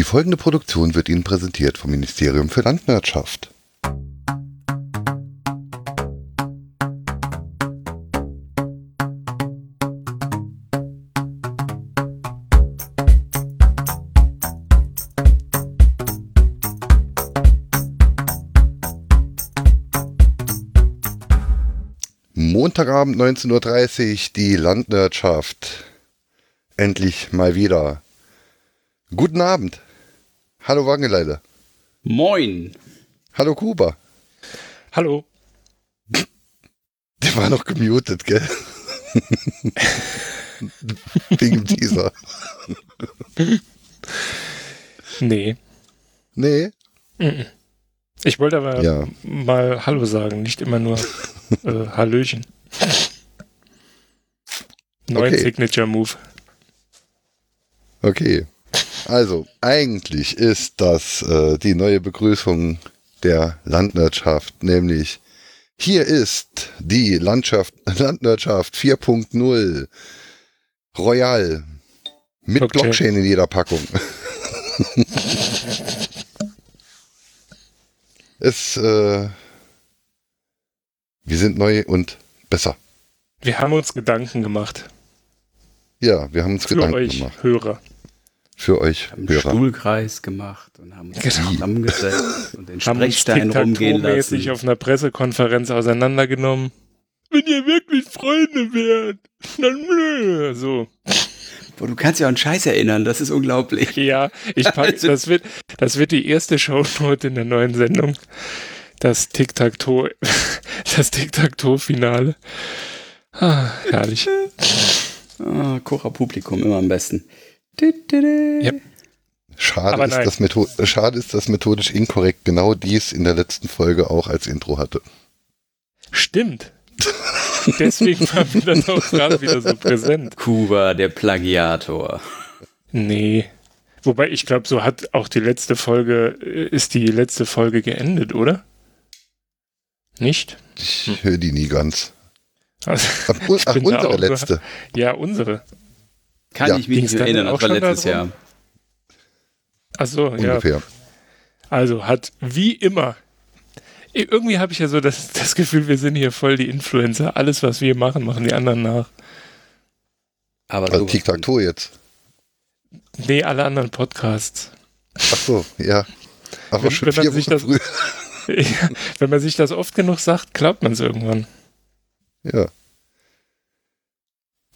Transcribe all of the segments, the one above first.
Die folgende Produktion wird Ihnen präsentiert vom Ministerium für Landwirtschaft. Montagabend 19.30 Uhr, die Landwirtschaft. Endlich mal wieder. Guten Abend. Hallo Wangeleile. Moin. Hallo Kuba. Hallo. Der war noch gemutet, gell? Wegen dem Teaser. Nee. Nee? Ich wollte aber Ja. mal Hallo sagen, nicht immer nur äh, Hallöchen. Neuen Okay. Signature Move. Okay. Also, eigentlich ist das äh, die neue Begrüßung der Landwirtschaft, nämlich hier ist die Landschaft, Landwirtschaft 4.0 Royal mit Okay. Blockchain in jeder Packung. es, äh, wir sind neu und besser. Wir haben uns Gedanken gemacht. Ja, wir haben uns Für Gedanken euch gemacht. Hörer. Für euch Haben einen Hörer. Stuhlkreis gemacht und haben uns Genau. zusammengesetzt und den Sprechstein rumgehen lassen. auf einer Pressekonferenz auseinandergenommen. Wenn ihr wirklich Freunde wärt, dann. So. Boah, du kannst ja an Scheiß erinnern, das ist unglaublich. Ja, ich pack, Also- das wird, das wird die erste Shownote in der neuen Sendung. Das Tic-Tac-Toe, das Tic-Tac-Toe-Finale. Ah, herrlich. Ah, Cora Publikum immer am besten. Yep. Schade ist, dass schade ist, dass methodisch inkorrekt genau dies in der letzten Folge auch als Intro hatte. Stimmt. Deswegen war mir das auch gerade wieder so präsent. Kuba, der Plagiator. Nee. Wobei ich glaube, so hat auch die letzte Folge, äh, ist die letzte Folge geendet, oder? Nicht? Ich höre die nie ganz. Also, Ich ach unsere letzte. ja, unsere. Kann Ja. ich mich Ging's nicht erinnern, auch das war schon letztes? Jahr. Achso, ja. Ungefähr. Also hat wie immer. Irgendwie habe ich ja so das, das Gefühl, wir sind hier voll die Influencer. Alles, was wir machen, machen die anderen nach. Aber Also Tic-Tac-Toe jetzt. Nee, alle anderen Podcasts. Ach so, ja. Aber Wenn- schon wenn man sich das-. Ja, Wenn man sich das oft genug sagt, glaubt man es irgendwann. Ja.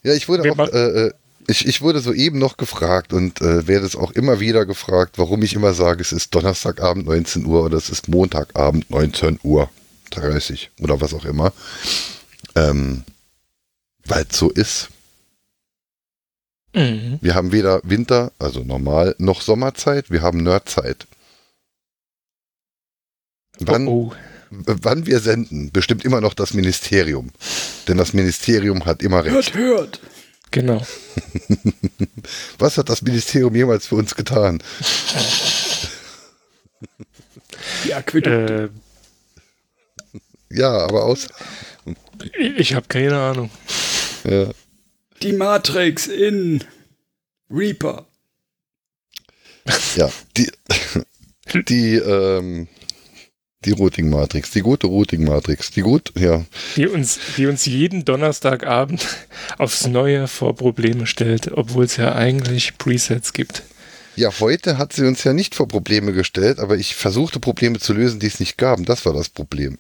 Ja, ich wurde Wer auch, äh, äh, ich, ich wurde soeben noch gefragt und äh, werde es auch immer wieder gefragt, warum ich immer sage, es ist Donnerstagabend 19 Uhr oder es ist Montagabend 19 Uhr 30 oder was auch immer. Ähm, weil es so ist. Mhm. Wir haben weder Winter, also normal, noch Sommerzeit, wir haben Nerdzeit. Wann, Oh, oh. wann wir senden, bestimmt immer noch das Ministerium. Denn das Ministerium hat immer recht. Hört, hört. Genau. Was hat das Ministerium jemals für uns getan? Die Aquädukte. Äh, Ja, aber aus. ich habe keine Ahnung. Ja, Die Matrix in Reaper. ja die, die, ähm, die Routing-Matrix, die gute Routing-Matrix, die gut, ja, Die uns, die uns jeden Donnerstagabend aufs Neue vor Probleme stellt, obwohl es ja eigentlich Presets gibt. Ja, heute hat sie uns ja nicht vor Probleme gestellt, aber ich versuchte Probleme zu lösen, die es nicht gab. Und Das war das Problem.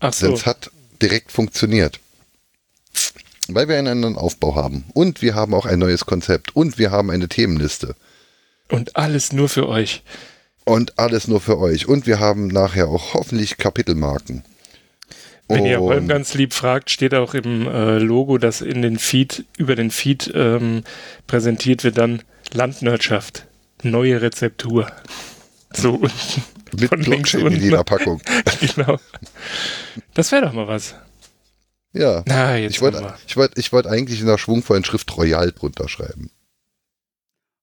Ach Denn so. es hat direkt funktioniert. Weil wir einen anderen Aufbau haben. Und wir haben auch ein neues Konzept. Und wir haben eine Themenliste. Und alles nur für euch. Und alles nur für euch. Und wir haben nachher auch hoffentlich Kapitelmarken. Wenn ihr Holm ganz lieb fragt, steht auch im äh, Logo, das in den Feed, über den Feed ähm, präsentiert wird, dann Landwirtschaft. Neue Rezeptur. So unten. Mit von links Blockchain in jeder Packung. genau. Das wäre doch mal was. Ja. Na, jetzt Ich wollte ich wollt, ich wollt eigentlich in der schwungvollen Schrift Royal drunter schreiben.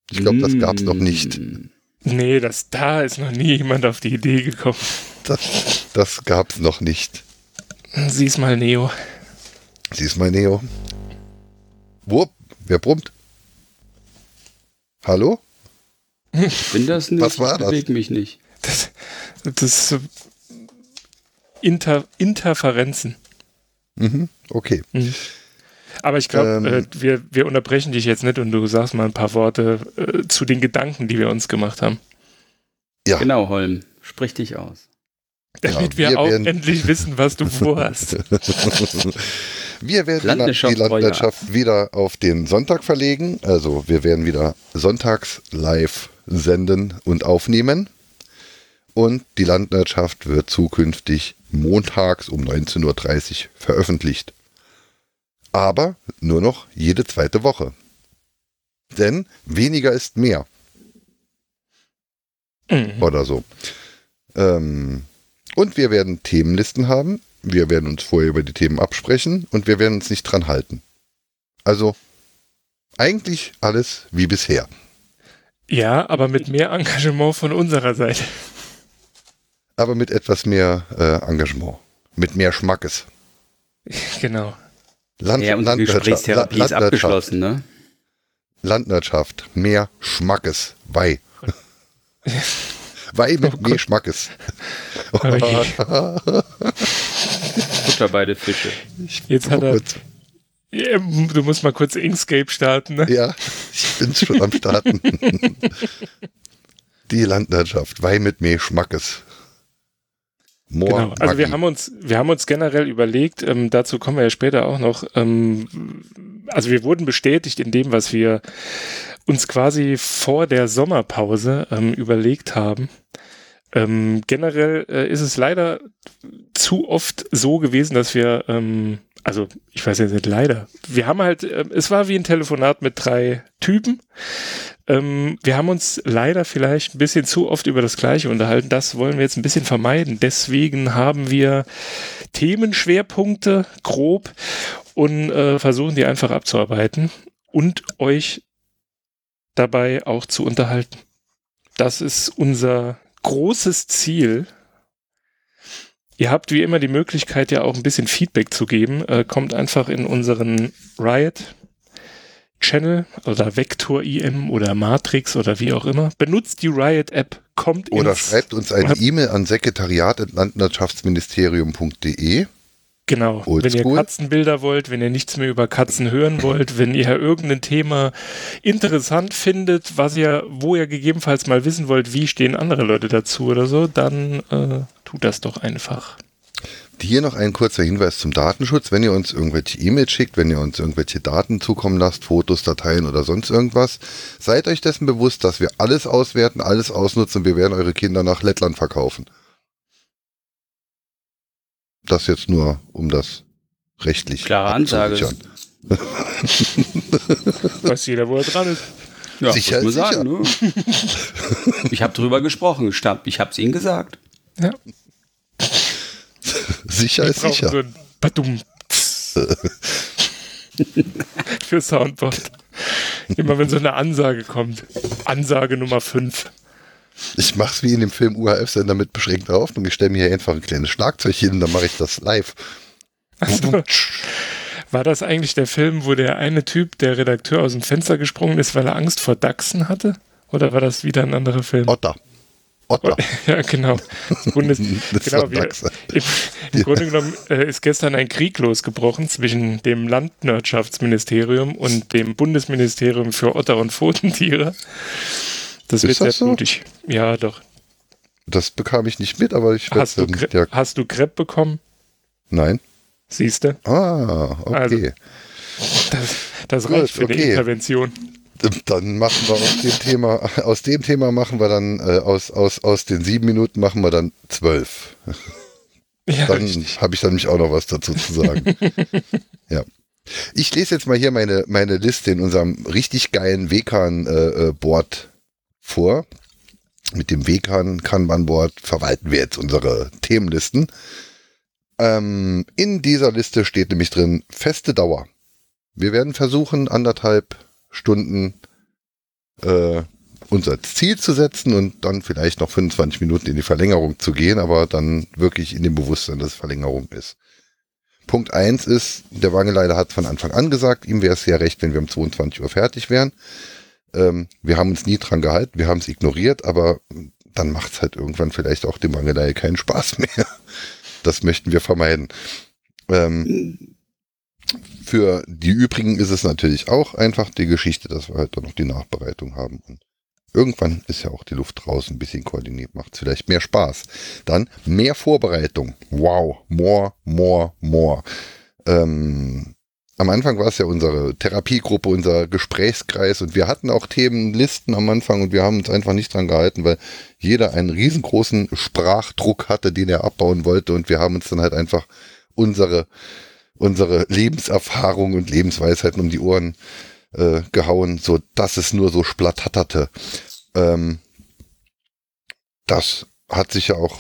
Ich glaube, das gab's noch nicht. Nee, das, da ist noch nie jemand auf die Idee gekommen. Das, das gab's noch nicht. Sieh's mal, Neo. Siehst mal, Neo. Wupp, wer brummt? Hallo? Ich bin das nicht. Was war das? Beweg mich nicht. Das, das ist so Inter, Interferenzen. Mhm, okay. Aber ich glaube, Ähm. äh, wir, wir unterbrechen dich jetzt nicht und du sagst mal ein paar Worte äh, zu den Gedanken, die wir uns gemacht haben. Ja. Genau, Holm. Sprich dich aus. Damit wir, wir auch werden- endlich wissen, was du vorhast. Wir werden Landwirtschaft die Landwirtschaft wieder auf den Sonntag verlegen. Also wir werden wieder sonntags live senden und aufnehmen. Und die Landwirtschaft wird zukünftig montags um 19.30 Uhr veröffentlicht. Aber nur noch jede zweite Woche. Denn weniger ist mehr. Mhm. oder so. Ähm, und wir werden Themenlisten haben. Wir werden uns vorher über die Themen absprechen und wir werden uns nicht dran halten. Also eigentlich alles wie bisher. Ja, aber mit mehr Engagement von unserer Seite. Aber mit etwas mehr äh, Engagement. Mit mehr Schmackes. Genau. Land, Ja, unsere Landwirtschaft, Gesprächstherapie ist Landwirtschaft, abgeschlossen, ne? Landwirtschaft, mehr Schmackes. Wei. Wei mit mehr Schmackes. Futter beide Fische. Jetzt hat er. Kurz. Ja, Du musst mal kurz Inkscape starten. Ne? Ja, ich bin's schon am Starten. Die Landwirtschaft, Wein mit mehr Schmackes. More Genau. Also wir haben uns, wir haben uns generell überlegt, ähm, dazu kommen wir ja später auch noch. Ähm, also wir wurden bestätigt in dem, was wir uns quasi vor der Sommerpause ähm, überlegt haben. Ähm, generell äh, ist es leider zu oft so gewesen, dass wir, ähm, also ich weiß jetzt nicht leider, wir haben halt, äh, es war wie ein Telefonat mit drei Typen. Ähm, wir haben uns leider vielleicht ein bisschen zu oft über das Gleiche unterhalten. Das wollen wir jetzt ein bisschen vermeiden. Deswegen haben wir Themenschwerpunkte grob und äh, versuchen die einfach abzuarbeiten und euch dabei auch zu unterhalten. Das ist unser großes Ziel. Ihr habt wie immer die Möglichkeit, ja auch ein bisschen Feedback zu geben. Äh, kommt einfach in unseren Riot Channel oder Vector IM oder Matrix oder wie auch immer. Benutzt die Riot App, kommt Oder ins, schreibt uns eine E-Mail an sekretariat.landwirtschaftsministerium.de. Genau. Wenn ihr. Katzenbilder wollt, wenn ihr nichts mehr über Katzen hören wollt, wenn ihr irgendein Thema interessant findet, was ihr, wo ihr gegebenenfalls mal wissen wollt, wie stehen andere Leute dazu oder so, dann äh, tut das doch einfach. Hier noch ein kurzer Hinweis zum Datenschutz. Wenn ihr uns irgendwelche E-Mails schickt, wenn ihr uns irgendwelche Daten zukommen lasst, Fotos, Dateien oder sonst irgendwas, seid euch dessen bewusst, dass wir alles auswerten, alles ausnutzen und wir werden eure Kinder nach Lettland verkaufen. Das jetzt nur, um das rechtlich Klare Ansage. Weiß jeder, wo er dran ist. Ja, Sicher muss man sagen, ne? Ich habe drüber gesprochen. Ich habe es Ihnen gesagt. Ja, Sicher ist sicher. so ein Badum. Für Soundboard. Immer wenn so eine Ansage kommt. Ansage Nummer 5. Ich mach's wie in dem Film UHF-Sender mit beschränkter Hoffnung. Ich stelle mir hier einfach ein kleines Schlagzeug hin dann mache ich das live. Also, war das eigentlich der Film, wo der eine Typ, der Redakteur, aus dem Fenster gesprungen ist, weil er Angst vor Dachsen hatte? Oder war das wieder ein anderer Film? Otter. Otter. Ja, genau. Das Bundes Das genau wir, im, Im Grunde genommen äh, ist gestern ein Krieg losgebrochen zwischen dem Landwirtschaftsministerium und dem Bundesministerium für Otter und Pfotentiere. Das Ist wird sehr das so? blutig. Ja, doch. Das bekam ich nicht mit, aber ich Hast du, Kre ja, hast du Crepe bekommen? Nein. Siehst du? Ah, Also, okay. Das, das Gut, reicht für okay. Intervention. Dann machen wir aus dem Thema, aus dem Thema machen wir dann, äh, aus, aus, aus den sieben Minuten machen wir dann zwölf. Ja, Dann habe ich dann nämlich auch noch was dazu zu sagen. ja. Ich lese jetzt mal hier meine, meine Liste in unserem richtig geilen WKAN-Board vor. Mit dem WKAN-Kanban-Board verwalten wir jetzt unsere Themenlisten. Ähm, in dieser Liste steht nämlich drin feste Dauer. Wir werden versuchen, anderthalb Stunden äh, uns als Ziel zu setzen und dann vielleicht noch 25 Minuten in die Verlängerung zu gehen, aber dann wirklich in dem Bewusstsein, dass es Verlängerung ist. Punkt eins ist, der Wangeleiter hat von Anfang an gesagt, ihm wäre es sehr recht, wenn wir um 22 Uhr fertig wären. Ähm, wir haben uns nie dran gehalten, wir haben es ignoriert, aber dann macht es halt irgendwann vielleicht auch dem Mangelei keinen Spaß mehr. Das möchten wir vermeiden. Ähm, für die übrigen ist es natürlich auch einfach die Geschichte, dass wir halt dann noch die Nachbereitung haben. Und irgendwann ist ja auch die Luft draußen ein bisschen koordiniert, macht vielleicht mehr Spaß. Dann mehr Vorbereitung. Wow, more, more, more. Ähm, am Anfang war es ja unsere Therapiegruppe, unser Gesprächskreis und wir hatten auch Themenlisten am Anfang und wir haben uns einfach nicht dran gehalten, weil jeder einen riesengroßen Sprachdruck hatte, den er abbauen wollte und wir haben uns dann halt einfach unsere unsere Lebenserfahrung und Lebensweisheiten um die Ohren äh, gehauen, so dass es nur so splatterte. Ähm, das hat sich ja auch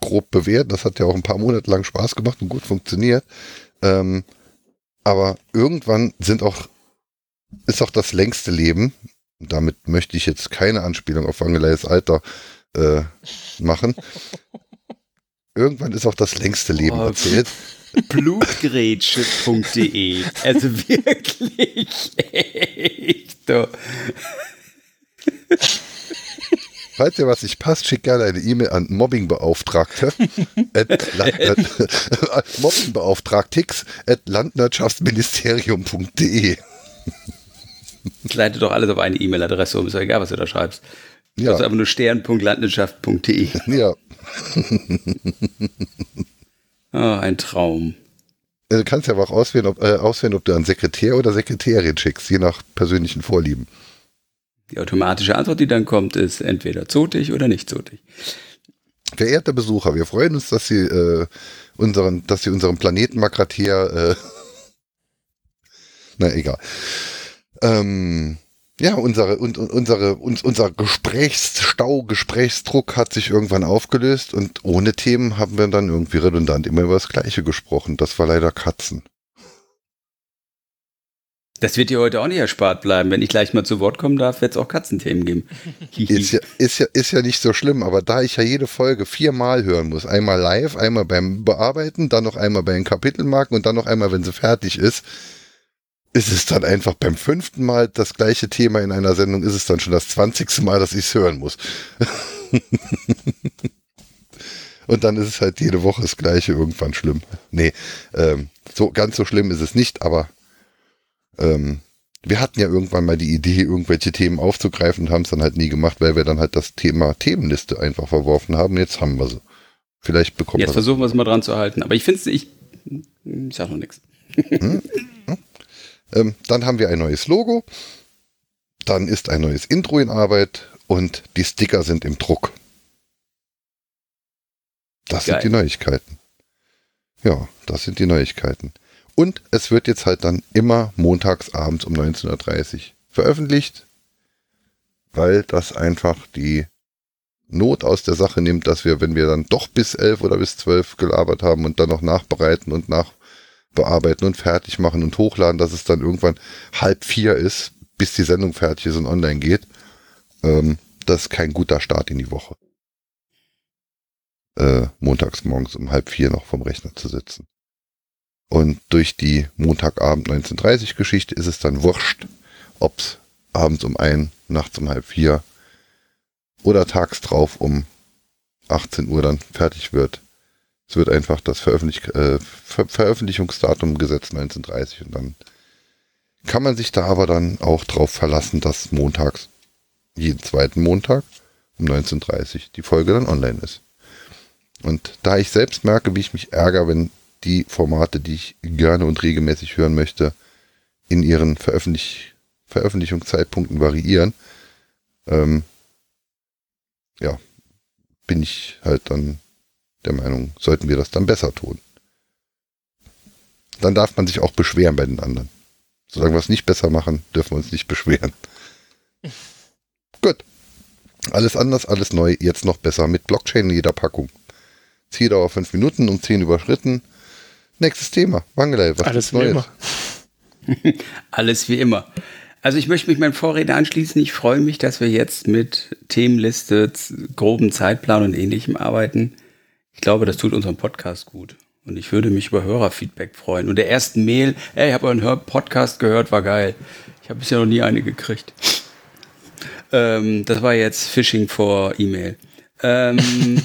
grob bewährt. Das hat ja auch ein paar Monate lang Spaß gemacht und gut funktioniert. Ähm, aber irgendwann sind auch, ist auch das längste Leben, damit möchte ich jetzt keine Anspielung auf Wangeleis Alter äh, machen. Irgendwann ist auch das längste Leben oh, erzählt. Blutgrätsche.de. Also wirklich echt. Doch. Falls dir was nicht passt, schick gerne eine E-Mail an Mobbingbeauftragte Mobbingbeauftragtix at landwirtschaftsministerium.de Ich leite doch alles auf eine E-Mail-Adresse um, ist ja egal, was du da schreibst. Ja. Also einfach nur stern.landwirtschaft.de. Ja. Oh, ein Traum. Du kannst ja auch auswählen ob, äh, auswählen, ob du einen Sekretär oder Sekretärin schickst, je nach persönlichen Vorlieben. Die automatische Antwort, die dann kommt, ist entweder zotig oder nicht zotig. Verehrte Besucher, wir freuen uns, dass Sie äh, unseren, dass Sie unseren Planeten hier, äh, na egal. Ähm, ja, unsere, und, unsere, uns, unser Gesprächsstau, Gesprächsdruck hat sich irgendwann aufgelöst und ohne Themen haben wir dann irgendwie redundant immer über das Gleiche gesprochen. Das war leider Katzen. Das wird dir heute auch nicht erspart bleiben. Wenn ich gleich mal zu Wort kommen darf, wird es auch Katzenthemen geben. ist, ja, ist, ja, ist ja nicht so schlimm, aber da ich ja jede Folge viermal hören muss, einmal live, einmal beim Bearbeiten, dann noch einmal bei den Kapitelmarken und dann noch einmal, wenn sie fertig ist, ist es dann einfach beim fünften Mal das gleiche Thema in einer Sendung, ist es dann schon das zwanzigste Mal, dass ich es hören muss. Und dann ist es halt jede Woche das gleiche, irgendwann schlimm. Nee, ähm, so ganz so schlimm ist es nicht, aber ähm, wir hatten ja irgendwann mal die Idee, irgendwelche Themen aufzugreifen und haben es dann halt nie gemacht, weil wir dann halt das Thema Themenliste einfach verworfen haben. Jetzt haben wir sie. Vielleicht bekommen wir Jetzt versuchen wir es mal dran zu halten. Aber ich finde es, ich, ich sag noch nichts. Hm? Hm? Ähm, dann haben wir ein neues Logo. Dann ist ein neues Intro in Arbeit und die Sticker sind im Druck. Das Geil. sind die Neuigkeiten. Ja, das sind die Neuigkeiten. Und es wird jetzt halt dann immer montags abends um 19.30 Uhr veröffentlicht, weil das einfach die Not aus der Sache nimmt, dass wir, wenn wir dann doch bis 11 oder bis 12 gelabert haben und dann noch nachbereiten und nach bearbeiten und fertig machen und hochladen, dass es dann irgendwann halb vier ist, bis die Sendung fertig ist und online geht. Ähm, das ist kein guter Start in die Woche. Äh, montags morgens um halb vier noch vom Rechner zu sitzen. Und durch die Montagabend 1930 Geschichte ist es dann wurscht, ob's abends um ein, nachts um halb vier oder tags drauf um 18 Uhr dann fertig wird. Es wird einfach das Veröffentlich äh, Ver Veröffentlichungsdatum gesetzt 1930 und dann kann man sich da aber dann auch drauf verlassen, dass montags, jeden zweiten Montag um 19.30 die Folge dann online ist. Und da ich selbst merke, wie ich mich ärgere, wenn die Formate, die ich gerne und regelmäßig hören möchte, in ihren Veröffentlich Veröffentlichungszeitpunkten variieren, ähm, ja, bin ich halt dann der Meinung, sollten wir das dann besser tun. Dann darf man sich auch beschweren bei den anderen. Solange wir es nicht besser machen, dürfen wir uns nicht beschweren. Gut. Alles anders, alles neu, jetzt noch besser mit Blockchain in jeder Packung. Zieldauer 5 Minuten um 10 überschritten. Nächstes Thema. Wangelei, was alles ist Neues? alles wie immer. Also ich möchte mich meinem Vorredner anschließen. Ich freue mich, dass wir jetzt mit Themenliste, groben Zeitplan und ähnlichem arbeiten. Ich glaube, das tut unserem Podcast gut. Und ich würde mich über Hörerfeedback freuen. Und der ersten Mail, ey, ich habe euren Podcast gehört, war geil. Ich habe bisher noch nie eine gekriegt. Ähm, das war jetzt Phishing for E-Mail. Ähm,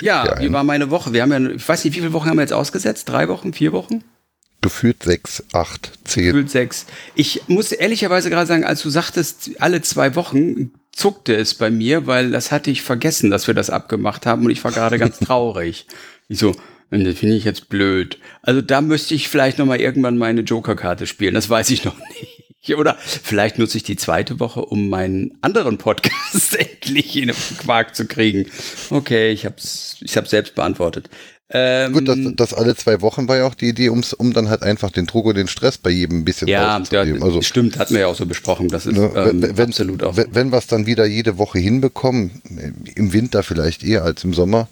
ja, wie war meine Woche? Wir haben ja, ich weiß nicht, wie viele Wochen haben wir jetzt ausgesetzt? Drei Wochen, vier Wochen? Gefühlt sechs, acht, zehn. Gefühlt sechs. Ich muss ehrlicherweise gerade sagen, als du sagtest, alle zwei Wochen zuckte es bei mir, weil das hatte ich vergessen, dass wir das abgemacht haben und ich war gerade ganz traurig. Ich so, das finde ich jetzt blöd. Also da müsste ich vielleicht noch mal irgendwann meine Joker-Karte spielen. Das weiß ich noch nicht. Oder vielleicht nutze ich die zweite Woche, um meinen anderen Podcast endlich in den Quark zu kriegen. Okay, ich habe es ich hab's selbst beantwortet. Ähm, Gut, das, das, alle zwei Wochen war ja auch die Idee, ums, um dann halt einfach den Druck und den Stress bei jedem ein bisschen ja, rauszugeben. Ja, also, stimmt, hatten wir ja auch so besprochen. Das ist ne, ähm, wenn, absolut auch. Wenn, wenn wir es dann wieder jede Woche hinbekommen, im Winter vielleicht eher als im Sommer.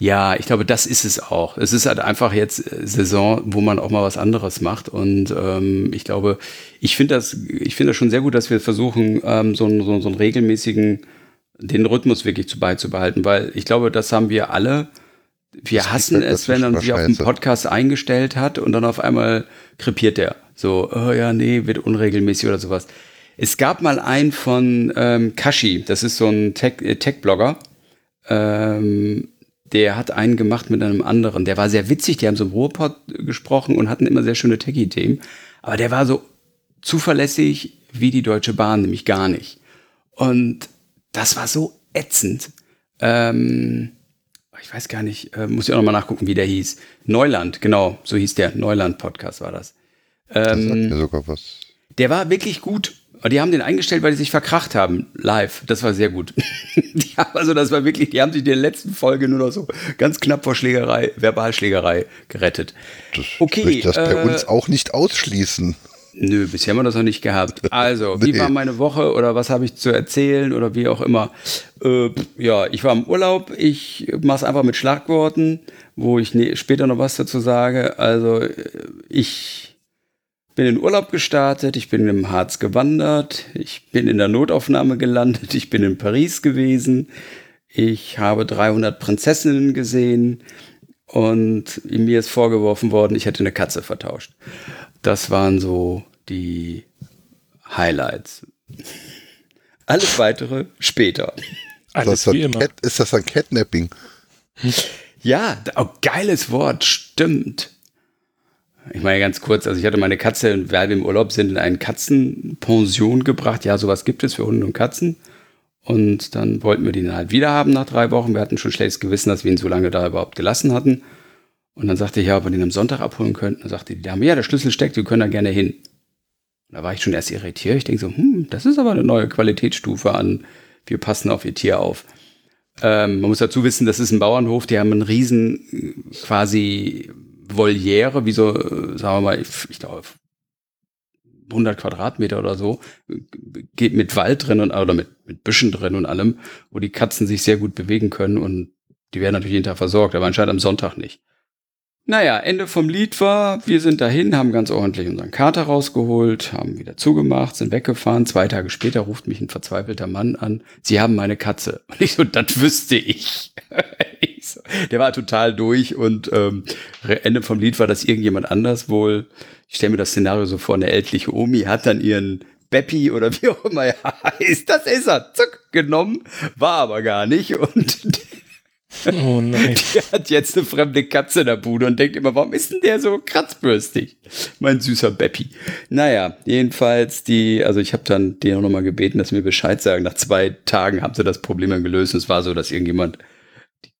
Ja, ich glaube, das ist es auch. Es ist halt einfach jetzt Saison, wo man auch mal was anderes macht. Und ähm, ich glaube, ich finde das, ich finde das schon sehr gut, dass wir versuchen, ähm, so, so, so einen regelmäßigen, den Rhythmus wirklich zu beizubehalten, weil ich glaube, das haben wir alle wir das hassen es, wenn man sich auf einen Podcast eingestellt hat und dann auf einmal krepiert der. So, oh ja, nee, wird unregelmäßig oder sowas. Es gab mal einen von ähm, Kashi, das ist so ein äh, Tech-Blogger. ähm, der hat einen gemacht mit einem anderen. Der war sehr witzig, die haben so im Ruhrpott gesprochen und hatten immer sehr schöne Techie-Themen. Aber der war so zuverlässig wie die Deutsche Bahn, nämlich gar nicht. Und das war so ätzend. Ähm, ich weiß gar nicht, äh, muss ich auch nochmal nachgucken, wie der hieß. Neuland, genau, so hieß der. Neuland-Podcast war das. Ähm, das sagt mir sogar was. Der war wirklich gut. Die haben den eingestellt, weil die sich verkracht haben, live. Das war sehr gut. die haben, also das war wirklich, die haben sich in der letzten Folge nur noch so ganz knapp vor Schlägerei, Verbalschlägerei gerettet. Das okay, das äh, bei uns auch nicht ausschließen. Nö, bisher haben wir das noch nicht gehabt. Also, nee. wie war meine Woche oder was habe ich zu erzählen oder wie auch immer? Äh, ja, ich war im Urlaub. Ich mache es einfach mit Schlagworten, wo ich ne später noch was dazu sage. Also, äh, ich bin in Urlaub gestartet, ich bin im Harz gewandert, ich bin in der Notaufnahme gelandet, ich bin in Paris gewesen, ich habe 300 Prinzessinnen gesehen und mir ist vorgeworfen worden, ich hätte eine Katze vertauscht. Das waren so die Highlights. Alles weitere später. Alles wie immer. Cat, ist das ein Catnapping? Ja, oh, geiles Wort, stimmt. Ich meine ganz kurz, also ich hatte meine Katze, weil wir im Urlaub sind, in eine Katzenpension gebracht. Ja, sowas gibt es für Hunde und Katzen. Und dann wollten wir den halt wieder haben nach drei Wochen. Wir hatten schon schlechtes Gewissen, dass wir ihn so lange da überhaupt gelassen hatten. Und dann sagte ich, ja, ob wir den am Sonntag abholen könnten. Dann sagte die Dame, ja, der Schlüssel steckt, wir können da gerne hin. Und da war ich schon erst irritiert. Ich denke so, hm, das ist aber eine neue Qualitätsstufe an, wir passen auf ihr Tier auf. Ähm, man muss dazu wissen, das ist ein Bauernhof, die haben einen riesen quasi Voliere, wie so, sagen wir mal, ich glaube, 100 Quadratmeter oder so, geht mit Wald drin und, oder mit, mit Büschen drin und allem, wo die Katzen sich sehr gut bewegen können und die werden natürlich jeden Tag versorgt, aber anscheinend am Sonntag nicht. Naja, Ende vom Lied war, wir sind dahin, haben ganz ordentlich unseren Kater rausgeholt, haben wieder zugemacht, sind weggefahren. Zwei Tage später ruft mich ein verzweifelter Mann an. Sie haben meine Katze. Und ich so, das wüsste ich. ich so, der war total durch und ähm, Ende vom Lied war, dass irgendjemand anders wohl, ich stelle mir das Szenario so vor, eine ältliche Omi hat dann ihren Beppi oder wie auch immer er heißt, das ist er, zuck, genommen, war aber gar nicht und Oh nein. Die hat jetzt eine fremde Katze in der Bude und denkt immer, warum ist denn der so kratzbürstig? Mein süßer Beppi. Naja, jedenfalls die, also ich habe dann den noch mal gebeten, dass sie mir Bescheid sagen. Nach zwei Tagen haben sie das Problem dann gelöst. Es war so, dass irgendjemand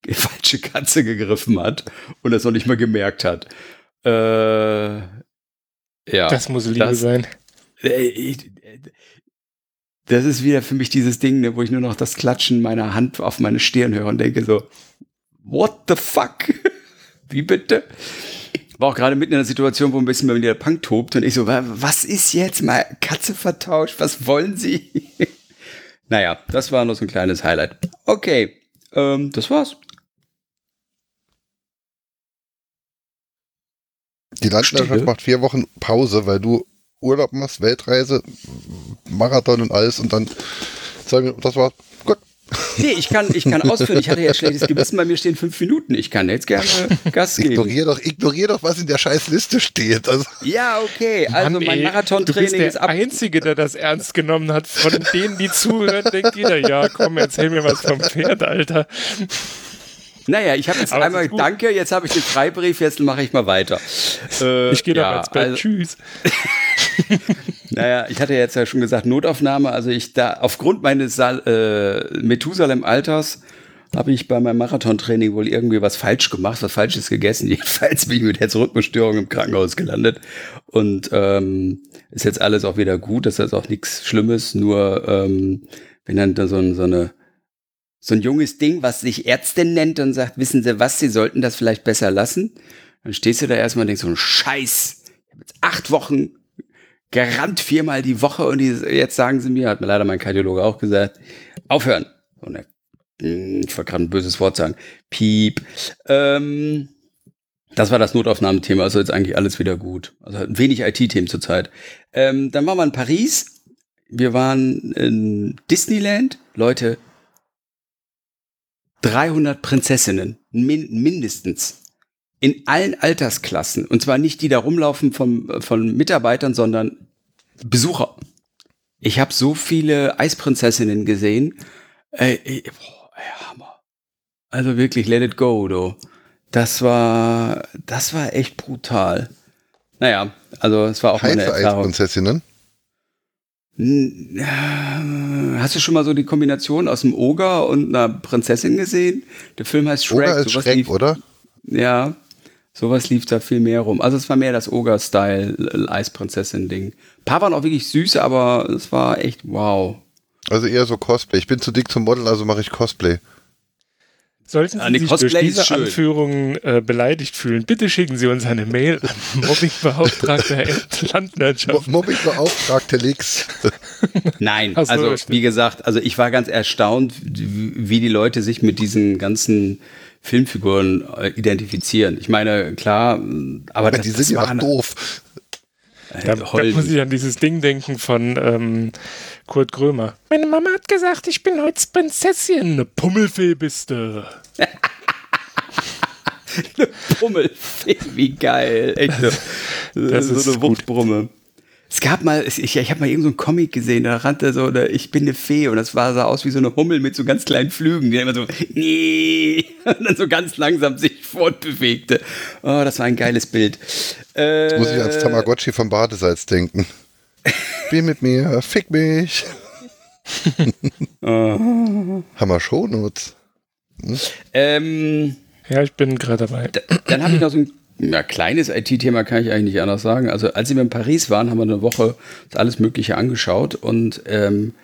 die falsche Katze gegriffen hat und das noch nicht mal gemerkt hat. Äh, ja. Das muss Liebe das, sein. Äh, ich, das ist wieder für mich dieses Ding, ne, wo ich nur noch das Klatschen meiner Hand auf meine Stirn höre und denke so, what the fuck? Wie bitte? War auch gerade mitten in einer Situation, wo ein bisschen bei mir der Punk tobt und ich so, was ist jetzt mal Katze vertauscht? Was wollen Sie? naja, das war noch so ein kleines Highlight. Okay, ähm, das war's. Die Landwirtschaft macht vier Wochen Pause, weil du Urlaub machst, Weltreise, Marathon und alles und dann sagen wir, das war gut, Nee, ich kann, ich kann ausführen. Ich hatte jetzt schlechtes Gewissen, bei mir stehen fünf Minuten. Ich kann jetzt gerne Gas geben. Ignorier doch, ignorier doch, was in der scheiß Liste steht. Also, Ja, okay. Also Mann, mein Marathontraining ist der ab. Einzige, der das ernst genommen hat. Von denen, die zuhören, denkt jeder, ja, komm, erzähl mir was vom Pferd, Alter. Naja, ich habe jetzt Aber einmal. Danke, jetzt habe ich den Freibrief, jetzt mache ich mal weiter. Äh, Ich gehe ja, doch ins Bett. also- Tschüss. Naja, ich hatte jetzt ja schon gesagt, Notaufnahme. Also ich da, aufgrund meines äh, Methusalem-Alters habe ich bei meinem Marathontraining wohl irgendwie was falsch gemacht, was Falsches gegessen. Jedenfalls bin ich mit Herzrhythmusstörung im Krankenhaus gelandet. Und ähm, ist jetzt alles auch wieder gut. Das ist auch nichts Schlimmes. Nur ähm, wenn dann da so, so eine so ein junges Ding, was sich Ärztin nennt und sagt, wissen Sie was, Sie sollten das vielleicht besser lassen. Dann stehst du da erstmal und denkst so, ein Scheiß. Ich habe jetzt acht Wochen gerannt viermal die Woche und jetzt sagen sie mir, hat mir leider mein Kardiologe auch gesagt, aufhören. Und er, hm, ich wollte gerade ein böses Wort sagen. Piep. Ähm, das war das Notaufnahmethema, also jetzt eigentlich alles wieder gut. Also wenig IT-Themen zurzeit. Ähm, dann waren wir in Paris. Wir waren in Disneyland. Leute, 300 Prinzessinnen, min mindestens. In allen Altersklassen. Und zwar nicht die da rumlaufen vom, von Mitarbeitern, sondern Besucher. Ich habe so viele Eisprinzessinnen gesehen. Ey, ey, boah, ey, Hammer. Also wirklich, let it go, du. Das war, das war echt brutal. Naja, also es war auch meine heiße Erfahrung. Eisprinzessinnen. Hast du schon mal so die Kombination aus einem Oger und einer Prinzessin gesehen? Der Film heißt Shrek. Oder ist sowas Schreck, lief, oder? Ja, sowas lief da viel mehr rum. Also es war mehr das Oger-Style Eisprinzessin-Ding. Ein paar waren auch wirklich süß, aber es war echt wow. Also eher so Cosplay. Ich bin zu dick zum Modeln, also mache ich Cosplay. Sollten Ja, Sie die sich durch Cosplay ist diese. Anführungen äh, beleidigt fühlen, bitte schicken Sie uns eine Mail an Mobbingbeauftragter Mo Landwirtschaft. Mobbing-Beauftragte Lix. Nein, so, also wie gesagt, also ich war ganz erstaunt, wie die Leute sich mit diesen ganzen Filmfiguren äh, identifizieren. Ich meine, klar, aber das, Die sind das ja auch doof. Da, da Holden. muss ich an dieses Ding denken von ähm, Kurt Krömer. Meine Mama hat gesagt, ich bin heute Prinzessin. Eine Pummelfee bist du. eine Brummelfee, wie geil. Echt so, Das so ist eine. Wuchtbrumme. Es gab mal, ich, ich habe mal irgendeinen so einen Comic gesehen, da rannte so, eine, ich bin eine Fee und das war, sah aus wie so eine Hummel mit so ganz kleinen Flügen, die immer so, nee, und dann so ganz langsam sich fortbewegte. Oh, das war ein geiles Bild. Äh, Jetzt muss ich ans Tamagotchi vom Badesalz denken. Spiel mit mir, fick mich. Haben wir Shownotes. Ähm, Ja, ich bin gerade dabei. Dann habe ich noch so ein ja, kleines IT-Thema, kann ich eigentlich nicht anders sagen. Also als wir in Paris waren, haben wir eine Woche alles Mögliche angeschaut und ähm,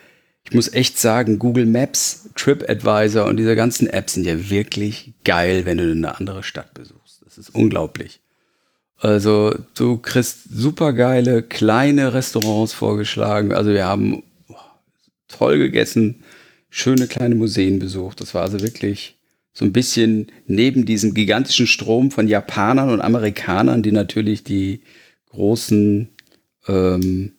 ich muss echt sagen, Google Maps, TripAdvisor und diese ganzen Apps sind ja wirklich geil, wenn du eine andere Stadt besuchst. Das ist unglaublich. Also du kriegst super geile kleine Restaurants vorgeschlagen. Also wir haben oh, toll gegessen, schöne kleine Museen besucht. Das war also wirklich so ein bisschen neben diesem gigantischen Strom von Japanern und Amerikanern, die natürlich die großen ähm,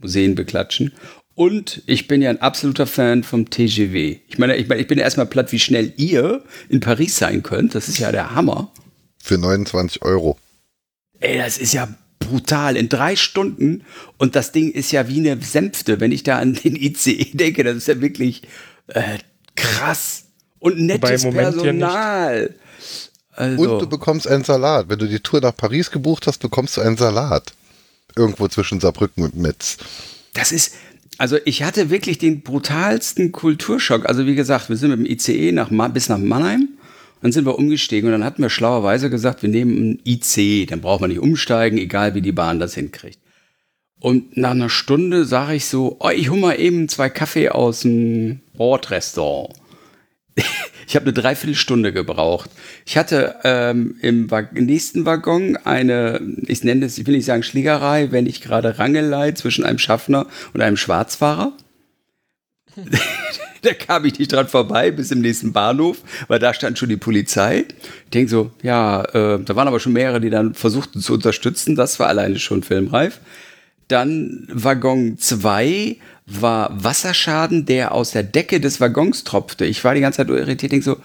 Museen beklatschen. Und ich bin ja ein absoluter Fan vom TGV. Ich meine, ich, meine, ich bin ja erstmal platt, wie schnell ihr in Paris sein könnt. Das ist ja der Hammer. Für 29 Euro. Ey, das ist ja brutal. In drei Stunden. Und das Ding ist ja wie eine Sänfte. Wenn ich da an den ICE denke, das ist ja wirklich äh, krass. Und nettes. Personal. Also, Und du bekommst einen Salat. Wenn du die Tour nach Paris gebucht hast, bekommst du einen Salat. Irgendwo zwischen Saarbrücken und Metz. das ist, also ich hatte wirklich den brutalsten Kulturschock. Also wie gesagt, wir sind mit dem ICE nach, bis nach Mannheim. Dann sind wir umgestiegen und dann hatten wir schlauerweise gesagt, wir nehmen einen IC, dann braucht man nicht umsteigen, egal wie die Bahn das hinkriegt. Und nach einer Stunde sage ich so, oh, ich hol mal eben zwei Kaffee aus dem Bordrestaurant. Ich habe eine Dreiviertelstunde gebraucht. Ich hatte ähm, im nächsten Waggon eine, ich nenne es, ich will nicht sagen Schlägerei, wenn nicht gerade Rangelei zwischen einem Schaffner und einem Schwarzfahrer. da kam ich nicht dran vorbei bis im nächsten Bahnhof, weil da stand schon die Polizei. Ich denke so, ja, äh, da waren aber schon mehrere, die dann versuchten zu unterstützen. Das war alleine schon filmreif. Dann Waggon 2 war Wasserschaden, der aus der Decke des Waggons tropfte. Ich war die ganze Zeit irritiert, denk so,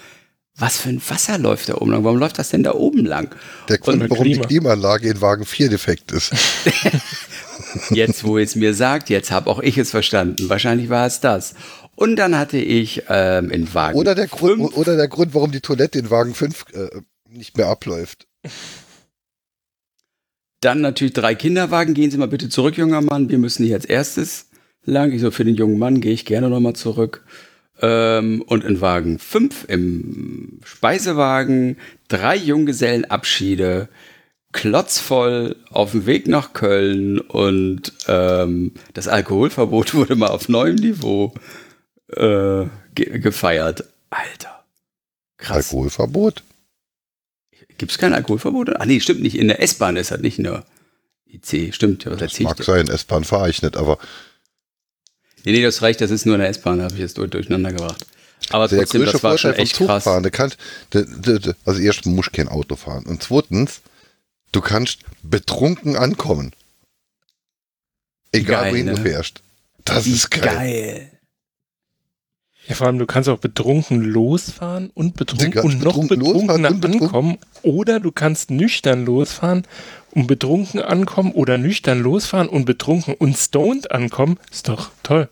was für ein Wasser läuft da oben lang? Warum läuft das denn da oben lang? Der Grund, Und warum Klima. die Klimaanlage in Wagen 4 defekt ist. jetzt, wo es mir sagt, jetzt habe auch ich es verstanden. Wahrscheinlich war es das. Und dann hatte ich ähm, in Wagen Oder der, Grund, fünf- oder der Grund, warum die Toilette in Wagen 5 äh, nicht mehr abläuft. Dann natürlich drei Kinderwagen. Gehen Sie mal bitte zurück, junger Mann. Wir müssen hier als erstes lang. Ich so, für den jungen Mann gehe ich gerne nochmal zurück. Ähm, und in Wagen 5 im Speisewagen drei Junggesellenabschiede, klotzvoll auf dem Weg nach Köln und ähm, das Alkoholverbot wurde mal auf neuem Niveau äh, ge gefeiert. Alter. Krass. Alkoholverbot? Gibt es kein Alkoholverbot? Ah nee, stimmt nicht. In der S-Bahn ist das nicht der IC. Stimmt, ja, was Das ich mag sein, S-Bahn fahre ich nicht, aber Nee, nee, das reicht, das ist nur in der S-Bahn, habe ich jetzt durch- durcheinander gebracht. Aber der trotzdem, größte das war schon Vorteil vom echt krass. Zugfahren, du kannst, de, de, de, also erstens musst du kein Auto fahren und zweitens, du kannst betrunken ankommen. Egal Geil, wohin du ne? fährst. Das Wie ist geil. Ja, vor allem, du kannst auch betrunken losfahren und betrunken und noch betrunken betrunkener und betrunken- ankommen. Oder du kannst nüchtern losfahren und betrunken ankommen oder nüchtern losfahren und betrunken und stoned ankommen. Ist doch toll.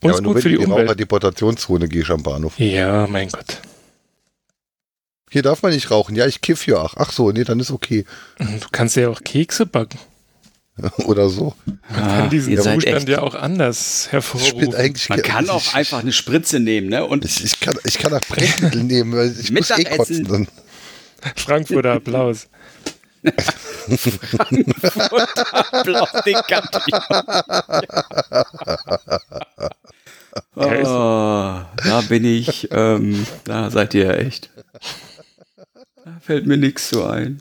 Und Ja, ist aber nur gut wenn für die die Umwelt. Raucherdeportationszone gehst am Bahnhof. Ja, mein Gott. Hier darf man nicht rauchen. Ja, ich kiff ja. Ach, ach so, nee, dann ist okay. Du kannst ja auch Kekse backen. Oder so. Man Ah, kann diesen ihr seid Zustand echt- ja auch anders Ich bin hervorrufen. eigentlich Man kann ich, auch einfach eine Spritze nehmen, ne? Und Ich, ich, kann, ich kann auch Brennmittel nehmen, weil ich muss eh Mittagessen. kotzen. Dann. Frankfurter Applaus. Applaus, den ich Oh, da bin ich, ähm, da seid ihr echt. Fällt mir nichts zu ein.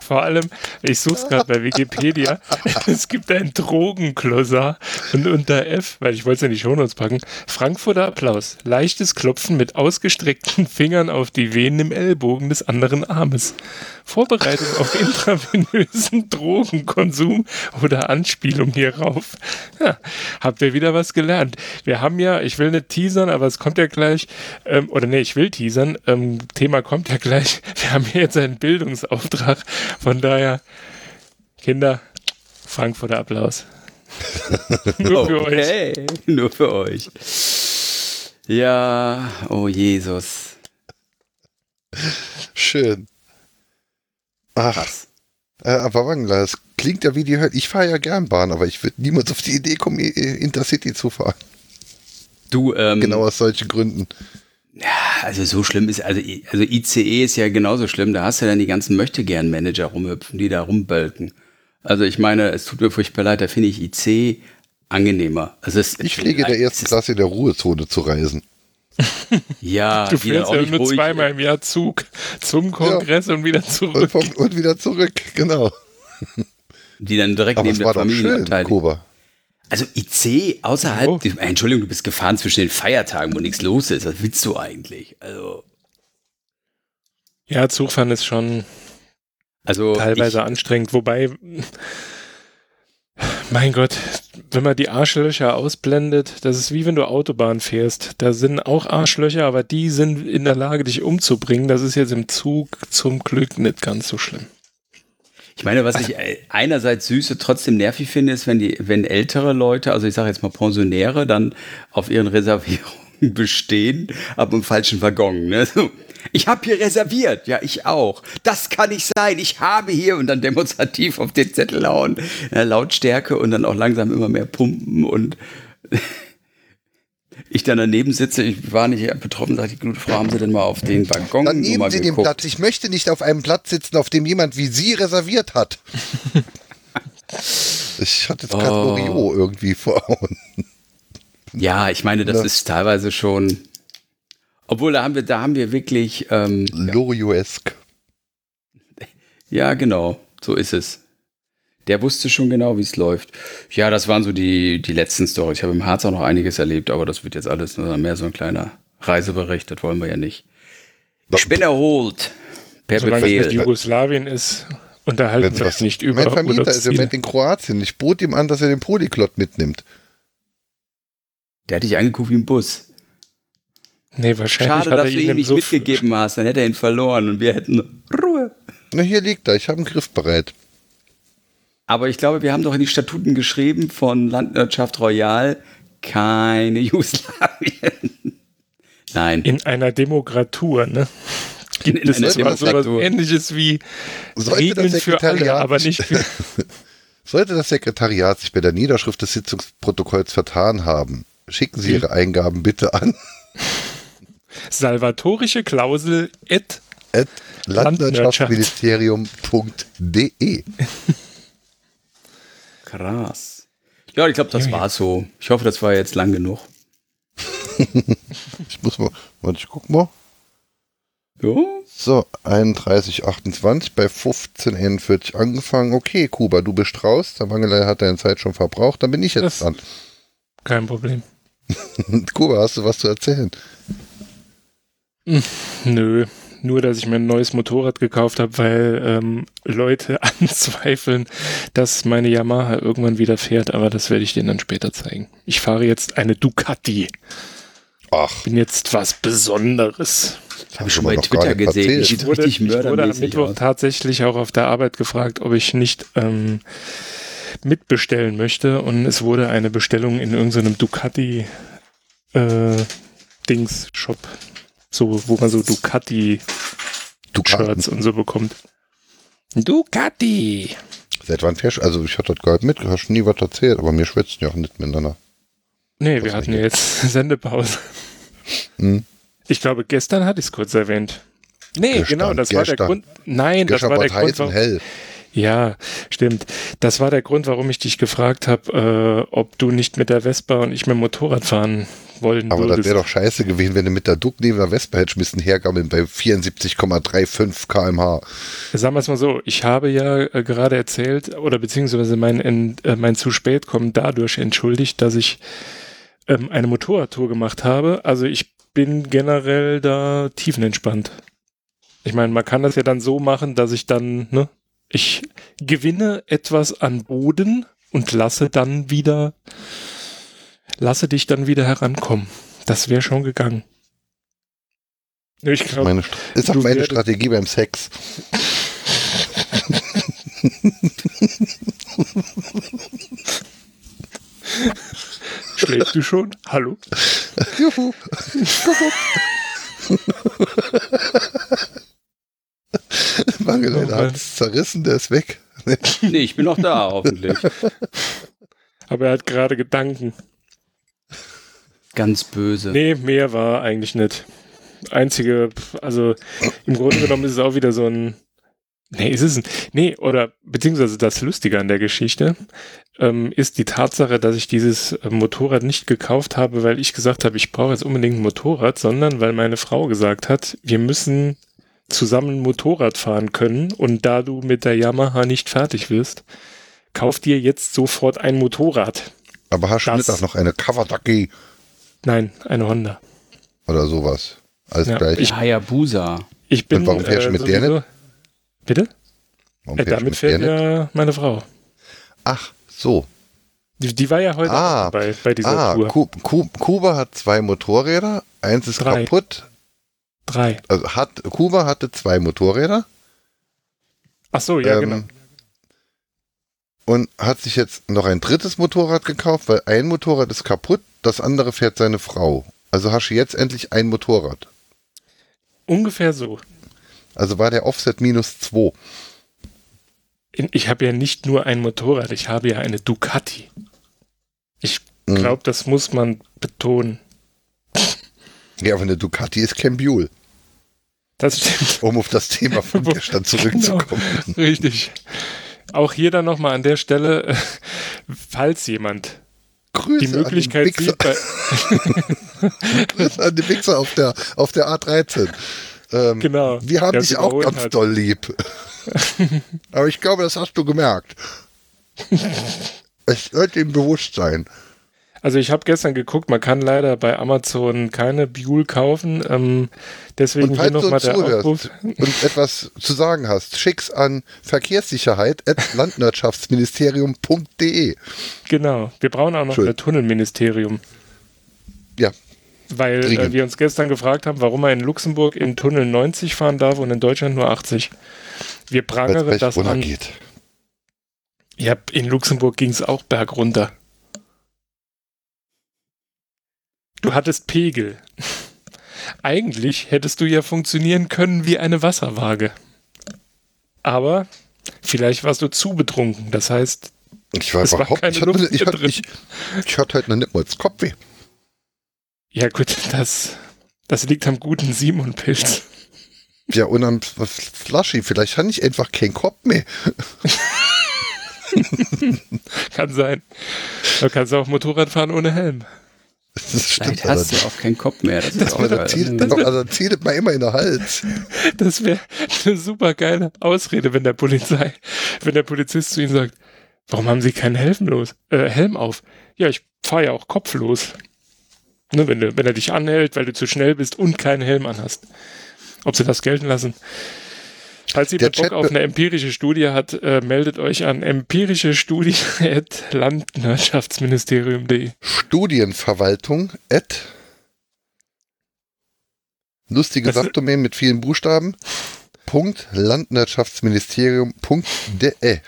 Vor allem, ich suche es gerade bei Wikipedia. es gibt ein Drogenklossar und unter F, weil ich wollte es ja in die Shownotes packen, Frankfurter Applaus. Leichtes Klopfen mit ausgestreckten Fingern auf die Venen im Ellbogen des anderen Armes. Vorbereitung auf intravenösen Drogenkonsum oder Anspielung hierauf. Ja, habt ihr wieder was gelernt. Wir haben ja, ich will nicht teasern, aber es kommt ja gleich, ähm, oder nee, ich will teasern, ähm, Thema kommt ja gleich. Wir haben hier jetzt einen Bildungsauftrag. Von daher, Kinder, Frankfurter Applaus. Nur für euch. Okay, nur für euch. Ja, oh Jesus. Schön. Ach, Krass. äh, aber Wangler, das klingt ja wie die Hölle. Ich fahre ja gern Bahn, aber ich würde niemals auf die Idee kommen, Intercity zu fahren. Du, ähm, Genau aus solchen Gründen. Also so schlimm ist, also, also ICE ist ja genauso schlimm. Da hast du dann die ganzen Möchtegern-Manager rumhüpfen, die da rumbölken. Also ich meine, es tut mir furchtbar leid, da finde ich IC angenehmer. Also es, Ich fliege in der ersten Klasse in der Ruhezone zu reisen. Ja, Du fährst auch ja nicht nur zweimal im Jahr Zug zum Kongress und wieder Und, zurück. vom, und wieder zurück, genau. Die dann direkt Aber neben es der Familienabteilung. Kuba. Also IC außerhalb, Oh. Entschuldigung, du bist gefahren zwischen den Feiertagen, wo nichts los ist. Was willst du eigentlich? Also, Ja, Zugfahren ist schon also teilweise ich, anstrengend. Wobei, mein Gott, wenn man die Arschlöcher ausblendet, das ist wie wenn du Autobahn fährst. Da sind auch Arschlöcher, aber die sind in der Lage, dich umzubringen. Das ist jetzt im Zug zum Glück nicht ganz so schlimm. Ich meine, was ich äh, einerseits süße, trotzdem nervig finde, ist, wenn die, wenn ältere Leute, also ich sage jetzt mal Pensionäre, dann auf ihren Reservierungen bestehen, aber im falschen Waggon. Ne? So, ich habe hier reserviert, ja, ich auch. Das kann nicht sein, ich habe hier und dann demonstrativ auf den Zettel hauen, ja, Lautstärke und dann auch langsam immer mehr pumpen und ich dann daneben sitze, ich war nicht betroffen, sagt die gute Frau, haben Sie denn mal auf den Waggon Dann nehmen Sie den? Platz. Ich möchte nicht auf einem Platz sitzen, auf dem jemand wie Sie reserviert hat. ich hatte jetzt gerade Oh. Oriot irgendwie vor Augen. Ja, ich meine, das Ja. ist teilweise schon. Obwohl, da haben wir, da haben wir wirklich, ähm, Lorioesk. ja, genau, so ist es. Der wusste schon genau, wie es läuft. Ja, das waren so die, die letzten Storys. Ich habe im Harz auch noch einiges erlebt, aber das wird jetzt alles nur mehr so ein kleiner Reisebericht. Das wollen wir ja nicht. Ich bin erholt. Per Solange es Befehl. nicht Jugoslawien ist unterhalten Wenn's wir uns nicht über Mein Vermieter ist im. Moment in Kroatien. Ich bot ihm an, dass er den Polyglot mitnimmt. Der hat dich angeguckt wie ein Bus. Nee, wahrscheinlich Schade, hat er dass du ihn nicht Suff- mitgegeben hast. Dann hätte er ihn verloren und wir hätten Ruhe. Na, hier liegt er. Ich habe einen Griff bereit. Aber ich glaube, wir haben doch in die Statuten geschrieben von Landwirtschaft Royal keine Jugoslawien. Nein. in einer Demokratur, ne? Gibt In es einer sowas Demokratur. ähnliches wie Sollte Regeln das für alle, Sekretariat- aber nicht für Sollte das Sekretariat sich bei der Niederschrift des Sitzungsprotokolls vertan haben, schicken Sie Ihre Eingaben bitte an salvatorische Klausel et at Landwirtschaft. landwirtschaftsministerium.de. Krass. Ja, ich glaube, das war so. Ich hoffe, das war jetzt lang genug. Ich muss mal, warte, ich guck mal. Ja, So, 31, 28, bei 15, 41 angefangen. Okay, Kuba, du bist raus. Der Wangelei hat deine Zeit schon verbraucht. Dann bin ich jetzt Das- dran. kein Problem. Kuba, hast du was zu erzählen? Nö, nur dass ich mir ein neues Motorrad gekauft habe, weil ähm, Leute anzweifeln, dass meine Yamaha irgendwann wieder fährt, aber das werde ich denen dann später zeigen. Ich fahre jetzt eine Ducati. Ach, Bin jetzt was Besonderes. das habe ich schon bei gar Twitter gesehen. Erzählt. Ich wurde, ich wurde am Mittwoch aus. tatsächlich auch auf der Arbeit gefragt, ob ich nicht ähm, mitbestellen möchte. Und es wurde eine Bestellung in irgendeinem Ducati äh, Dings Shop, so wo man so Ducati Ducaten. Shirts und so bekommt. Ducati. Seit wann fährst du? Also, ich hatte das gar nicht mit, hast nie was erzählt, aber wir schwätzen ja auch nicht miteinander. Nee, Was wir hatten ja jetzt Sendepause. Hm. Ich glaube, gestern hatte ich es kurz erwähnt. Nee, Gestern, genau, das war der gestern. Grund. Nein, das Gestern war war der Grund, und warum, hell. Ja, stimmt. Das war der Grund, warum ich dich gefragt habe, äh, ob du nicht mit der Vespa und ich mit dem Motorrad fahren wollen Aber das würdest. wäre doch scheiße gewesen, wenn du mit der Duck neben der Vespa hättest müssen hergammeln bei 74,35 kmh. Sagen wir es mal so, ich habe ja äh, gerade erzählt, oder beziehungsweise mein, Ent- äh, mein zu spät kommen dadurch entschuldigt, dass ich ähm, eine Motorradtour gemacht habe. Also ich bin generell da tiefenentspannt. Ich meine, man kann das ja dann so machen, dass ich dann, ne, ich gewinne etwas an Boden und lasse dann wieder, lasse dich dann wieder herankommen. Das wäre schon gegangen. Ich glaube, Meine, St- ist auch meine Strategie beim Sex. schläfst du schon? Hallo? Juhu. Mangel, der hat es zerrissen, der ist weg. Nee, ich bin noch da, hoffentlich. Aber er hat gerade Gedanken. Ganz böse. Nee, mehr war eigentlich nicht. Einzige, also im Grunde genommen ist es auch wieder so ein. Nee, ist es ein. Nee, oder beziehungsweise das Lustige an der Geschichte ähm, ist die Tatsache, dass ich dieses äh, Motorrad nicht gekauft habe, weil ich gesagt habe, ich brauche jetzt unbedingt ein Motorrad, sondern weil meine Frau gesagt hat, wir müssen zusammen Motorrad fahren können und da du mit der Yamaha nicht fertig wirst, kauf dir jetzt sofort ein Motorrad. Aber hast du Das- nicht auch noch eine Kawasaki Nein, eine Honda. oder sowas? Alles Ja, gleich. ich- Hayabusa. Ich bin. Und warum fährst du mit der sowieso- Bitte? Warum Ja, fährst du damit mit fährt der nicht? ja meine Frau. Ach, so. Die, die war ja heute Ah. auch dabei bei dieser Ah, Tour. Ku Ku Kuba hat zwei Motorräder. Eins ist Drei. kaputt. Drei. Also hat, Kuba hatte zwei Motorräder. Ach so, ja, ähm, genau. Und hat sich jetzt noch ein drittes Motorrad gekauft, weil ein Motorrad ist kaputt, das andere fährt seine Frau. Also hast du jetzt endlich ein Motorrad. Ungefähr so. Also war der Offset minus 2. In- Ich habe ja nicht nur ein Motorrad, ich habe ja eine Ducati. Ich Mhm. glaube, das muss man betonen. Ja, aber eine Ducati ist kein Buell, Das stimmt. um auf das Thema von gestern zurückzukommen. Genau, richtig. Auch hier dann nochmal an der Stelle, äh, falls jemand Grüße die Möglichkeit sieht, bei, Grüße an den Wichser auf der, auf der A13. Ähm, Genau, Wir haben dich sie auch ganz hat. doll lieb. aber ich glaube, das hast du gemerkt. Es sollte ihm bewusst sein. Also ich habe gestern geguckt, man kann leider bei Amazon keine Buell kaufen. Ähm, deswegen hier nochmal der Aufruf. und etwas zu sagen hast, schick's an verkehrssicherheit.landwirtschaftsministerium.de. Genau. Wir brauchen auch noch ein Tunnelministerium. Ja, Weil äh, wir uns gestern gefragt haben, warum er in Luxemburg in Tunnel 90 fahren darf und in Deutschland nur 80. Wir es das an. runtergeht. Ja, in Luxemburg ging es auch bergunter. Du hattest Pegel. Eigentlich hättest du ja funktionieren können wie eine Wasserwaage. Aber vielleicht warst du zu betrunken. Das heißt, Ich war überhaupt ich hatte, Luft ich, hatte, drin. ich, ich hatte halt noch nicht mal das Kopfweh. ja gut, das, das liegt am guten Simon-Pilz. Ja, und am Flaschi, vielleicht hatte ich einfach keinen Kopf mehr. Kann sein. Da kannst du auch Motorrad fahren ohne Helm. Das stimmt Vielleicht hast du allerdings. auch keinen Kopf mehr. Das Aber geil. dann zieht, dann, also zieht mal immer in den Hals. Das wäre eine super geile Ausrede, wenn der Polizei, wenn der Polizist zu Ihnen sagt, warum haben Sie keinen Helm los, äh, Helm auf? Ja, ich fahre ja auch kopflos. Ne, wenn, du, wenn er dich anhält, weil du zu schnell bist und keinen Helm anhast. Ob Sie das gelten lassen? Falls jemand Bock Chat- auf eine empirische Studie hat, äh, meldet euch an empirische Studie at landwirtschaftsministerium.de. Studienverwaltung at lustige Subdomain mit vielen Buchstaben. Punkt Landwirtschaftsministerium.de.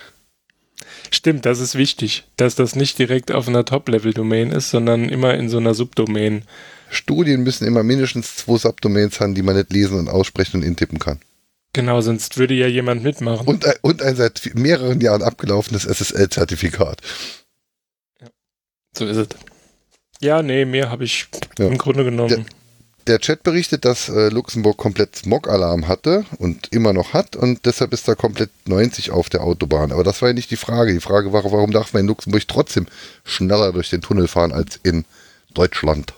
Stimmt, das ist wichtig, dass das nicht direkt auf einer Top-Level-Domain ist, sondern immer in so einer Subdomain. Studien müssen immer mindestens zwei Subdomains haben, die man nicht lesen und aussprechen und intippen kann. Genau, sonst würde ja jemand mitmachen. Und, ein- und ein seit mehreren Jahren abgelaufenes SSL-Zertifikat. So ist es. Ja, nee, mehr habe ich Ja. im Grunde genommen. Der Chat berichtet, dass äh, Luxemburg komplett Smog-Alarm hatte und immer noch hat und deshalb ist da komplett 90 auf der Autobahn. Aber das war ja nicht die Frage. Die Frage war, warum darf man in Luxemburg trotzdem schneller durch den Tunnel fahren als in Deutschland?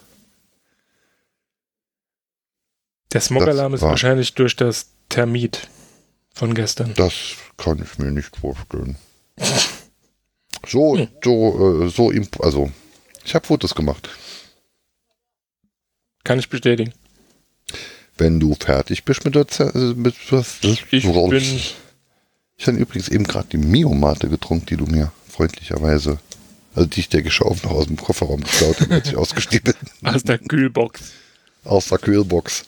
Der Smog-Alarm ist wahrscheinlich durch das Termit von gestern. Das kann ich mir nicht vorstellen. So, so, äh, so, also ich habe Fotos gemacht. Kann ich bestätigen. Wenn du fertig bist mit der Ze äh, mit was, Ich bin, Ich habe übrigens eben gerade die Mio-Mate getrunken, die du mir freundlicherweise, also die ich dir geschauft noch aus dem Kofferraum geklaut habe, als ich ausgestiegen bin, aus der Kühlbox. aus der Kühlbox.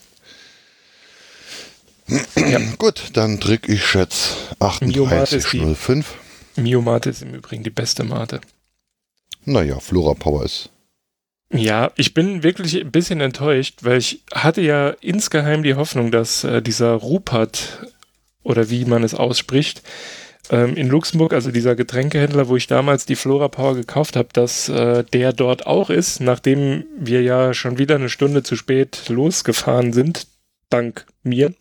Ja. Gut, dann drücke ich jetzt Mio-Mate ist die- 3805. Mio-Mate ist im Übrigen die beste Mate. Naja, Flora Power ist. Ja, ich bin wirklich ein bisschen enttäuscht, weil ich hatte ja insgeheim die Hoffnung, dass äh, dieser Rupert oder wie man es ausspricht, ähm, in Luxemburg, also dieser Getränkehändler, wo ich damals die Flora Power gekauft habe, dass äh, der dort auch ist, nachdem wir ja schon wieder eine Stunde zu spät losgefahren sind, dank mir.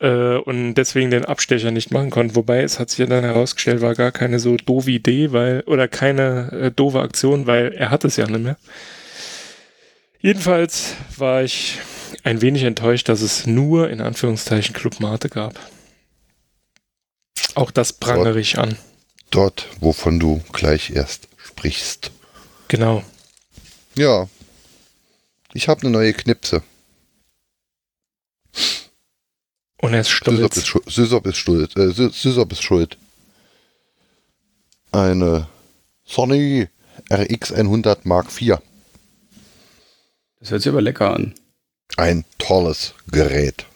Äh, und deswegen den Abstecher nicht machen konnten. Wobei es hat sich ja dann herausgestellt, war gar keine so doofe Idee, weil, oder keine äh, doofe Aktion, weil er hat es ja nicht mehr. Jedenfalls war ich ein wenig enttäuscht, dass es nur in Anführungszeichen Club Mate gab. Auch das prangere ich an. Dort, wovon du gleich erst sprichst. Genau. Ja. Ich habe eine neue Knipse. Und er ist Sysop ist, stolz. schuld, Sysop ist schuld. Äh, Sy- Sysop ist schuld. Eine Sony RX 100 Mark IV. Das hört sich aber lecker an. Ein tolles Gerät.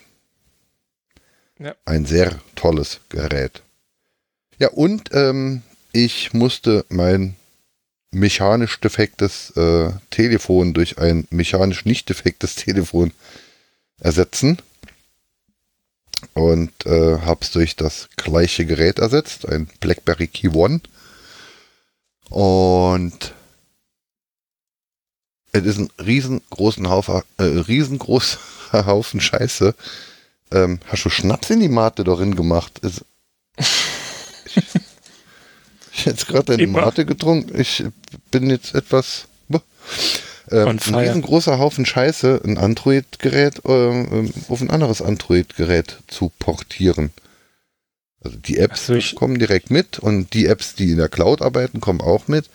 Ja. Ein sehr tolles Gerät. Ja, und ähm, ich musste mein mechanisch defektes äh, Telefon durch ein mechanisch nicht defektes Telefon ersetzen. Und äh, habe es durch das gleiche Gerät ersetzt, ein BlackBerry Key One. Und es ist ein riesengroßen Haufen, äh, riesengroßer Haufen Scheiße. Ähm, hast du Schnaps in die Mate darin gemacht? Es, ich jetzt gerade eine. Mate getrunken. Ich bin jetzt etwas. On ein riesengroßer Haufen Scheiße, ein Android-Gerät ähm, auf ein anderes Android-Gerät zu portieren. Also die Apps so, kommen direkt mit und die Apps, die in der Cloud arbeiten, kommen auch mit.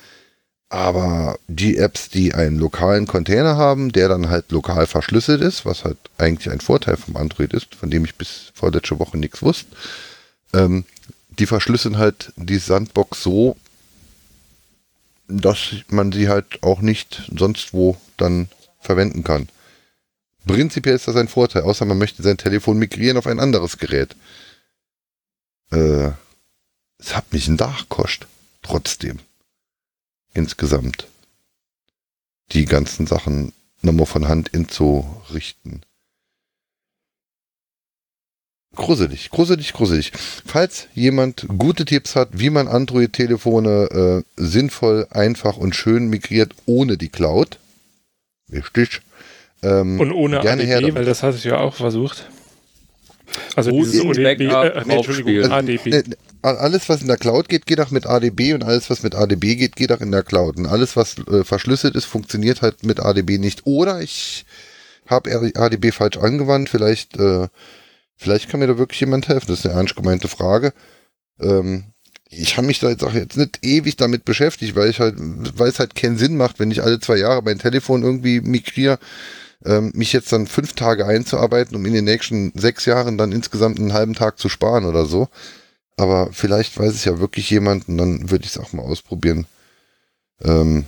Aber die Apps, die einen lokalen Container haben, der dann halt lokal verschlüsselt ist, was halt eigentlich ein Vorteil vom Android ist, von dem ich bis vor letzte Woche nichts wusste, ähm, die verschlüsseln halt die Sandbox so, dass man sie halt auch nicht sonst wo dann verwenden kann. Prinzipiell ist das ein Vorteil, außer man möchte sein Telefon migrieren auf ein anderes Gerät. Äh, es hat mich ein Dach kostet. Trotzdem. Insgesamt. Die ganzen Sachen nochmal von Hand inzurichten. Gruselig, gruselig, gruselig. Falls jemand gute Tipps hat, wie man Android-Telefone äh, sinnvoll, einfach und schön migriert ohne die Cloud, wichtig. Ähm, und ohne gerne ADB, her weil das hatte ich ja auch versucht. Also Wo dieses ODB, äh, nee, Entschuldigung, ADB. Äh, alles, was in der Cloud geht, geht auch mit ADB und alles, was mit ADB geht, geht auch in der Cloud. Und alles, was äh, verschlüsselt ist, funktioniert halt mit ADB nicht. Oder ich habe ADB falsch angewandt. Vielleicht, äh, vielleicht kann mir da wirklich jemand helfen. Das ist eine ernst gemeinte Frage. Ähm, ich habe mich da jetzt auch jetzt nicht ewig damit beschäftigt, weil ich halt, weil es halt keinen Sinn macht, wenn ich alle zwei Jahre mein Telefon irgendwie migriere, ähm, mich jetzt dann fünf Tage einzuarbeiten, um in den nächsten sechs Jahren dann insgesamt einen halben Tag zu sparen oder so. Aber vielleicht weiß es ja wirklich jemand und dann würde ich es auch mal ausprobieren ähm,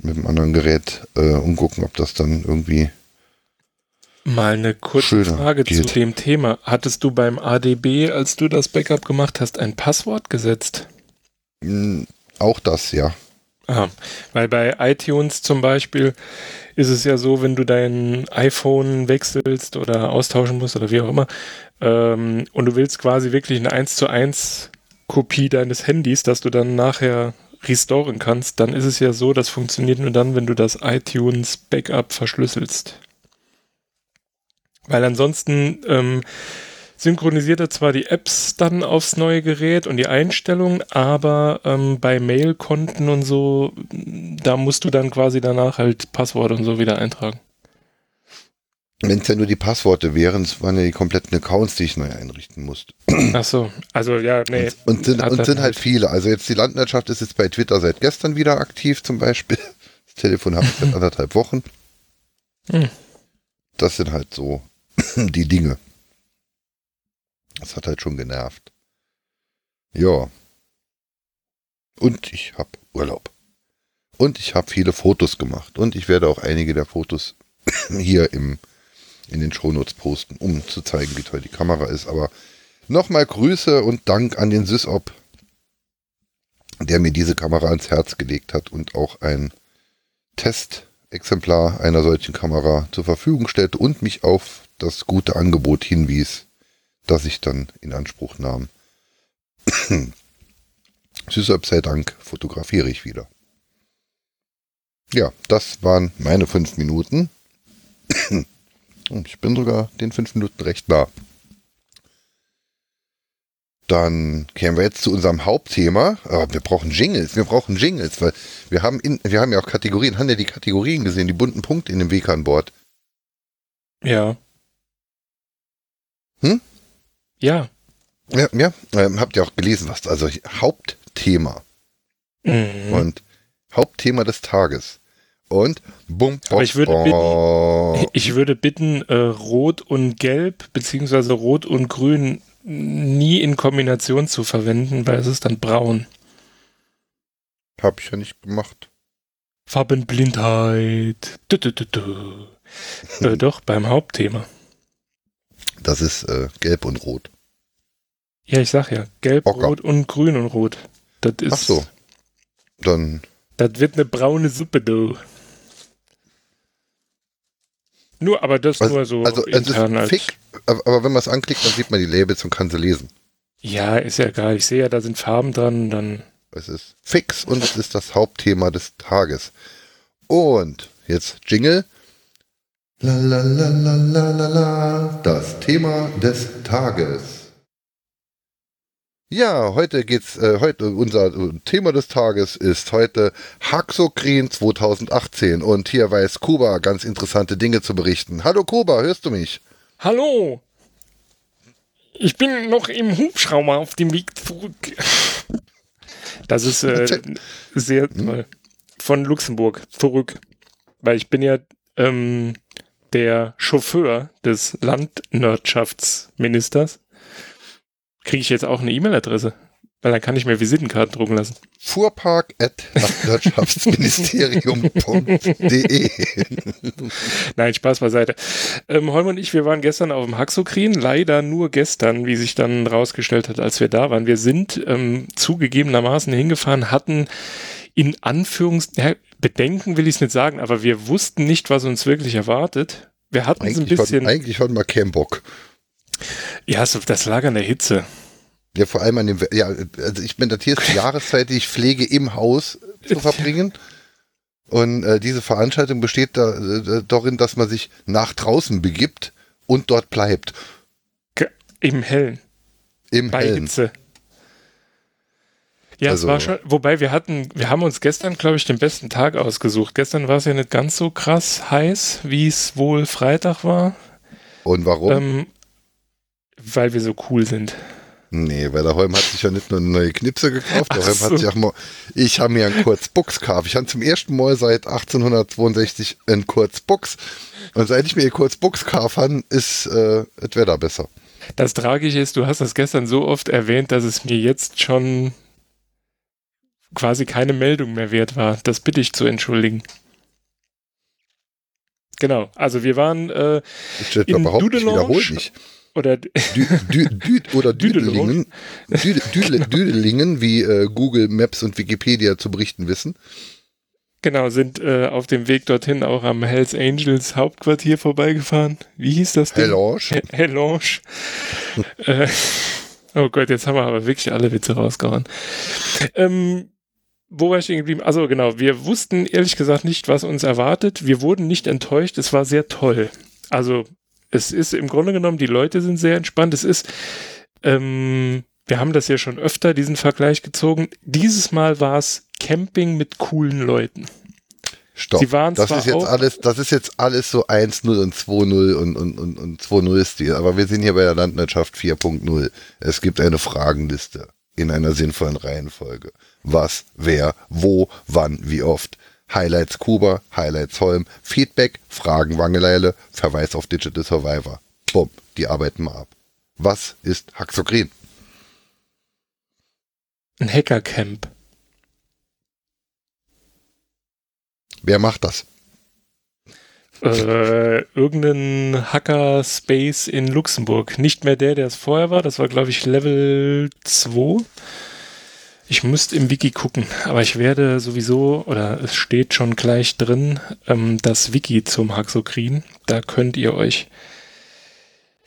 mit einem anderen Gerät äh, und gucken, ob das dann irgendwie. Mal eine kurze Frage geht. zu dem Thema. Hattest du beim ADB, als du das Backup gemacht hast, ein Passwort gesetzt? Mm, auch das, ja. Aha, weil bei iTunes zum Beispiel ist es ja so, wenn du dein iPhone wechselst oder austauschen musst oder wie auch immer, ähm, und du willst quasi wirklich eine 1 zu 1 Kopie deines Handys, dass du dann nachher restoren kannst, dann ist es ja so, das funktioniert nur dann, wenn du das iTunes Backup verschlüsselst. Weil ansonsten ähm, synchronisiert er zwar die Apps dann aufs neue Gerät und die Einstellungen, aber ähm, bei Mailkonten und so, da musst du dann quasi danach halt Passwort und so wieder eintragen. Wenn es ja nur die Passworte wären, es waren ja die kompletten Accounts, die ich neu einrichten musste. Ach so, also ja, nee. Und, und sind, und sind halt viele. Also jetzt die Landwirtschaft ist jetzt bei Twitter seit gestern wieder aktiv zum Beispiel. Das Telefon habe ich seit anderthalb Wochen. Hm. Das sind halt so die Dinge. Das hat halt schon genervt. Ja. Und ich habe Urlaub. Und ich habe viele Fotos gemacht. Und ich werde auch einige der Fotos hier im in den Shownotes posten, um zu zeigen, wie toll die Kamera ist. Aber nochmal Grüße und Dank an den SysOp, der mir diese Kamera ans Herz gelegt hat und auch ein Testexemplar einer solchen Kamera zur Verfügung stellte und mich auf das gute Angebot hinwies, das ich dann in Anspruch nahm. SysOp sei Dank fotografiere ich wieder. Ja, das waren meine fünf Minuten. Ich bin sogar den fünf Minuten recht nah. Dann kämen wir jetzt zu unserem Hauptthema. Aber wir brauchen Jingles. Wir brauchen Jingles, weil wir haben, in, wir haben ja auch Kategorien. Haben ja die Kategorien gesehen, die bunten Punkte in dem WKN-Board. Ja. Hm? Ja. Ja, ja. Ähm, habt ihr auch gelesen, was? Also Hauptthema. Mhm. Und Hauptthema des Tages. Und bum, Aber ich würde bitten, ich würde bitten äh, Rot und Gelb beziehungsweise Rot und Grün nie in Kombination zu verwenden, weil es ist dann braun. Hab ich ja nicht gemacht. Farbenblindheit. Du, du, du, äh, doch, beim Hauptthema. Das ist äh, Gelb und Rot. Ja, ich sag ja, Gelb, Ocker. Rot und Grün und Rot. Das ist. Ach so. Dann. Das wird eine braune Suppe, du. Nur, aber das also, nur so also, intern als fick, aber, aber, wenn man es anklickt, dann sieht man die Labels und kann sie lesen. Ja, ist ja egal. Ich sehe ja, da sind Farben dran, dann. Es ist fix und es ist das Hauptthema des Tages. Und jetzt Jingle. La la la la la la la. Das Thema des Tages. Ja, heute geht's, äh, heute unser äh, Thema des Tages ist heute Haxokrin 2018 und hier weiß Kuba ganz interessante Dinge zu berichten. Hallo Kuba, hörst du mich? Hallo. Ich bin noch im Hubschrauber auf dem Weg zurück. Das ist äh, sehr hm? toll. von Luxemburg zurück. Weil ich bin ja ähm, der Chauffeur des Landwirtschaftsministers. Kriege ich jetzt auch eine E-Mail-Adresse? Weil dann kann ich mir Visitenkarten drucken lassen. Fuhrpark at landwirtschaftsministerium.de Nein, Spaß beiseite. Ähm, Holm und ich, wir waren gestern auf dem Haxokrin, leider nur gestern, wie sich dann rausgestellt hat, als wir da waren. Wir sind ähm, zugegebenermaßen hingefahren, hatten in Anführungs... Ja, Bedenken will ich es nicht sagen, aber wir wussten nicht, was uns wirklich erwartet. Wir hatten es ein bisschen... Hat, eigentlich hatten wir keinen Bock. Ja, das lag an der Hitze. Ja, vor allem an dem, ja, also ich bin das hier ist die Jahreszeit, die ich pflege im Haus zu verbringen. Und äh, diese Veranstaltung besteht da, äh, darin, dass man sich nach draußen begibt und dort bleibt. Im Hellen. Im Bei Hellen. Hitze. Ja, Also- es war schon, wobei wir hatten, wir haben uns gestern, glaube ich, den besten Tag ausgesucht. Gestern war es ja nicht ganz so krass heiß, wie es wohl Freitag war, Und warum? ähm, weil wir so cool sind. Nee, weil der Holm hat sich ja nicht nur eine neue Knipse gekauft, der Ach Holm so. hat sich auch mal, ich habe mir einen Kurzbuchs gekauft. Ich habe zum ersten Mal seit 1862 einen Kurzbuchs. Und seit ich mir einen Kurzbuchs gekauft habe, ist äh, das Wetter besser. Das Tragische ist, du hast das gestern so oft erwähnt, dass es mir jetzt schon quasi keine Meldung mehr wert war. Das bitte ich zu entschuldigen. Genau, also wir waren, äh, In Dudelange? Oder Dü, Dü, Dü, oder Düdelingen. Düdelingen, Dü, Düdel, Düdelingen, wie äh, Google Maps und Wikipedia zu berichten wissen. Genau, sind äh, auf dem Weg dorthin auch am Hells Angels Hauptquartier vorbeigefahren. Wie hieß das Ding? Hellange. He- Hellange. äh, oh Gott, jetzt haben wir aber wirklich alle Witze rausgehauen. Ähm, wo war ich stehen geblieben? Also genau, wir wussten ehrlich gesagt nicht, was uns erwartet. Wir wurden nicht enttäuscht. Es war sehr toll. Also es ist im Grunde genommen, die Leute sind sehr entspannt. Es ist, ähm, wir haben das ja schon öfter, diesen Vergleich gezogen. Dieses Mal war es Camping mit coolen Leuten. Stopp. Sie waren das ist jetzt alles, das ist jetzt alles so 1-0 und 2-0 und, und, und, und 2-0 Stil. Aber wir sind hier bei der Landwirtschaft 4.0. Es gibt eine Fragenliste in einer sinnvollen Reihenfolge. Was, wer, wo, wann, wie oft. Highlights Kuba, Highlights Holm, Feedback, Fragen Wangeleile, Verweis auf Digital Survivor. Bumm, die arbeiten mal ab. Was ist Haxokrin? Ein Hackercamp. Wer macht das? äh, irgendein Hacker-Space in Luxemburg. Nicht mehr der, der es vorher war. Das war, glaube ich, Level 2. Ich müsste im Wiki gucken, aber ich werde sowieso, oder es steht schon gleich drin, ähm, das Wiki zum Haxokrin. Da könnt ihr euch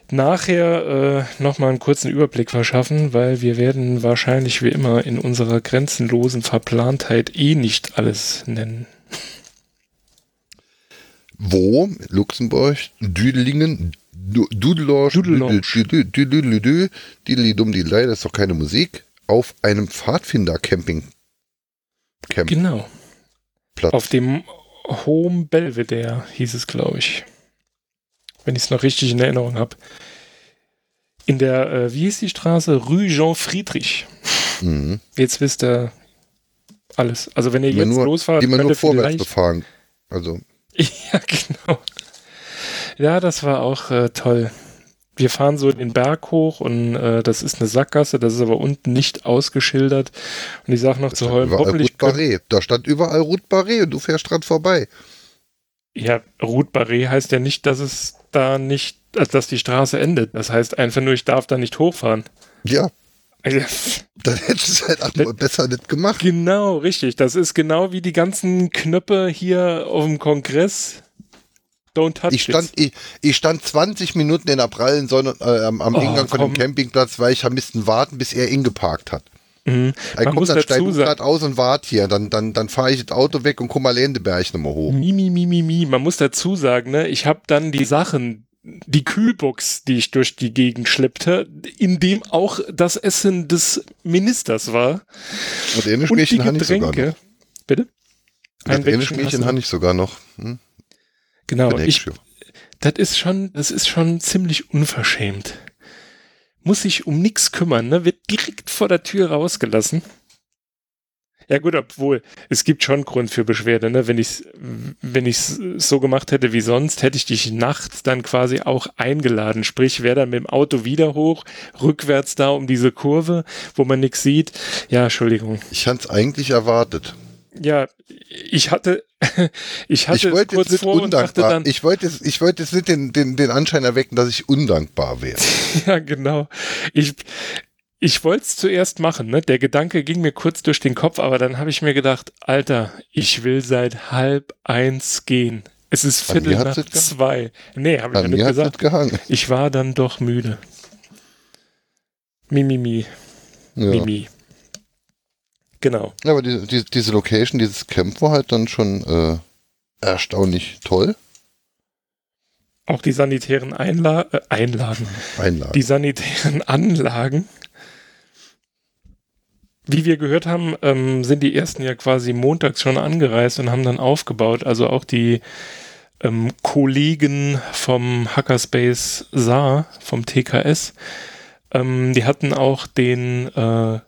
nachher äh, nochmal einen kurzen Überblick verschaffen, weil wir werden wahrscheinlich wie immer in unserer grenzenlosen Verplantheit eh nicht alles nennen. Wo? Luxemburg, Düdelingen, Du- Dudelange, Dudelange. Düdel- Düdel- Düdelidü, Didelidum, Didelei, das ist doch keine Musik, auf einem Pfadfinder-Camping. Camp Genau. Platz. Auf dem Home Belvedere hieß es, glaube ich. Wenn ich es noch richtig in Erinnerung habe. In der, äh, wie hieß die Straße? Rue Jean Friedrich. Mhm. Jetzt wisst ihr alles. Also wenn ihr Die jetzt nur, losfahrt, die man könnt nur vorwärts befahren. Also, Ja, genau. Ja, das war auch äh, toll. Wir fahren so den Berg hoch und äh, das ist eine Sackgasse, das ist aber unten nicht ausgeschildert. Und ich sage noch da zu Holm, hoffentlich. Da stand überall Route Barré und du fährst dran vorbei. Ja, Route Barré heißt ja nicht, dass es da nicht, äh, dass die Straße endet. Das heißt einfach nur, ich darf da nicht hochfahren. Ja, Also, dann hättest du es halt auch mal besser nicht gemacht. genau, richtig. Das ist genau wie die ganzen Knöpfe hier auf dem Kongress. Don't touch Ich stand, ich, ich stand 20 Minuten in der prallen Sonne äh, am, am Oh, Eingang von komm. dem Campingplatz, weil ich mussten warten, bis er ihn geparkt hat. Mhm. Er Man muss kommt dann steigt gerade aus und wart hier. Dann, dann, dann fahre ich das Auto weg und guck mal Lendeberg nochmal hoch. Mi, mi, mi, mi, mi. Man muss dazu sagen, ne, ich habe dann die Sachen, die Kühlbox, die ich durch die Gegend schleppte, in dem auch das Essen des Ministers war. Und Und die Spielchen habe ich sogar noch. Getränke. Bitte? Das Ein Spielchen du. habe ich sogar noch. Hm? Genau, ich, das ist schon, das ist schon ziemlich unverschämt. Muss sich um nichts kümmern, ne? Wird direkt vor der Tür rausgelassen. Ja gut, obwohl es gibt schon Grund für Beschwerde. Ne? Wenn ich es wenn ich's so gemacht hätte wie sonst, hätte ich dich nachts dann quasi auch eingeladen. Sprich, wäre dann mit dem Auto wieder hoch, rückwärts da um diese Kurve, wo man nichts sieht. Ja, Entschuldigung. Ich hatte es eigentlich erwartet. Ja, ich hatte, ich hatte ich wollte kurz vor und dachte dann, Ich wollte jetzt, ich wollte jetzt nicht den, den, den Anschein erwecken, dass ich undankbar wäre. ja genau. Ich, ich wollte es zuerst machen, ne? Der Gedanke ging mir kurz durch den Kopf, aber dann habe ich mir gedacht, Alter, ich will seit halb eins gehen. Es ist An Viertel nach zwei. Nee, habe ich ja nicht gesagt. gehangen. Ich war dann doch müde. Mimimi, Ja. Mimi. Genau. Ja, aber die, die, diese Location, dieses Camp war halt dann schon äh, erstaunlich toll. Auch die sanitären Einla äh, Einlagen. Einladen. die sanitären Anlagen. Wie wir gehört haben, ähm, sind die ersten ja quasi montags schon angereist und haben dann aufgebaut. Also auch die ähm, Kollegen vom Hackerspace Saar, vom TKS, ähm, die hatten auch den, äh,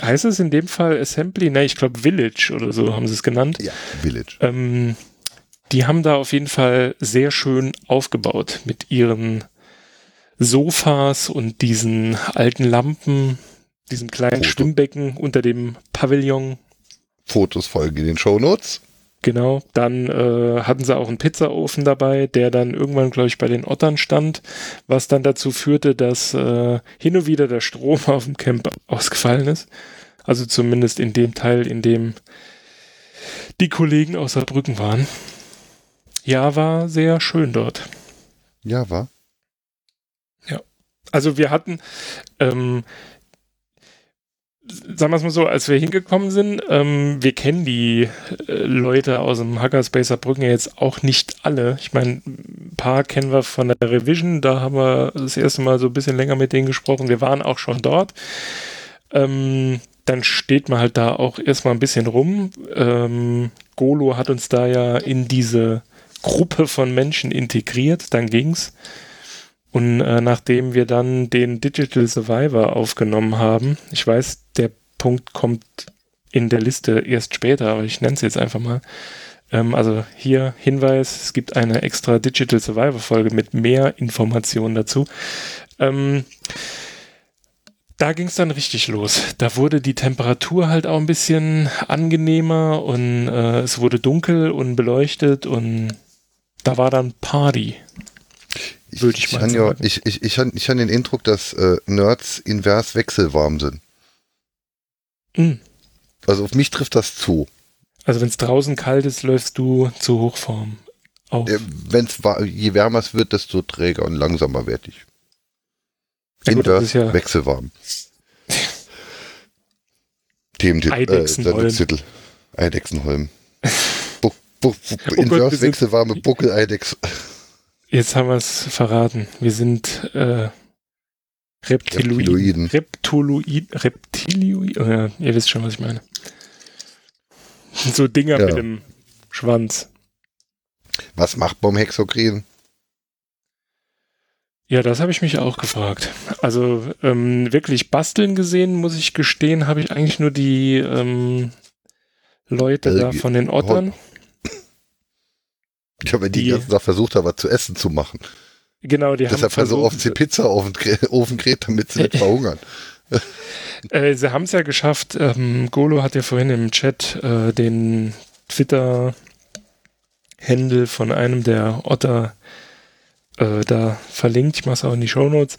heißt es in dem Fall Assembly? Ne, ich glaube Village oder so haben sie es genannt. ja, Village. Ähm, die haben da auf jeden Fall sehr schön aufgebaut mit ihren Sofas und diesen alten Lampen, diesem kleinen Foto. Schwimmbecken unter dem Pavillon. Fotos folgen in den Shownotes. Genau. Dann äh, hatten sie auch einen Pizzaofen dabei, der dann irgendwann, glaube ich, bei den Ottern stand, was dann dazu führte, dass äh, hin und wieder der Strom auf dem Camp ausgefallen ist. Also zumindest in dem Teil, in dem die Kollegen aus Saarbrücken waren. Ja, war sehr schön dort. Ja, war. Also wir hatten, ähm, sagen wir es mal so, als wir hingekommen sind, ähm, wir kennen die äh, Leute aus dem Hackerspace Saarbrücken ja jetzt auch nicht alle. Ich meine, ein paar kennen wir von der Revision, da haben wir das erste Mal so ein bisschen länger mit denen gesprochen. Wir waren auch schon dort. Ähm, dann steht man halt da auch erstmal ein bisschen rum. Ähm, Golo hat uns da ja in diese Gruppe von Menschen integriert, dann ging's. Und äh, nachdem wir dann den Digital Survivor aufgenommen haben, ich weiß, der Punkt kommt in der Liste erst später, aber ich nenne es jetzt einfach mal. Ähm, also hier Hinweis, es gibt eine extra Digital Survivor Folge mit mehr Informationen dazu. Ähm, da ging es dann richtig los. Da wurde die Temperatur halt auch ein bisschen angenehmer und äh, es wurde dunkel und beleuchtet und da war dann Party. Würde ich mal han ja, ich, ich, ich, ich han den Eindruck, dass äh, Nerds invers wechselwarm sind. Mm. Also auf mich trifft das zu. Also wenn es draußen kalt ist, läufst du zu Hochform auf. Äh, wenn's, je wärmer es wird, desto träger und langsamer werde ich. Ja gut, Invers ja- wechselwarm. Thementitel. Äh, Eidechsenholm. Sendungstitel. Eidechsenholm. Bu bu bu Oh Gott, invers sind- wechselwarme Buckeleidex. Jetzt haben wir es verraten. Wir sind äh, Reptiloiden. Reptiloiden. Reptiloid, Reptilioid. Oh ja, ihr wisst schon, was ich meine. So Dinger Ja. mit dem Schwanz. Was macht Baumhexokrin? Ja, das habe ich mich auch gefragt. Also ähm, wirklich basteln gesehen, muss ich gestehen, habe ich eigentlich nur die ähm, Leute da Belgi- von den Ottern. Ich habe die, Die- die ganze Tag versucht, aber zu essen zu machen. Genau, die Deshalb haben er so versucht, oft die Pizza auf den Ofen kräht, damit sie nicht verhungern. Äh, sie haben es ja geschafft. Ähm, Golo hat ja vorhin im Chat äh, den Twitter-Händel von einem der Otter äh, da verlinkt. Ich mache es auch in die Shownotes.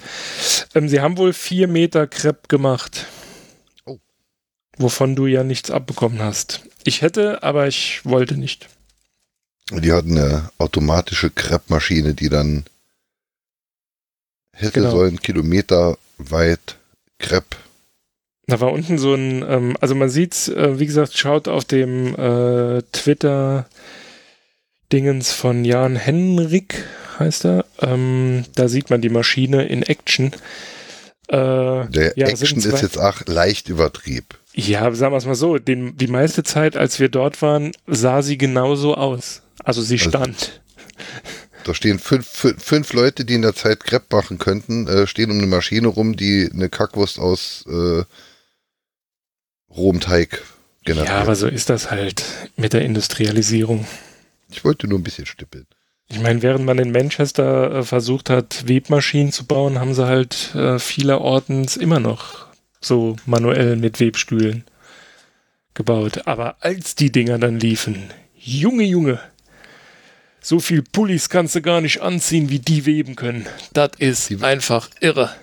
Ähm, sie haben wohl vier Meter Crepe gemacht. Oh. Wovon du ja nichts abbekommen hast. Ich hätte, aber ich wollte nicht. Die hatten eine automatische Crepe-Maschine, die dann hätte Genau. sollen Kilometer weit Crepe. Da war unten so ein, ähm, also man sieht's, äh, wie gesagt, schaut auf dem äh, Twitter Dingens von Jan Henrik, heißt er. Ähm, da sieht man die Maschine in Action. Äh, Der Ja, Action ist jetzt auch leicht übertrieben. ja, sagen wir es mal so, den, die meiste Zeit, als wir dort waren, sah sie genauso aus. Also sie Also- stand. Da stehen fünf, fünf, fünf Leute, die in der Zeit Crepe machen könnten, äh, stehen um eine Maschine rum, die eine Kackwurst aus äh, rohem Teig generiert. Ja, aber so ist das halt mit der Industrialisierung. Ich wollte nur ein bisschen stippeln. Ich meine, während man in Manchester äh, versucht hat, Webmaschinen zu bauen, haben sie halt äh, vielerorts immer noch so manuell mit Webstühlen gebaut. Aber als die Dinger dann liefen, Junge, Junge, so viel Pullis kannst du gar nicht anziehen, wie die weben können. Das ist die, einfach irre.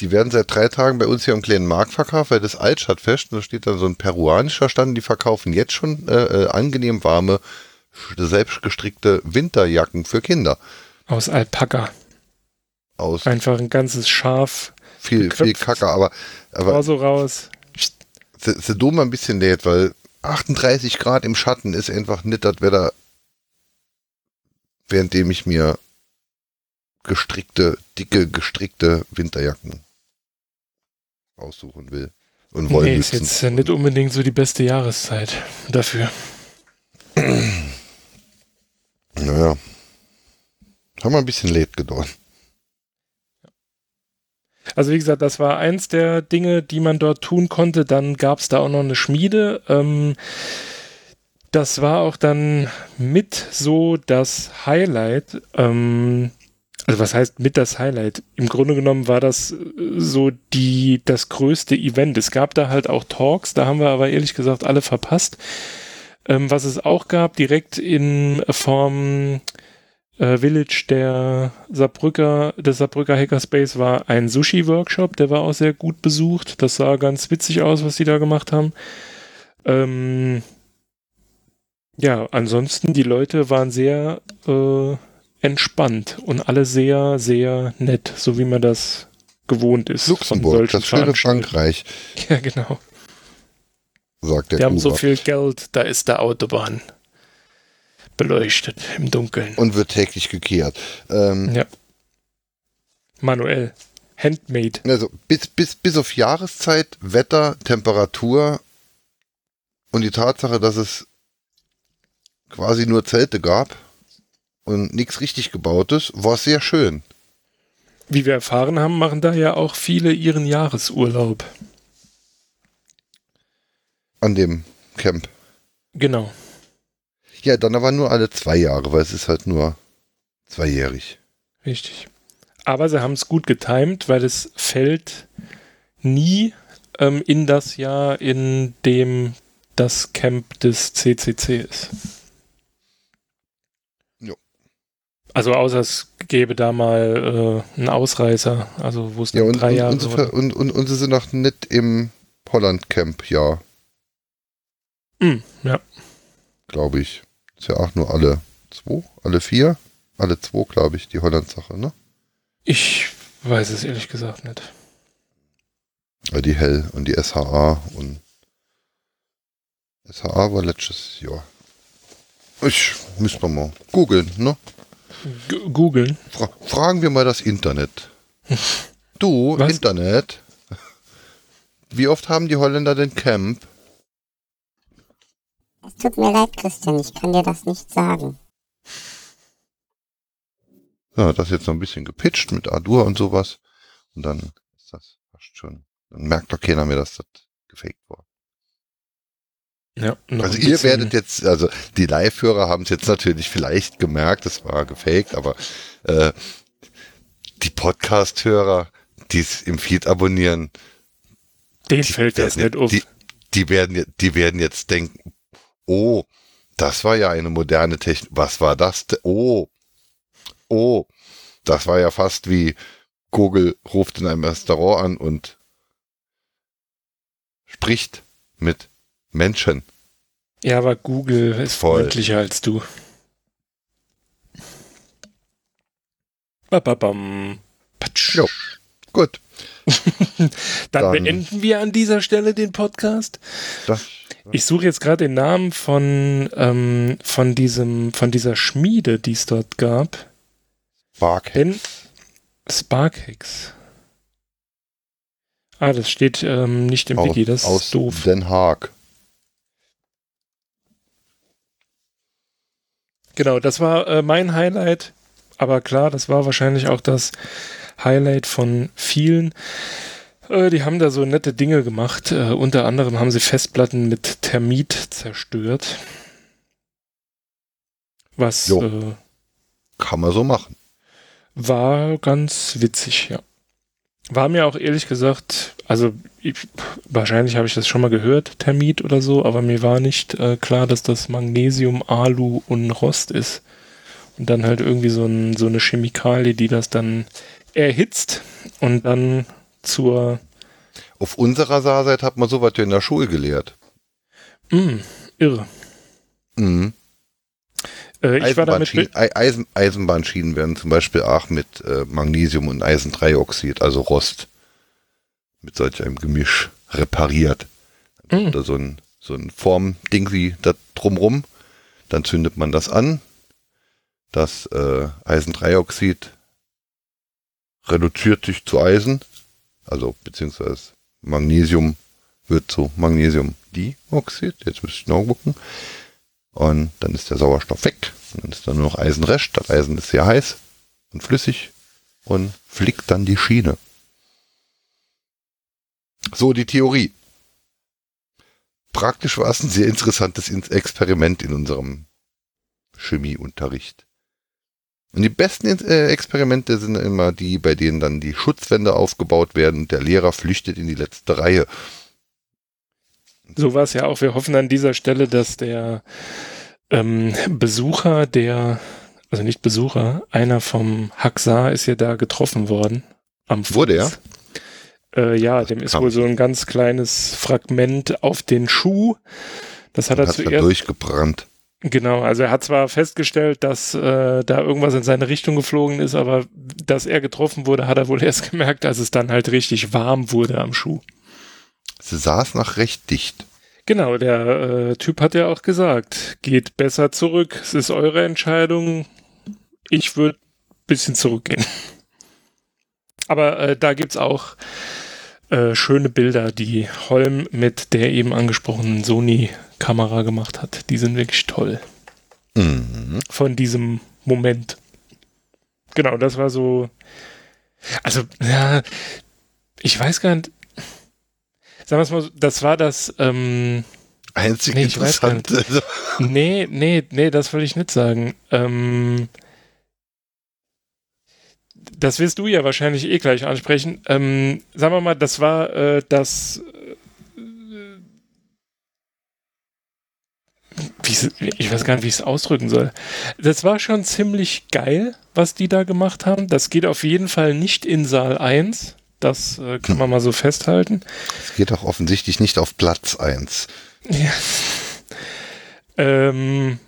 Die werden seit drei Tagen bei uns hier am kleinen Markt verkauft, weil das Altstadtfest, und da steht dann so ein peruanischer Stand, die verkaufen jetzt schon äh, äh, angenehm warme, selbstgestrickte Winterjacken für Kinder. Aus Alpaka. Aus Einfach ein ganzes Schaf. Viel, geköpft. viel Kacke, aber. aber so raus. Sie, sie dumm ein bisschen lädt, weil 38 Grad im Schatten ist einfach nicht das Wetter, währenddem ich mir gestrickte, dicke, gestrickte Winterjacken aussuchen will. Und wollen nee, ist jetzt nicht unbedingt so die beste Jahreszeit dafür. Naja. Haben wir ein bisschen late gedauert. Also wie gesagt, das war eins der Dinge, die man dort tun konnte. Dann gab es da auch noch eine Schmiede. Ähm, das war auch dann mit so das Highlight. Ähm, also was heißt mit das Highlight? Im Grunde genommen war das so die das größte Event. Es gab da halt auch Talks, da haben wir aber ehrlich gesagt alle verpasst. Ähm, was es auch gab, direkt in Form äh, Village der Saarbrücker, des Saarbrücker Hackerspace war ein Sushi-Workshop, der war auch sehr gut besucht. Das sah ganz witzig aus, was die da gemacht haben. Ähm, ja, ansonsten, die Leute waren sehr äh, entspannt und alle sehr, sehr nett, so wie man das gewohnt ist. Luxemburg, das schöne Frankreich. Ja, genau sagt der Wir haben so viel Geld, da ist der Autobahn beleuchtet im Dunkeln. Und wird täglich gekehrt. Ähm, ja. Manuell. Handmade. Also bis, bis, bis auf Jahreszeit, Wetter, Temperatur und die Tatsache, dass es quasi nur Zelte gab und nichts richtig gebautes, war sehr schön. Wie wir erfahren haben, machen da ja auch viele ihren Jahresurlaub. An dem Camp. Genau. Ja, dann aber nur alle zwei Jahre, weil es ist halt nur zweijährig. Richtig. Aber sie haben es gut getimt, weil es fällt nie ähm, in das Jahr, in dem das Camp des CCC ist. Jo. Also außer es gäbe da mal äh, einen Ausreißer, also wo es ja, und, drei und, Jahre und, und, und, und sie sind auch nicht im Holland-Camp, ja. Mm, ja. Glaube ich. Ist ja auch nur alle zwei, alle vier, alle zwei, glaube ich, die Holland-Sache, ne? Ich weiß es ehrlich gesagt nicht. Die Hell und die SHA und SHA war letztes Jahr. Ich müsste mal googeln, ne? Googeln. Fra fragen wir mal das Internet. Du, Was? Internet. Wie oft haben die Holländer den Camp? Es tut mir leid, Christian, ich kann dir das nicht sagen. Ja, das jetzt noch ein bisschen gepitcht mit Adur und sowas. Und dann ist das fast schon. Dann merkt doch keiner mehr, dass das gefaked war. Ja, also ihr werdet jetzt, also die Live-Hörer haben es jetzt natürlich vielleicht gemerkt, es war gefaked, aber äh, die Podcast-Hörer, die es im Feed abonnieren, den fällt das nicht auf. Die, die, werden, die werden jetzt denken, Oh, das war ja eine moderne Technik. Was war das? Oh, oh, das war ja fast wie Google ruft in einem Restaurant an und spricht mit Menschen. Ja, aber Google ist Voll. freundlicher als du. Bababam. Patsch. Jo, gut. Dann, Dann, beenden wir an dieser Stelle den Podcast. Das ich suche jetzt gerade den Namen von, ähm, von, diesem, von dieser Schmiede, die es dort gab. Sparkhex. Sparkhex. Ah, das steht ähm, nicht im aus, Wiki, das aus ist doof. Den Haag. Genau, das war äh, mein Highlight. Aber klar, das war wahrscheinlich auch das Highlight von vielen. Äh, die haben da so nette Dinge gemacht. Äh, unter anderem haben sie Festplatten mit Termit zerstört. Was Jo. äh, Kann man so machen. war ganz witzig, ja. War mir auch ehrlich gesagt, also ich, wahrscheinlich habe ich das schon mal gehört, Termit oder so, aber mir war nicht äh, klar, dass das Magnesium, Alu und Rost ist. Und dann halt irgendwie so, ein, so eine Chemikalie, die das dann erhitzt und dann zur Auf unserer Saarseite hat man sowas ja in der Schule gelehrt. Mh, irre. Mhm. Äh, ich war damit Eisen, Eisenbahnschienen werden zum Beispiel auch mit äh, Magnesium und Eisendreioxid, also Rost, mit solch einem Gemisch repariert. Mhm. Oder so ein, so ein Formding da drumrum. Dann zündet man das an. Das äh, Eisendreioxid reduziert sich zu Eisen. Also beziehungsweise Magnesium wird zu Magnesiumdioxid. Jetzt müsste ich noch gucken. Und dann ist der Sauerstoff weg. Und dann ist da nur noch Eisenrest. Das Eisen ist sehr heiß und flüssig und flickt dann die Schiene. So die Theorie. Praktisch war es ein sehr interessantes In- Experiment in unserem Chemieunterricht. Und die besten äh, Experimente sind immer die, bei denen dann die Schutzwände aufgebaut werden und der Lehrer flüchtet in die letzte Reihe. So war es ja auch. Wir hoffen an dieser Stelle, dass der ähm, Besucher, der, also nicht Besucher, einer vom Haxar ist ja da getroffen worden. Am Wurde er? Äh, ja, dem ist wohl so ein ganz kleines Fragment auf den Schuh. Das hat er Hat er zuerst. durchgebrannt. Genau, also er hat zwar festgestellt, dass äh, da irgendwas in seine Richtung geflogen ist, aber dass er getroffen wurde, hat er wohl erst gemerkt, als es dann halt richtig warm wurde am Schuh. Sie saß noch recht dicht. Genau, der äh, Typ hat ja auch gesagt, geht besser zurück, es ist eure Entscheidung. Ich würde ein bisschen zurückgehen. Aber äh, da gibt's auch äh, schöne Bilder, die Holm mit der eben angesprochenen Sony-Kamera gemacht hat. Die sind wirklich toll Mhm. von diesem Moment. Genau, das war so. Also, ja, ich weiß gar nicht. Sagen wir es mal so, das war das. Ähm, Einzig Nee, ich weiß gar interessant. nee, nee, nee, das will ich nicht sagen. Ähm, das wirst du ja wahrscheinlich eh gleich ansprechen. Ähm, sagen wir mal, das war äh, das. Äh, ich weiß gar nicht, wie ich es ausdrücken soll. Das war schon ziemlich geil, was die da gemacht haben. Das geht auf jeden Fall nicht in Saal 1. Das äh, kann man mal so festhalten. Es geht auch offensichtlich nicht auf Platz 1. Ja. ähm,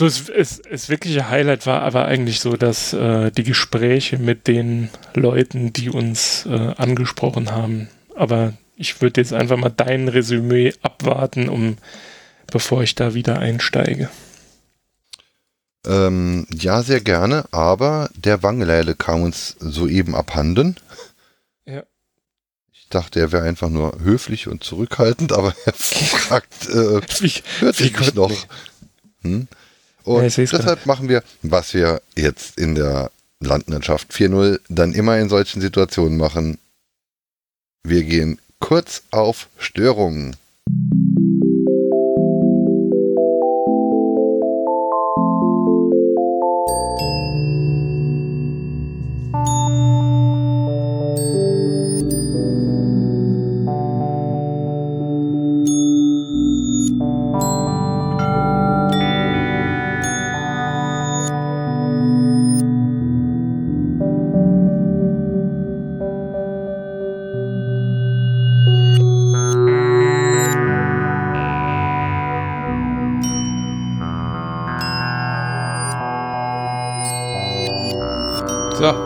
so, es, es, es wirkliche Highlight war aber eigentlich so, dass äh, die Gespräche mit den Leuten, die uns äh, angesprochen haben. Aber ich würde jetzt einfach mal dein Resümee abwarten, um bevor ich da wieder einsteige. Ähm, ja, sehr gerne, aber der Wangeleile kam uns soeben abhanden. Ja. Ich dachte, er wäre einfach nur höflich und zurückhaltend, aber er fragt, äh, Wie, hört Wie sich noch. Hm? Ja, Und seh's deshalb machen wir, was wir jetzt in der Landwirtschaft 4.0 dann immer in solchen Situationen machen. Wir gehen kurz auf Störungen.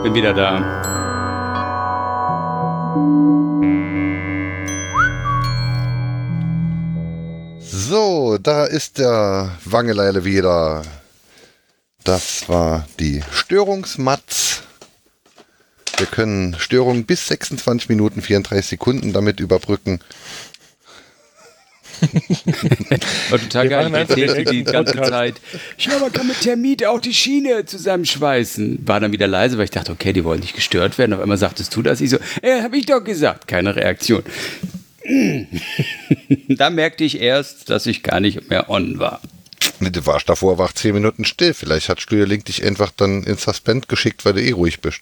Bin wieder da. So, da ist der Wangeleile wieder. Das war die Störungsmatz. Wir können Störungen bis 26 Minuten 34 Sekunden damit überbrücken. War total geil. Ich erzählte die nächsten ganze Podcast. Zeit. Ja, man kann mit Termit auch die Schiene zusammenschweißen. War dann wieder leise, weil ich dachte, okay, die wollen nicht gestört werden. Auf einmal sagtest du das. Ich so, äh, hab ich doch gesagt. Keine Reaktion. da merkte ich erst, dass ich gar nicht mehr on war. Nee, Du warst davor wach zehn Minuten still. Vielleicht hat Steuerlink dich einfach dann ins Suspend geschickt, weil du eh ruhig bist.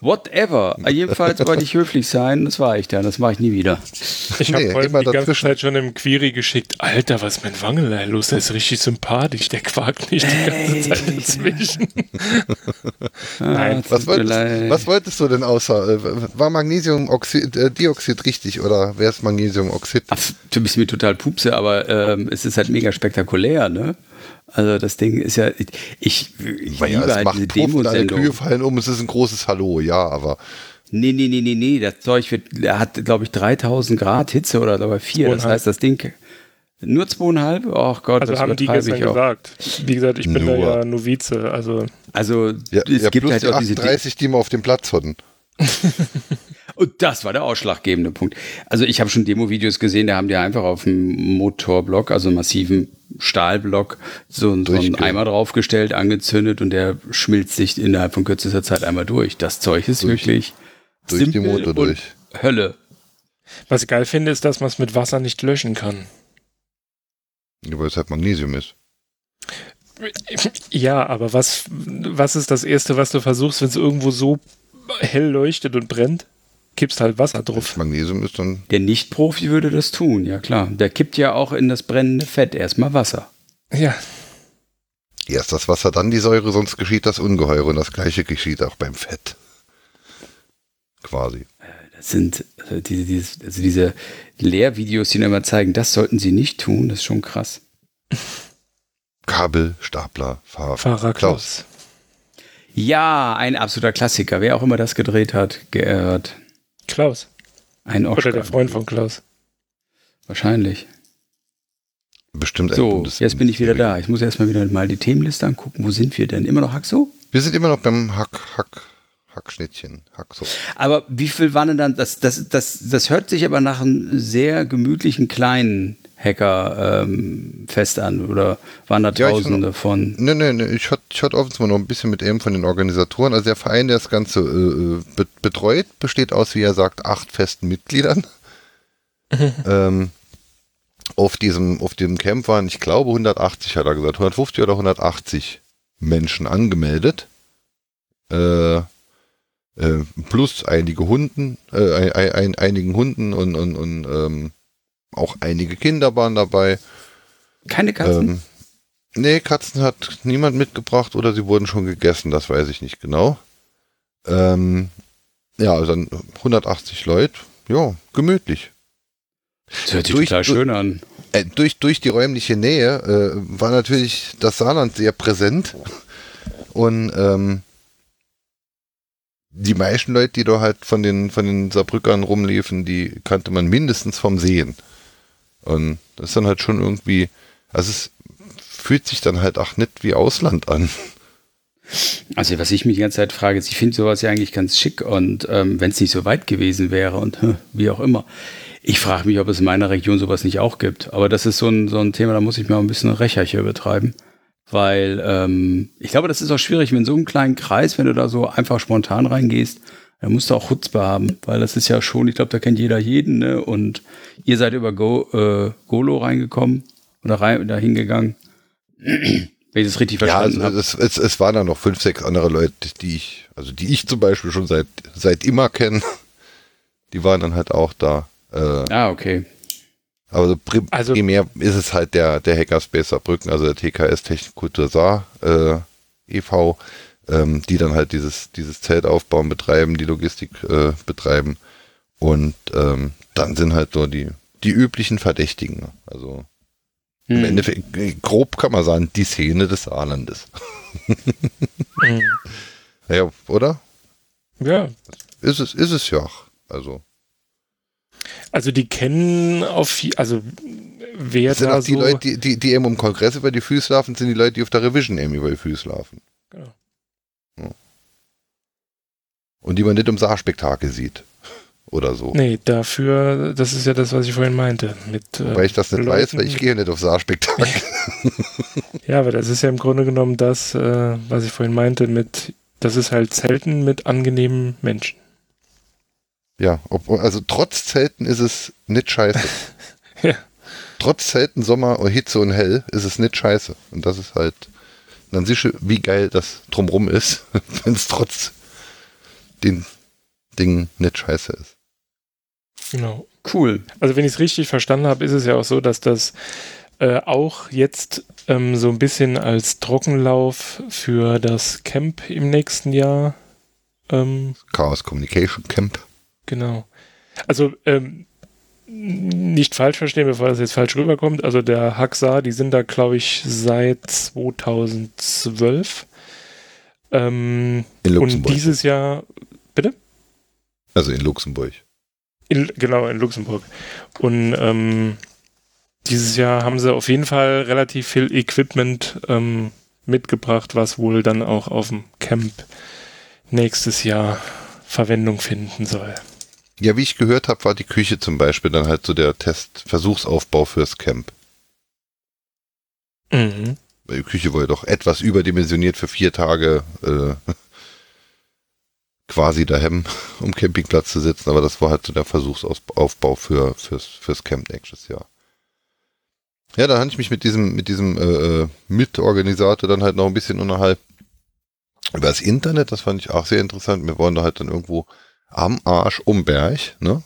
Whatever. Jedenfalls wollte ich höflich sein. Das war ich dann. Das mache ich nie wieder. Ich habe Nee, heute die ganze. Zeit schon im Query geschickt. Alter, was ist mit Wangelei los? Der ist richtig sympathisch. Der quakt nicht die ganze Zeit dazwischen. Nein, Ah, Was tut mir wolltest, was wolltest du denn außer? Äh, war Magnesiumdioxid äh, richtig oder wäre es Magnesiumoxid? Ach, du bist mir total pupse, aber ähm, es ist halt mega spektakulär, ne? Also das Ding ist ja, ich, ich Weil ja, liebe es halt macht diese alle Demosendung. Kühe fallen um, es ist ein großes Hallo, ja, aber Nee, nee, nee, nee, nee, das Zeug wird, er hat, glaube ich, 3000 Grad Hitze oder sogar vier. Das heißt, das Ding, nur zweieinhalb? Oh Gott, Also das haben die gestern ich auch. gesagt. Wie gesagt, ich bin Nur. da ja Novize. Also Also ja, es ja, gibt plus halt die auch diese Dinge. 38, die wir auf dem Platz hatten. Und das war der ausschlaggebende Punkt. Also ich habe schon Demo-Videos gesehen, da haben die einfach auf dem Motorblock, also massiven Stahlblock, so, einen- so einen Eimer draufgestellt, angezündet und der schmilzt sich innerhalb von kürzester Zeit einmal durch. Das Zeug ist Durch- wirklich durch die simpel Motor und durch. Hölle. was ich geil finde, ist, dass man es mit Wasser nicht löschen kann. Ja, weil es halt Magnesium ist. Ja, aber was, was ist das Erste, was du versuchst, wenn es irgendwo so hell leuchtet und brennt? Kippst halt Wasser drauf. es Magnesium ist, dann Der Nicht-Profi würde das tun, ja klar. Der kippt ja auch in das brennende Fett erstmal Wasser. Ja, erst das Wasser, dann die Säure, sonst geschieht das Ungeheure und das gleiche geschieht auch beim Fett. Quasi. Das sind also diese, also diese Lehrvideos, die dann immer zeigen, das sollten sie nicht tun, das ist schon krass. Kabel, Stapler, Fahr Fahrer Klaus. Ja, ein absoluter Klassiker. Wer auch immer das gedreht hat, geehrt. Klaus. Ein Oscar. Oder der Freund von Klaus. Wahrscheinlich. Bestimmt ein So, jetzt bin ich wieder da. Ich muss erstmal wieder mal die Themenliste angucken. Wo sind wir denn? Immer noch Haxo? Wir sind immer noch beim Hack, Hack, Hackschnittchen. Hack so. Aber wie viel waren denn dann? Das, das, das, das hört sich aber nach einem sehr gemütlichen kleinen Hacker-Fest an. Oder waren da Ja, ich tausende von? Nee, nee, nee, ich hatte ich hatte offensichtlich noch ein bisschen mit einem von den Organisatoren. Also der Verein, der das Ganze äh, be betreut, besteht aus, wie er sagt, acht festen Mitgliedern. ähm, auf diesem, auf diesem Camp waren, ich glaube, 180, hat er gesagt, 150 oder 180 Menschen angemeldet. Äh, äh, plus einige Hunden, äh, ein, ein, einigen Hunden und, und, und ähm, auch einige Kinder waren dabei. Keine Katzen? Ähm, nee, Katzen hat niemand mitgebracht oder sie wurden schon gegessen, das weiß ich nicht genau. Ähm, ja, also dann 180 Leute, ja, gemütlich. das hört sich durch- total schön an. Äh, durch, durch die räumliche Nähe äh, war natürlich das Saarland sehr präsent und ähm, die meisten Leute, die da halt von den, von den Saarbrückern rumliefen, die kannte man mindestens vom Sehen. Und das ist dann halt schon irgendwie, also es fühlt sich dann halt auch nicht wie Ausland an. Also was ich mich die ganze Zeit frage, ist, ich finde sowas ja eigentlich ganz schick und ähm, wenn es nicht so weit gewesen wäre und hm, wie auch immer. Ich frage mich, ob es in meiner Region sowas nicht auch gibt. Aber das ist so ein, so ein Thema, da muss ich mir auch ein bisschen Recherche betreiben. Weil ähm, ich glaube, das ist auch schwierig, wenn so einem kleinen Kreis, wenn du da so einfach spontan reingehst, da musst du auch Chutzpe haben, weil das ist ja schon, ich glaube, da kennt jeder jeden, ne? Und ihr seid über Go, äh, Golo reingekommen oder rein, da hingegangen. Wenn ich das richtig Ja, verstanden also habe. es, es, es waren dann noch fünf, sechs andere Leute, die ich, also die ich zum Beispiel schon seit, seit immer kenne. Die waren dann halt auch da. Äh, Ah, okay. Aber so prim Also- primär ist es halt der, der Hackerspace Saarbrücken, also der TKS Technikkultur Saar äh, e.V., ähm, die dann halt dieses, dieses Zelt aufbauen, betreiben, die Logistik äh, betreiben. Und ähm, dann sind halt so die, die üblichen Verdächtigen. Also im Hm. Endeffekt, äh, grob kann man sagen, die Szene des Saarlandes. Mhm. Ja, oder? Ja, Ist es, ist es ja. auch. Also, also die kennen auf, also wer das sind da auch die so, Leute, die, die, die eben im Kongress über die Füße laufen, sind die Leute, die auf der Revision eben über die Füße laufen. Genau. Und die man nicht im Saarspektakel sieht. oder so. Nee, dafür, das ist ja das, was ich vorhin meinte. Mit, Weil ich das nicht Leuten- weiß, weil ich gehe nicht auf Saarspektakel. Ja, aber das ist ja im Grunde genommen das, äh, was ich vorhin meinte, mit, das ist halt Zelten mit angenehmen Menschen. ja, ob, also trotz Zelten ist es nicht scheiße. Ja. Trotz Zelten, Sommer, Hitze und Hell ist es nicht scheiße. Und das ist halt, dann siehst du, wie geil das drumrum ist, wenn es trotz den Dingen nicht scheiße ist. Genau. Cool. Also wenn ich es richtig verstanden habe, ist es ja auch so, dass das äh, auch jetzt ähm, so ein bisschen als Trockenlauf für das Camp im nächsten Jahr, ähm, Chaos Communication Camp. genau. Also ähm, nicht falsch verstehen, bevor das jetzt falsch rüberkommt. Also der Haxa, die sind da, glaube ich, seit 2012. Ähm, In und dieses Jahr? Also in Luxemburg. In, genau, in Luxemburg. Und ähm, dieses Jahr haben sie auf jeden Fall relativ viel Equipment ähm, mitgebracht, was wohl dann auch auf dem Camp nächstes Jahr Verwendung finden soll. Ja, wie ich gehört habe, war die Küche zum Beispiel dann halt so der Test-Versuchsaufbau fürs Camp. Mhm. Weil die Küche war ja doch etwas überdimensioniert für vier Tage äh, quasi daheim, um Campingplatz zu sitzen, aber das war halt so der Versuchsaufbau für, fürs, fürs Camp nächstes Jahr. Ja, dann habe ich mich mit diesem, mit diesem äh, äh, Mitorganisator dann halt noch ein bisschen unterhalten über das Internet, das fand ich auch sehr interessant. Wir waren da halt dann irgendwo am Arsch um Berg, ne?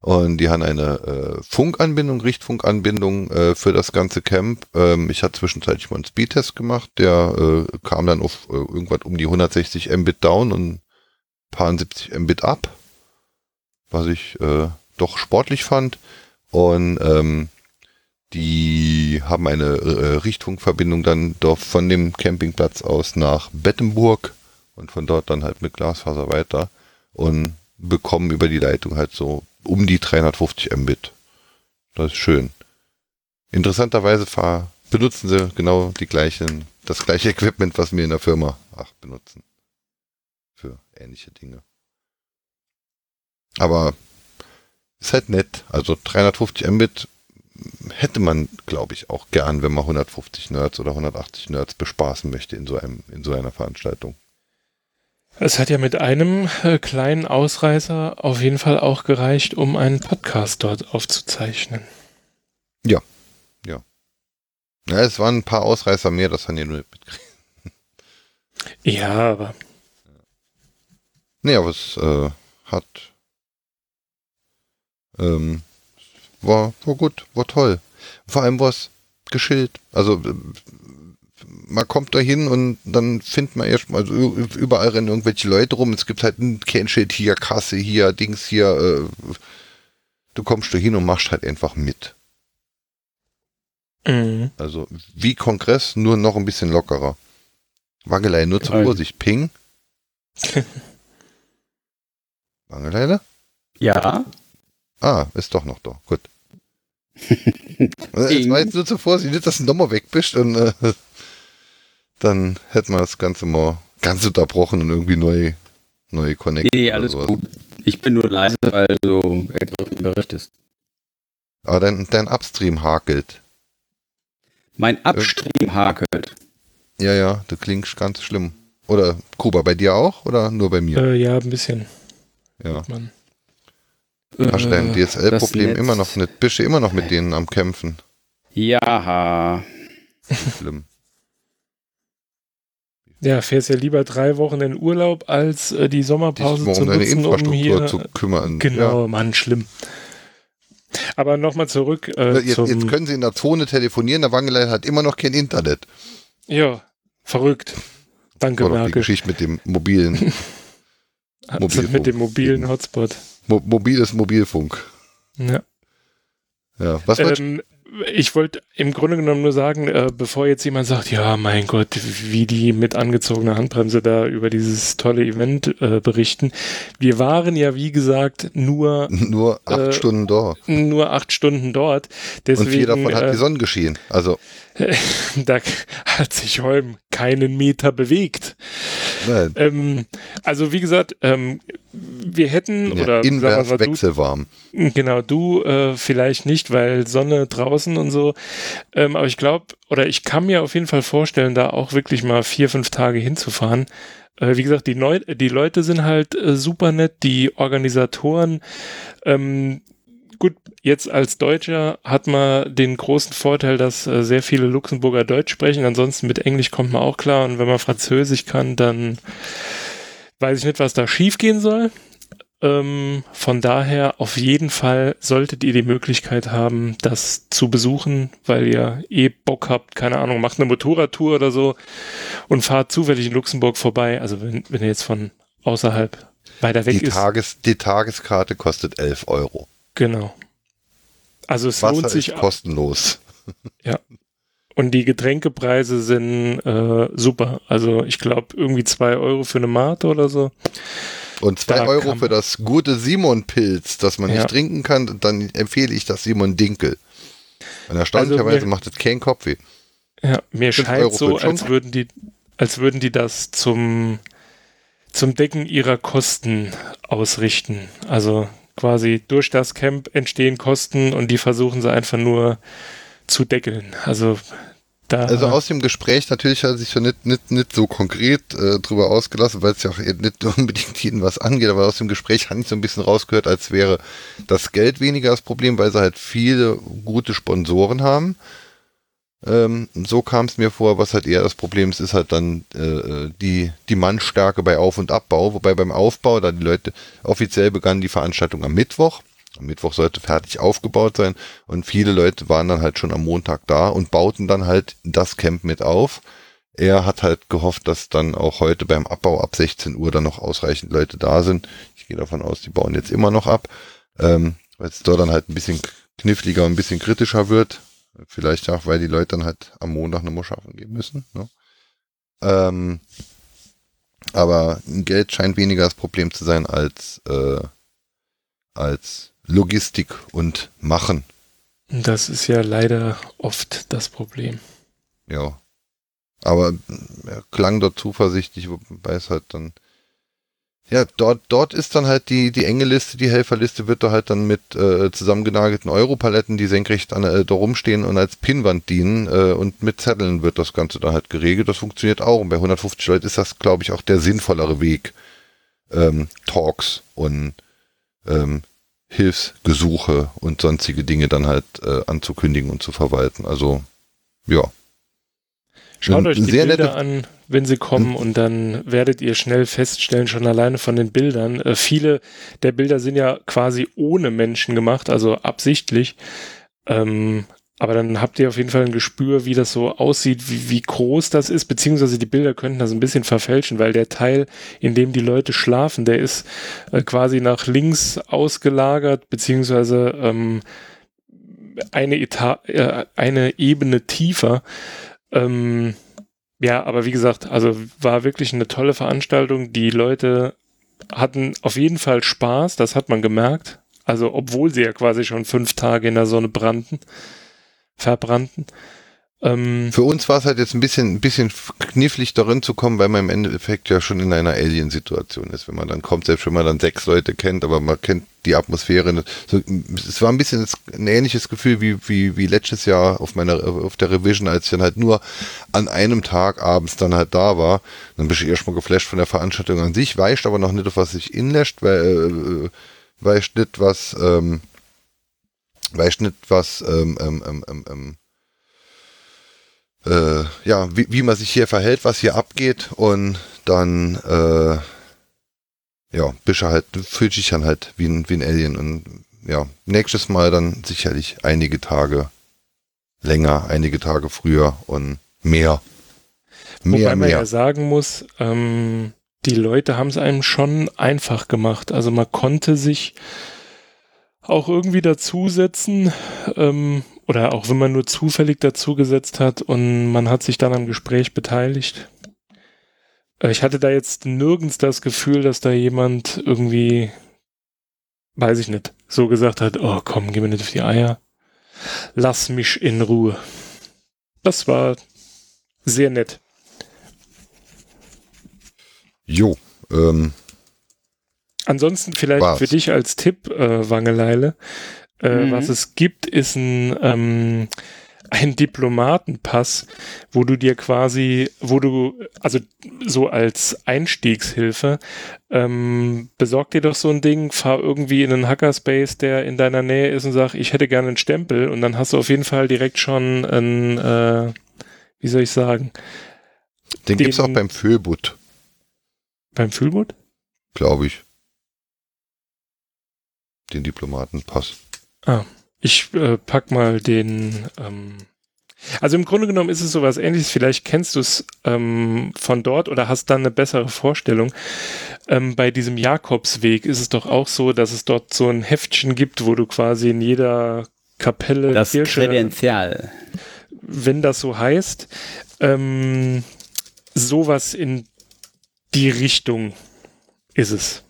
Und die haben eine äh, Funkanbindung, Richtfunkanbindung äh, für das ganze Camp. Ähm, ich hatte zwischenzeitlich mal einen Speedtest gemacht, der äh, kam dann auf äh, irgendwas um die 160 Mbit down und paar 70 Mbit up, was ich äh, doch sportlich fand. Und ähm, die haben eine äh, Richtfunkverbindung dann doch von dem Campingplatz aus nach Bettenburg und von dort dann halt mit Glasfaser weiter und bekommen über die Leitung halt so um die 350 Mbit. Das ist schön. Interessanterweise fahr, benutzen sie genau die gleichen, das gleiche Equipment, was wir in der Firma ach, benutzen. Ähnliche Dinge. Aber ist halt nett. Also 350 Mbit hätte man, glaube ich, auch gern, wenn man 150 Nerds oder 180 Nerds bespaßen möchte in so einem, in so einer Veranstaltung. Es hat ja mit einem äh, kleinen Ausreißer auf jeden Fall auch gereicht, um einen Podcast dort aufzuzeichnen. Ja, es waren ein paar Ausreißer mehr, das haben die nur mitgekriegt. Ja, aber Nee, aber es äh, hat ähm, war, war gut, war toll. Vor allem war es geschillt. Also äh, man kommt da hin und dann findet man erstmal, also überall rennen irgendwelche Leute rum. Es gibt halt ein Kernschild hier, Kasse hier, Dings hier. Äh, du kommst da hin und machst halt einfach mit. mhm. Also wie Kongress, nur noch ein bisschen lockerer. Wangelei, nur zur. Vorsicht. Ping. Wangeleile? Ja. Ah, ist doch noch da. Gut. Jetzt war jetzt nur zur Vorsicht, nicht, dass du nochmal weg bist und äh, dann hätten wir das Ganze mal ganz unterbrochen und irgendwie neu, neu connected. Nee, oder alles sowas. gut. Ich bin nur leise, weil du ergriffen berichtest. Aber dein, dein Upstream hakelt. Mein Abstream hakelt. Ja, ja, du klingst ganz schlimm. Oder Kuba, bei dir auch oder nur bei mir? äh, ja, ein bisschen. Ja. Man. Hast du dein Äh, das DSL-Problem immer noch nicht? Bist du immer noch mit denen am Kämpfen? Ja. Schlimm. Ja, fährst ja lieber drei Wochen in Urlaub, als äh, die Sommerpause mal zu um deine nutzen, um Infrastruktur hier. zu kümmern. Genau, Mann, schlimm. Aber nochmal zurück Ja. äh, Jetzt, zum. jetzt können sie in der Zone telefonieren, der Wangelein hat immer noch kein Internet. ja, verrückt. Danke, War doch die Merkel. Geschichte mit dem mobilen, Also mit dem mobilen Hotspot. mo mobiles Mobilfunk. Ja. Ja, was Ähm, ich wollte im Grunde genommen nur sagen, äh, bevor jetzt jemand sagt, ja, mein Gott, wie die mit angezogener Handbremse da über dieses tolle Event äh, berichten. Wir waren ja, wie gesagt, nur, nur acht äh, Stunden da. nur acht Stunden dort. Deswegen, Und vier davon hat äh, die Sonne geschienen. Also, da hat sich Holm keinen Meter bewegt. Ähm, also wie gesagt, ähm, wir hätten, Ja, oder invers mal, du, wechselwarm. Genau, du äh, vielleicht nicht, weil Sonne draußen und so. Ähm, aber ich glaube, oder ich kann mir auf jeden Fall vorstellen, da auch wirklich mal vier, fünf Tage hinzufahren. Äh, wie gesagt, die, Neu die Leute sind halt äh, super nett, die Organisatoren. Ähm, gut, jetzt als Deutscher hat man den großen Vorteil, dass äh, sehr viele Luxemburger Deutsch sprechen. Ansonsten mit Englisch kommt man auch klar. Und wenn man Französisch kann, dann weiß ich nicht, was da schiefgehen soll. Ähm, von daher auf jeden Fall solltet ihr die Möglichkeit haben, das zu besuchen, weil ihr eh Bock habt, keine Ahnung, macht eine Motorradtour oder so und fahrt zufällig in Luxemburg vorbei. Also wenn, wenn ihr jetzt von außerhalb weiter weg Die, ist. Tages, die Tageskarte kostet 11 Euro. Genau. Also es Wasser lohnt sich ist kostenlos. und die Getränkepreise sind äh, super. Also ich glaube irgendwie zwei Euro für eine Mate oder so. Und 2 Da Euro für das gute Simon-Pilz, das man Ja. nicht trinken kann, dann empfehle ich das Simon Dinkel. Und erstaunlicherweise Also mir- macht es keinen Kopfweh. Ja, mir scheint Euro so, als würden die, als würden die das zum, zum Decken ihrer Kosten ausrichten. Also quasi durch das Camp entstehen Kosten und die versuchen sie einfach nur zu deckeln. Also da. Also aus dem Gespräch natürlich hat er sich schon nicht, nicht, nicht so konkret äh, drüber ausgelassen, weil es ja auch nicht unbedingt jeden was angeht, aber aus dem Gespräch habe ich so ein bisschen rausgehört, als wäre das Geld weniger das Problem, weil sie halt viele gute Sponsoren haben. Ähm, so kam es mir vor, was halt eher das Problem ist, ist halt dann äh, die, die Mannstärke bei Auf- und Abbau, wobei beim Aufbau, da die Leute offiziell begannen die Veranstaltung am Mittwoch. Am Mittwoch sollte fertig aufgebaut sein und viele Leute waren dann halt schon am Montag da und bauten dann halt das Camp mit auf. Er hat halt gehofft, dass dann auch heute beim Abbau ab 16 Uhr dann noch ausreichend Leute da sind. Ich gehe davon aus, die bauen jetzt immer noch ab, ähm, weil es dort dann halt ein bisschen kniffliger und ein bisschen kritischer wird. Vielleicht auch, weil die Leute dann halt am Montag eine Schaffen gehen müssen. Ne? Ähm, aber Geld scheint weniger das Problem zu sein als, äh, als Logistik und Machen. das ist ja leider oft das Problem. Ja. Aber er klang dort zuversichtlich, wobei es halt dann. Ja, dort, dort ist dann halt die, die enge Liste, die Helferliste wird da halt dann mit äh, zusammengenagelten Europaletten, die senkrecht an, äh, da rumstehen und als Pinnwand dienen äh, und mit Zetteln wird das Ganze dann halt geregelt. Das funktioniert auch. Und bei 150 Leuten ist das, glaube ich, auch der sinnvollere Weg, ähm, Talks und ähm, Hilfsgesuche und sonstige Dinge dann halt äh, anzukündigen und zu verwalten. Also, ja. Schaut Ein euch die Bilder an, wenn sie kommen, und dann werdet ihr schnell feststellen, schon alleine von den Bildern. Äh, viele der Bilder sind ja quasi ohne Menschen gemacht, also absichtlich. Ähm, aber dann habt ihr auf jeden Fall ein Gespür, wie das so aussieht, wie, wie groß das ist, beziehungsweise die Bilder könnten das ein bisschen verfälschen, weil der Teil, in dem die Leute schlafen, der ist äh, quasi nach links ausgelagert, beziehungsweise ähm, eine, Eta äh, eine Ebene tiefer. Ähm, ja, aber wie gesagt, also war wirklich eine tolle Veranstaltung. Die Leute hatten auf jeden Fall Spaß, das hat man gemerkt. Also, obwohl sie ja quasi schon fünf Tage in der Sonne brannten, verbrannten. Ähm, Für uns war es halt jetzt ein bisschen, ein bisschen knifflig darin zu kommen, weil man im Endeffekt ja schon in einer Alien-Situation ist, wenn man dann kommt, selbst wenn man dann sechs Leute kennt, aber man kennt die Atmosphäre. So, es war ein bisschen ein ähnliches Gefühl wie, wie, wie letztes Jahr auf meiner, auf der Revision, als ich dann halt nur an einem Tag abends dann halt da war. Dann bin ich erstmal geflasht von der Veranstaltung an sich, weicht aber noch nicht, auf was sich inlässt, weil, äh, weißt nicht, was, ähm, weißt nicht, was, ähm, ähm, ähm, ähm, äh, ja, wie, wie man sich hier verhält, was hier abgeht und dann, äh, ja, bist du halt, du fühlst dich dann halt wie ein, wie ein Alien und ja, nächstes Mal dann sicherlich einige Tage länger, einige Tage früher und mehr. Mehr, Wobei man mehr. ja sagen muss, ähm, die Leute haben es einem schon einfach gemacht. Also man konnte sich auch irgendwie dazusetzen ähm, oder auch wenn man nur zufällig dazugesetzt hat und man hat sich dann am Gespräch beteiligt. Äh, Ich hatte da jetzt nirgends das Gefühl, dass da jemand irgendwie, weiß ich nicht, so gesagt hat, oh komm, geh mir nicht auf die Eier, lass mich in Ruhe. Das war sehr nett. Jo, ähm, Ansonsten vielleicht War's. für dich als Tipp, äh, Wangeleile, äh, Mhm. was es gibt, ist ein, ähm, ein Diplomatenpass, wo du dir quasi, wo du, also so als Einstiegshilfe, ähm, besorg dir doch so ein Ding, fahr irgendwie in einen Hackerspace, der in deiner Nähe ist und sag, ich hätte gerne einen Stempel und dann hast du auf jeden Fall direkt schon ein, äh, wie soll ich sagen, Den, Den- gibt's auch beim Füllbutt, beim Fühlboot? glaube ich. Den Diplomatenpass. Ich äh, pack mal den. Ähm, also im Grunde genommen ist es sowas ähnliches. Vielleicht kennst du es ähm, von dort oder hast dann eine bessere Vorstellung. Ähm, bei diesem Jakobsweg ist es doch auch so, dass es dort so ein Heftchen gibt, wo du quasi in jeder Kapelle, Das Kirche, Kredenzial. wenn das so heißt, ähm, sowas in die Richtung ist es.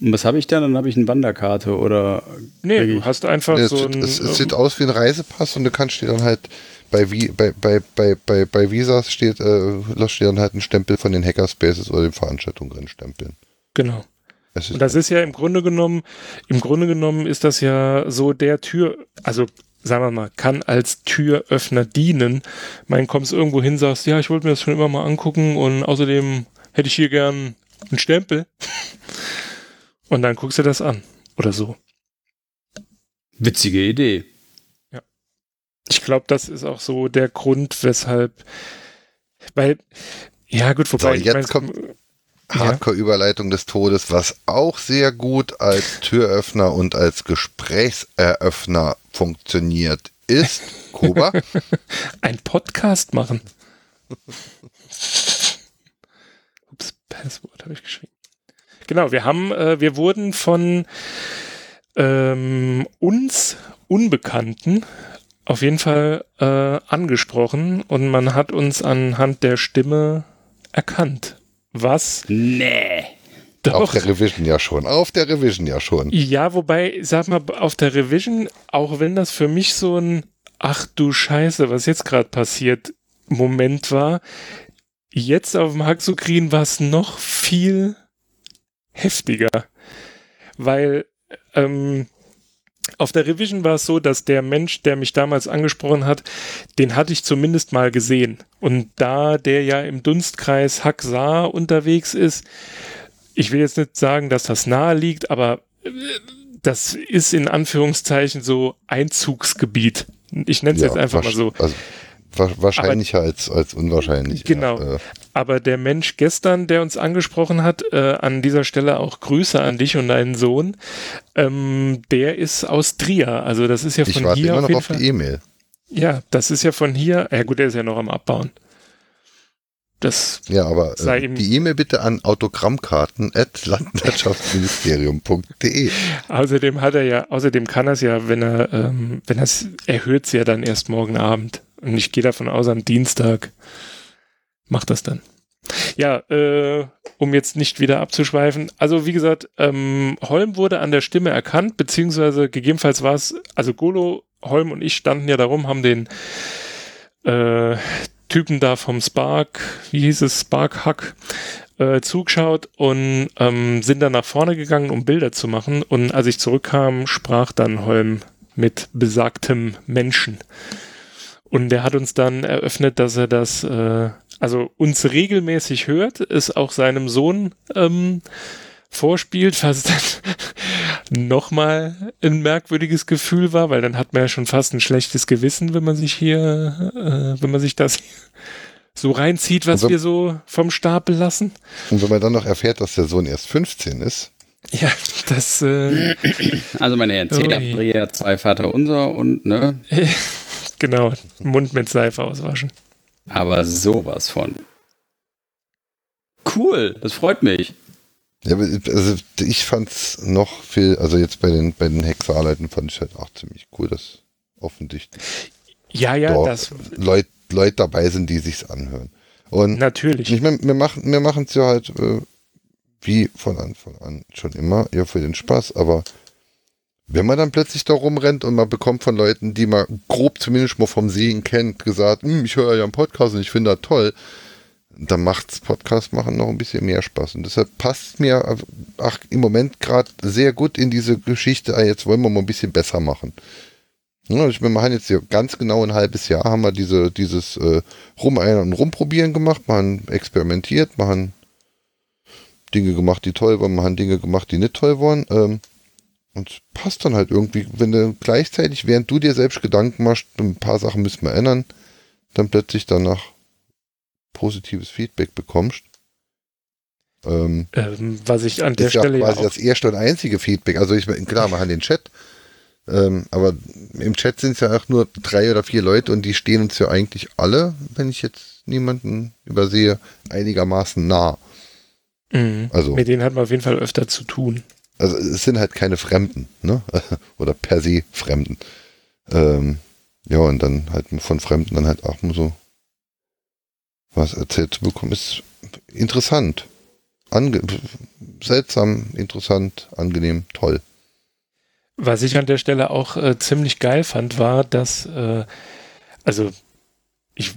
Und was habe ich dann? Dann habe ich eine Wanderkarte oder Nee, du hast einfach Ja, es, so sieht, ein. es, es ähm, sieht aus wie ein Reisepass und du kannst dir dann halt bei, bei, bei, bei, bei, bei Visas steht, äh, dir dann halt einen Stempel von den Hackerspaces oder den Veranstaltungen drin stempeln. genau. Ist Und das ist ja im Grunde genommen, im Grunde genommen ist das ja so der Tür, also sagen wir mal, kann als Türöffner dienen. Mein, kommst irgendwo hin, sagst, ja, ich wollte mir das schon immer mal angucken und außerdem hätte ich hier gern einen Stempel. Und dann guckst du das an. Oder so. witzige Idee. Ich glaube, das ist auch so der Grund, weshalb, weil, ja gut, wobei, So, ich jetzt mein, kommt- ja. Hardcore-Überleitung des Todes, was auch sehr gut als Türöffner und als Gesprächseröffner funktioniert, ist Kuba. ein Podcast machen. Ups, Passwort habe ich geschrieben. Genau, wir haben, äh, wir wurden von ähm, uns Unbekannten auf jeden Fall äh, angesprochen und man hat uns anhand der Stimme erkannt. Was Nee. Auf doch der Revision ja schon. Auf der Revision ja schon. Ja, wobei, sag mal, auf der Revision, auch wenn das für mich so ein Ach du Scheiße, was jetzt gerade passiert, Moment war, jetzt auf dem Haxokrin war es noch viel heftiger. Weil ähm, auf der Revision war es so, dass der Mensch, der mich damals angesprochen hat, den hatte ich zumindest mal gesehen. Und da der ja im Dunstkreis Haxar unterwegs ist, ich will jetzt nicht sagen, dass das nahe liegt, aber äh, das ist in Anführungszeichen so Einzugsgebiet. Ich nenne es jetzt einfach mal so. Also, wa wahrscheinlicher als, als unwahrscheinlich. Genau. Ja, äh, Aber der Mensch gestern, der uns angesprochen hat, äh, an dieser Stelle auch Grüße an dich und deinen Sohn, ähm, der ist aus Trier. Also das ist ja ich von warte hier immer auf noch auf Fall. die E-Mail. Ja, das ist ja von hier. Ja gut, der ist ja noch am Abbauen. Das Ja, aber Sei äh, die E-Mail bitte an autogrammkarten at landwirtschaftsministerium. Außerdem hat er ja, außerdem kann er es ja, wenn er, ähm, wenn er es, er hört es ja dann erst morgen Abend. Und ich gehe davon aus, am Dienstag macht das dann. Ja, äh, um jetzt nicht wieder abzuschweifen. Also wie gesagt, ähm, Holm wurde an der Stimme erkannt, beziehungsweise gegebenenfalls war es, also Golo, Holm und ich standen ja darum, haben den äh, Typen da vom Spark, wie hieß es, Spark Hack, äh, zugeschaut und ähm, sind dann nach vorne gegangen, um Bilder zu machen. Und als ich zurückkam, sprach dann Holm mit besagtem Menschen. Und der hat uns dann eröffnet, dass er das, äh, also uns regelmäßig hört, es auch seinem Sohn ähm, vorspielt, was dann nochmal ein merkwürdiges Gefühl war, weil dann hat man ja schon fast ein schlechtes Gewissen, wenn man sich hier, äh, wenn man sich das so reinzieht, was Also- wir so vom Stapel lassen. Und wenn man dann noch erfährt, dass der Sohn erst 15 ist, Ja, das, äh, Also meine Herren, zehn Ui. Andrea, zwei Vater unser und ne, genau, Mund mit Seife auswaschen. aber sowas von. Cool, das freut mich. ja, aber, also ich fand's noch viel, also jetzt bei den, bei den Hexaarleiten fand ich halt auch ziemlich cool, dass offensichtlich Ja, ja, das, Leute Leut dabei sind, die sich's anhören. Und natürlich. ich meine, wir machen wir machen's ja halt äh, wie von Anfang an schon immer, ja für den Spaß, aber wenn man dann plötzlich da rumrennt und man bekommt von Leuten, die man grob zumindest mal vom Sehen kennt, gesagt, "Hm, ich höre ja einen Podcast und ich finde das toll, da macht's Podcast machen noch ein bisschen mehr Spaß. Und deshalb passt mir ach, im Moment gerade sehr gut in diese Geschichte, ah, jetzt wollen wir mal ein bisschen besser machen. Ja, wir machen jetzt hier ganz genau ein halbes Jahr, haben wir diese, dieses äh, Rumeiern und Rumprobieren gemacht, machen experimentiert, machen Dinge gemacht, die toll waren, machen Dinge gemacht, die nicht toll waren. Ähm, und passt dann halt irgendwie, wenn du gleichzeitig, während du dir selbst Gedanken machst, ein paar Sachen müssen wir ändern, dann plötzlich danach positives Feedback bekommst. Ähm, ähm, was ich an der Stelle ja quasi das erste und einzige Feedback. Also ich klar, wir haben den Chat, ähm, aber im Chat sind es ja auch nur drei oder vier Leute und die stehen uns ja eigentlich alle, wenn ich jetzt niemanden übersehe, einigermaßen nah. Mhm. Also, Mit denen hat man auf jeden Fall öfter zu tun. Also es sind halt keine Fremden, ne? Oder per se Fremden. Ähm, ja, und dann halt von Fremden dann halt auch so was erzählt zu bekommen, ist interessant. Ange seltsam, interessant, angenehm, toll. Was ich an der Stelle auch äh, ziemlich geil fand, war, dass, äh, also ich,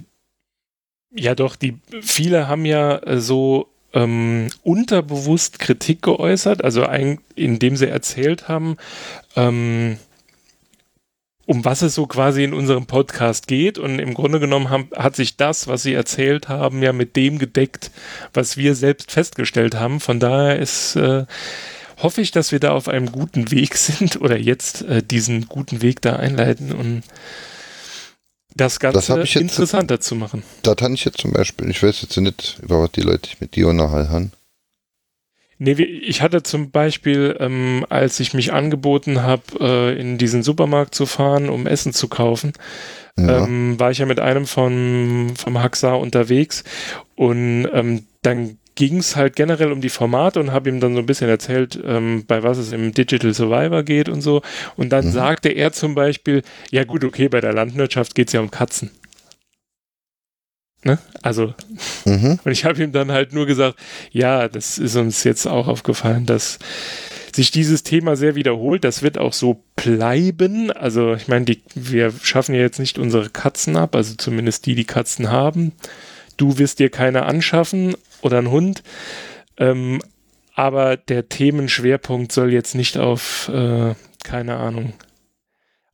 ja doch, die viele haben ja äh, so ähm, unterbewusst Kritik geäußert, also ein, indem sie erzählt haben, ähm, um was es so quasi in unserem Podcast geht. Und im Grunde genommen haben, hat sich das, was sie erzählt haben, ja mit dem gedeckt, was wir selbst festgestellt haben. Von daher ist, äh, hoffe ich, dass wir da auf einem guten Weg sind oder jetzt äh, diesen guten Weg da einleiten und das Ganze das interessanter zu machen. Da kann ich jetzt zum Beispiel, ich weiß jetzt nicht, über was die Leute mit dir unterhalten. Nee, ich hatte zum Beispiel, ähm, als ich mich angeboten habe, äh, in diesen Supermarkt zu fahren, um Essen zu kaufen, ja. ähm, war ich ja mit einem von, vom Haxar unterwegs und ähm, dann ging es halt generell um die Formate und habe ihm dann so ein bisschen erzählt, ähm, bei was es im Digital Survivor geht und so. Und dann mhm. sagte er zum Beispiel, ja gut, okay, bei der Landwirtschaft geht es ja um Katzen. Ne? Also, mhm. und ich habe ihm dann halt nur gesagt, ja, das ist uns jetzt auch aufgefallen, dass sich dieses Thema sehr wiederholt. Das wird auch so bleiben. Also, ich meine, wir schaffen ja jetzt nicht unsere Katzen ab, also zumindest die, die Katzen haben. Du wirst dir keine anschaffen oder einen Hund. Ähm, aber der Themenschwerpunkt soll jetzt nicht auf, äh, keine Ahnung,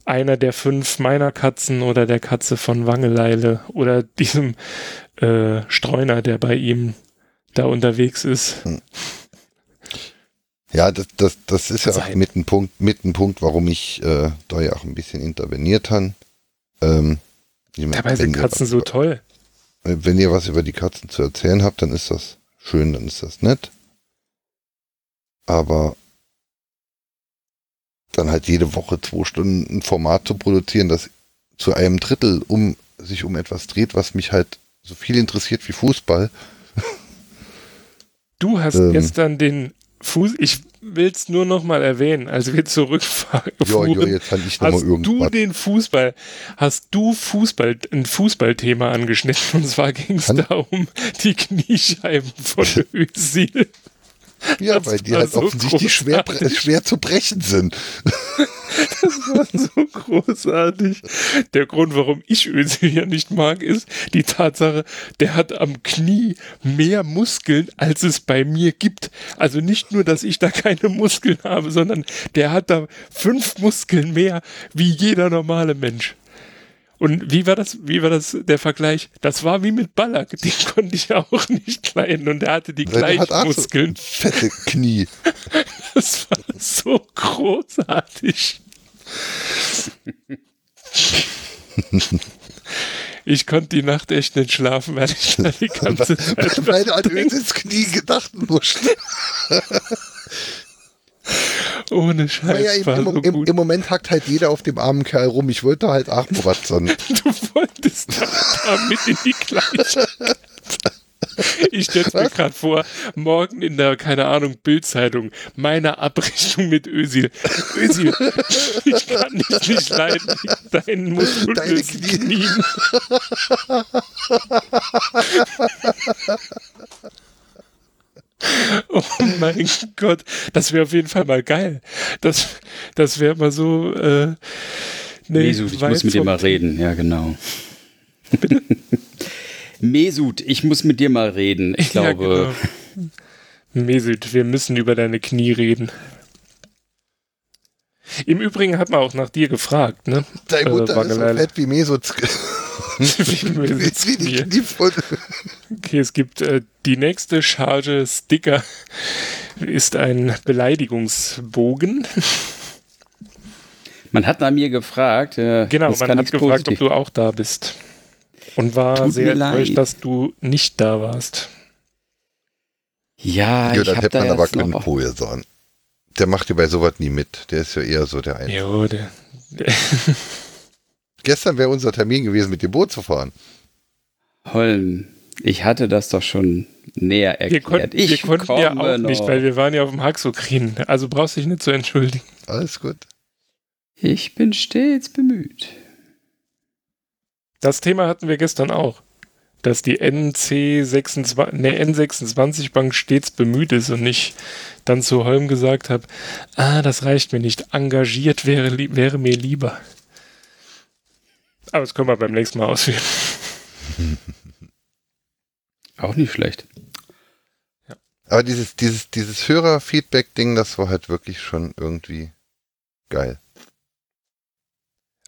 einer der fünf meiner Katzen oder der Katze von Wangeleile oder diesem äh, Streuner, der bei ihm da unterwegs ist. Hm. Ja, das, das, das ist ja auch mit ein Punkt, mit ein Punkt, warum ich äh, da ja auch ein bisschen interveniert habe. Ähm, Dabei sind Katzen so toll. Wenn ihr was über die Katzen zu erzählen habt, dann ist das schön, dann ist das nett. Aber dann halt jede Woche zwei Stunden ein Format zu produzieren, das zu einem Drittel um sich um etwas dreht, was mich halt so viel interessiert wie Fußball. Du hast ähm, gestern den Fuß, ich will es nur noch mal erwähnen, als wir zurückfahren, jo, jo, jetzt halt ich noch hast mal du den Fußball, hast du Fußball, ein Fußballthema angeschnitten und zwar ging es da um die Kniescheiben von Özil. Ja, weil die halt so offensichtlich schwer, schwer zu brechen sind. Das war so großartig. Der Grund, warum ich Özil ja nicht mag, ist die Tatsache, der hat am Knie mehr Muskeln, als es bei mir gibt. Also nicht nur, dass ich da keine Muskeln habe, sondern der hat da fünf Muskeln mehr wie jeder normale Mensch. Und wie war das, wie war das, der Vergleich? Das war wie mit Ballack, den konnte ich auch nicht leiden und er hatte die Weil gleichen Muskeln. So fette Knie. Das war so großartig. Ich konnte die Nacht echt nicht schlafen, weil ich da die ganze Zeit. Weil du an ins Knie gedacht musst. Ohne Scheiß. Ja, im, im, im, im, Moment hackt halt jeder auf dem armen Kerl rum. Ich wollte halt Achmoratzern. du wolltest damit in die Gleiche. Ich stelle mir gerade vor, morgen in der, keine Ahnung, Bildzeitung, meine Abrechnung mit Ösil. Ösil, ich kann dich nicht leiden, deinen muskulösen Deine Knie. Knien. Oh mein Gott, das wäre auf jeden Fall mal geil. Das, das wäre mal so. Äh, nee, Jesu, ich muss mit dir mal reden, ja, genau. Mesut, ich muss mit dir mal reden. Ich Ja, glaube, genau. Mesut, wir müssen über deine Knie reden. Im Übrigen hat man auch nach dir gefragt, ne? Dein Äh, Mutter ist so fett wie Mesuts. Wie. Knievoll- Okay, es gibt äh, die nächste Charge Sticker ist ein Beleidigungsbogen. man hat nach mir gefragt. Äh, Genau, man hat gefragt, positiv- ob du auch da bist. Und war Tut sehr enttäuscht, leid. dass du nicht da warst. Ja, Ja, ich dann habe hätte da man aber jetzt noch- können vorher sagen. Der macht ja bei sowas nie mit. Der ist ja eher so der eine. Jo, der, der, Gestern wäre unser Termin gewesen, mit dem Boot zu fahren. Holm, ich hatte das doch schon näher wir, erklärt. konnten, ich wir konnten ja auch nicht, noch. weil wir waren ja auf dem Haxokrin. Also brauchst dich nicht zu entschuldigen. Alles gut. Ich bin stets bemüht. Das Thema hatten wir gestern auch. Dass die NC26, ne, N26 Bank stets bemüht ist und ich dann zu Holm gesagt habe, ah, das reicht mir nicht. Engagiert wäre, wäre mir lieber. Aber das können wir beim nächsten Mal ausführen. Auch nicht schlecht. Aber dieses, dieses, dieses Hörerfeedback-Ding, das war halt wirklich schon irgendwie geil.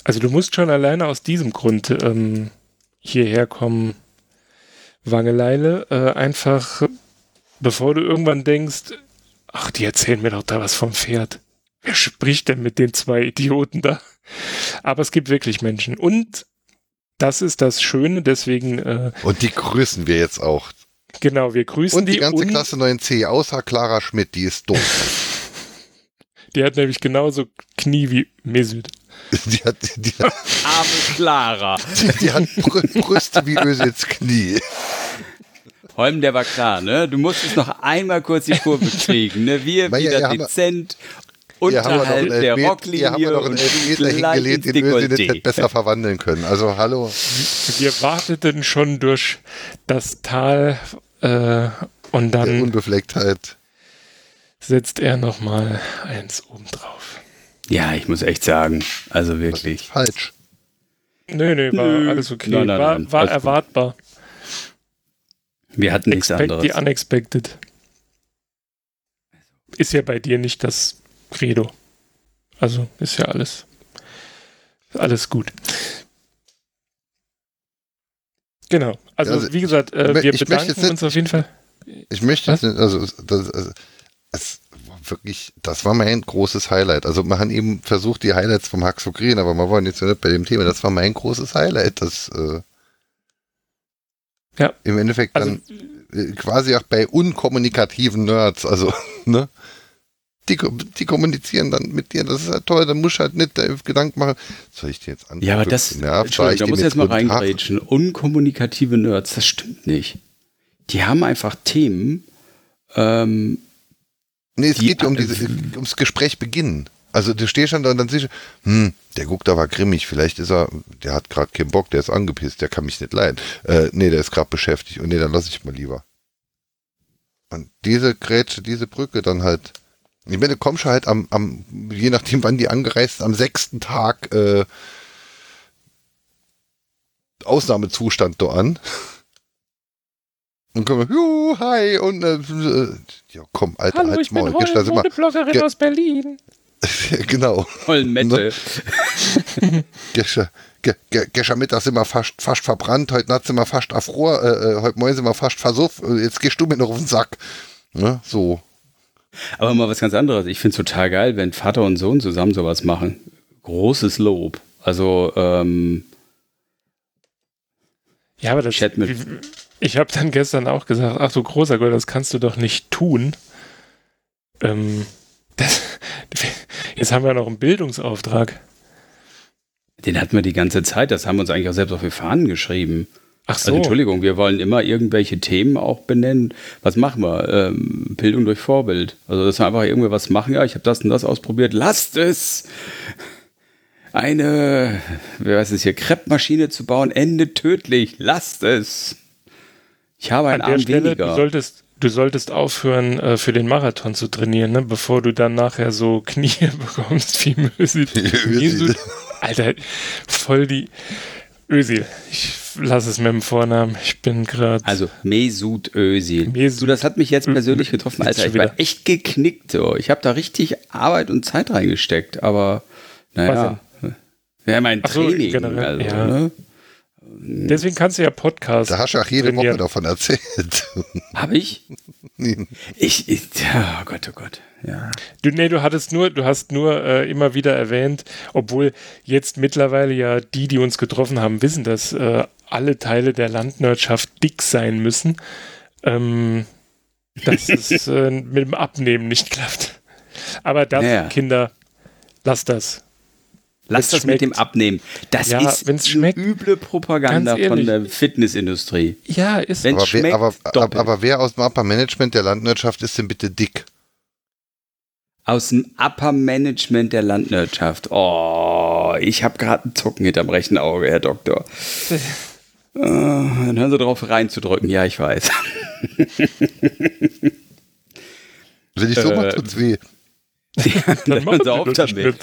Also du musst schon alleine aus diesem Grund ähm, hierher kommen, Wangeleile. Äh, einfach, bevor du irgendwann denkst, ach, die erzählen mir doch da was vom Pferd. Wer spricht denn mit den zwei Idioten da? Aber es gibt wirklich Menschen. Und das ist das Schöne, deswegen, äh, Und die grüßen wir jetzt auch. genau, wir grüßen Und die, ganze und Klasse 9c, außer Clara Schmidt, die ist doof. die hat nämlich genauso Knie wie Mesut. Die hat, die, hat- Arme Clara. die, die hat Brü- Brüste wie Ösels Knie. Holm, der war klar, ne? Du musstest noch einmal kurz die Kurve kriegen, ne? Wir Weil ja, wieder wir- dezent wir unterhalb der Elfmet- hier haben wir Rocklinie noch einen und Elfmeter hingelegt, den Dekolleté. hätte besser verwandeln können. Also hallo. Wir warteten schon durch das Tal äh, und Der dann Unbeflecktheit. setzt er nochmal eins obendrauf. Ja, ich muss echt sagen, also Das ist wirklich. falsch. Nö, nö, war Nö. alles okay. Nein, nein, war nein, war alles gut. erwartbar. Wir hatten nichts Expect the anderes. unexpected. Ist ja bei dir nicht das Credo. Also ist ja alles, alles gut. Genau. Also, Also, wie gesagt, äh, wir bedanken uns auf jeden Fall. Ich möchte, Was? jetzt nicht- also, das, also es war wirklich, das war mein großes Highlight. Also man hat eben versucht, die Highlights vom Hack zu kriegen, aber wir wollen jetzt nicht bei dem Thema. Das war mein großes Highlight, das äh, Ja. im Endeffekt Also, dann äh, quasi auch bei unkommunikativen Nerds, also, ne? Die, die kommunizieren dann mit dir, das ist halt toll, dann musst du halt nicht da Gedanken machen, soll ich dir jetzt an? Ja, aber das, Entschuldigung, da muss ich jetzt mal reingrätschen. Unkommunikative Nerds, das stimmt nicht. Die haben einfach Themen, ähm, Nee, es Die- geht ja um diese, ums Gespräch beginnen. Also du stehst schon da und dann siehst du, hm, der guckt aber grimmig, vielleicht ist er, der hat gerade keinen Bock, der ist angepisst, der kann mich nicht leiden. Äh, nee, der ist gerade beschäftigt und nee, dann lass ich mal lieber. Und diese Grätsche, diese Brücke dann halt, ich meine, du kommst halt am, am, je nachdem wann die angereist sind, am sechsten Tag äh, Ausnahmezustand da an. Und kommen, juhu, hi, und äh, äh, ja komm, Alter, Hallo, halt's ich bin Maul. Holm, da immer- Modebloggerin Ge- aus Berlin. genau. Holmette. Gestern, ge, ge, gestern Mittag sind wir fast, fast verbrannt, heute Nacht sind wir fast erfror, äh, äh, heute Morgen sind wir fast versuff, äh, jetzt gehst du mir noch auf den Sack. Ne? So. Aber mal was ganz anderes. Ich finde es total geil, wenn Vater und Sohn zusammen sowas machen. Großes Lob. Also, ähm, Ja, aber das, Chat mit- ich habe dann gestern auch gesagt, ach du großer Gott, das kannst du doch nicht tun. Ähm, das, jetzt haben wir noch einen Bildungsauftrag. den hatten wir die ganze Zeit. Das haben wir uns eigentlich auch selbst auf die Fahnen geschrieben. Ach Also so, Entschuldigung, wir wollen immer irgendwelche Themen auch benennen. Was machen wir? Ähm, Bildung durch Vorbild. Also dass wir einfach irgendwie was machen. Ja, ich habe das und das ausprobiert. Lasst es! Eine, wer weiß es hier, Kreppmaschine zu bauen, endet tödlich. Lasst es! Ich habe einen an der Arm Stelle, weniger. du solltest, du solltest aufhören, äh, für den Marathon zu trainieren, ne? bevor du dann nachher so Knie bekommst wie Mösil. Özil. Alter, voll die Ösil. Ich lass es mit dem Vornamen. Ich bin gerade. Also Mesut Özil. Mesut du, das hat mich jetzt persönlich getroffen, Jetzt Alter. Ich war echt geknickt. So. Ich habe da richtig Arbeit und Zeit reingesteckt, aber naja. Ja, mein Ach so, Training. generell, also, ja. ne? Deswegen kannst du ja Podcast. Da hast du auch jede trainieren. Woche davon erzählt. Hab ich? Ich, ich, oh Gott, oh Gott. Ja. Du, nee, du hattest nur, du hast nur äh, immer wieder erwähnt, obwohl jetzt mittlerweile ja die, die uns getroffen haben, wissen, dass äh, alle Teile der Landwirtschaft dick sein müssen, ähm, dass es äh, mit dem Abnehmen nicht klappt. Aber das, Naja. Kinder, lass das. Lass Wenn's das mit dem abnehmen. Das Ja, ist wenn's eine schmeckt. üble Propaganda von der Fitnessindustrie. Ja, ist Wenn- Aber wer, schmeckt aber, doppelt. aber wer aus dem Upper Management der Landwirtschaft ist denn bitte dick? Aus dem Upper Management der Landwirtschaft. Oh, ich habe gerade einen Zucken hinterm rechten Auge, Herr Doktor. Äh, dann hören Sie drauf reinzudrücken. Ja, ich weiß. Wenn ich so Äh, mache, tut's weh. Dann hören Sie auf damit.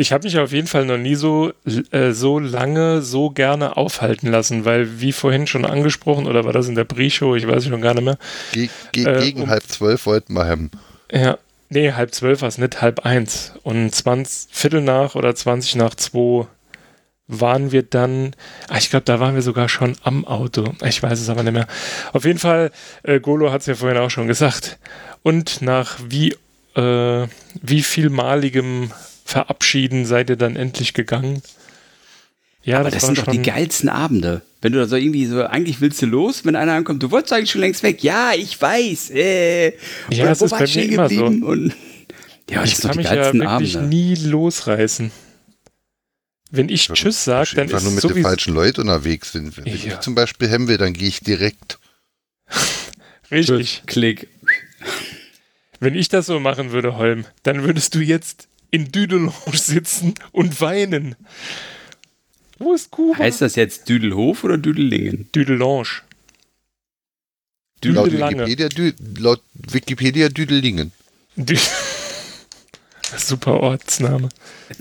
Ich habe mich auf jeden Fall noch nie so, äh, so lange, so gerne aufhalten lassen, weil, wie vorhin schon angesprochen, oder war das in der Pre-Show, ich weiß schon gar nicht mehr. Ge ge Äh, gegen um- halb zwölf wollten wir haben. Ja, nee, halb zwölf war es nicht, halb eins. Und 20, Viertel nach oder 20 nach zwei waren wir dann, ah, ich glaube, da waren wir sogar schon am Auto. Ich weiß es aber nicht mehr. Auf jeden Fall, äh, Golo hat es ja vorhin auch schon gesagt. Und nach wie, äh, wie vielmaligem Verabschieden seid ihr dann endlich gegangen? Ja, Aber das sind doch die geilsten Abende. Wenn du da so irgendwie so, eigentlich willst du los, wenn einer ankommt, du wolltest eigentlich schon längst weg. Ja, ich weiß. Äh, Ja, Oder es wo ist war bei ich mir immer so. Und, ja, das Ich sind doch kann die mich ja geilsten wirklich Abende. nie losreißen. Wenn ich Tschüss sage, dann einfach nur ist mit den falschen Leuten unterwegs. Wenn, wenn ich Ja. zum Beispiel haben will, dann gehe ich direkt. richtig. Klick. Wenn ich das so machen würde, Holm, dann würdest du jetzt in Düdelow sitzen und weinen. Wo ist Kuba? Heißt das jetzt Düdelhof oder Düdelingen? Düdelange. Laut Düdelange. Wikipedia, Dü laut Wikipedia Düdelingen. Dü Super Ortsname.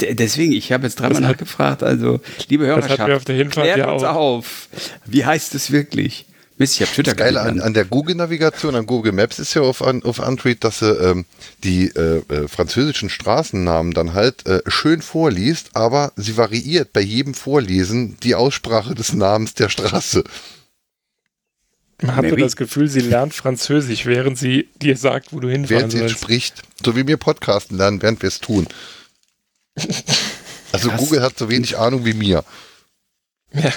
D deswegen, ich habe jetzt dreimal Das hat- nachgefragt. Also, liebe Das hatten wir Hörerschaft, auf der Hinfahrt klärt ja uns auch. auf. Wie heißt es wirklich? Mist, ich habe Twitter Das Geile an, an der Google-Navigation, an Google Maps ist ja auf, an, auf Android, dass sie ähm, die äh, äh, französischen Straßennamen dann halt äh, schön vorliest, aber sie variiert bei jedem Vorlesen die Aussprache des Namens der Straße. Man hatte Maybe. das Gefühl, sie lernt Französisch, während sie dir sagt, wo du hinfahren Während sie sollst. spricht, so wie wir Podcasten lernen, während wir es tun. Also Krass. Google hat so wenig Ahnung wie mir. Ja.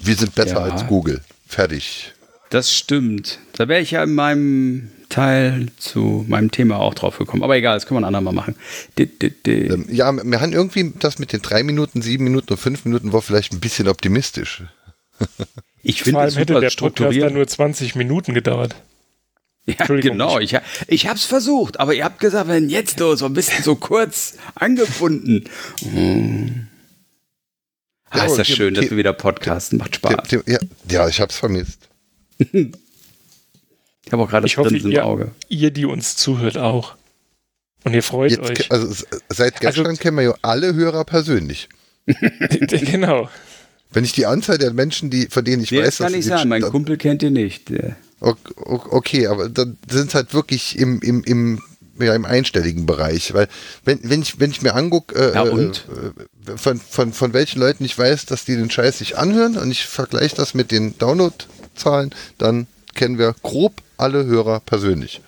Wir sind besser Ja. als Google. Fertig. Das stimmt. Da wäre ich ja in meinem Teil zu meinem Thema auch drauf gekommen. Aber egal, das können wir ein andermal machen. Di- di. Ähm, ja, wir haben irgendwie das mit den drei Minuten, sieben Minuten und fünf Minuten war vielleicht ein bisschen optimistisch. Ich Vor finde allem es hätte der Podcast dann nur 20 Minuten gedauert. Ja, genau. Ich, ich habe es versucht, aber ihr habt gesagt, wenn jetzt los, so ein bisschen so kurz angebunden. Hm. Ah, ist das schön, dass wir wieder podcasten. Macht Spaß. Ja, ja, ja, ich hab's vermisst. Ich habe auch gerade Grinsen im ihr, Auge. ihr, die uns zuhört, auch. Und ihr freut Jetzt, euch. also seit gestern Also- kennen wir ja alle Hörer persönlich. genau. Wenn ich die Anzahl der Menschen, die, von denen ich Nee, weiß, das kann dass ich sagen. Mein Kumpel kennt ihr nicht. Der- Ok- ok- Okay, aber dann sind es halt wirklich im, im, im, ja, im einstelligen Bereich. Weil wenn, wenn ich, wenn ich mir angucke, äh, Ja, und? äh, von, von, von welchen Leuten ich weiß, dass die den Scheiß sich anhören und ich vergleiche das mit den Downloadzahlen, dann kennen wir grob alle Hörer persönlich.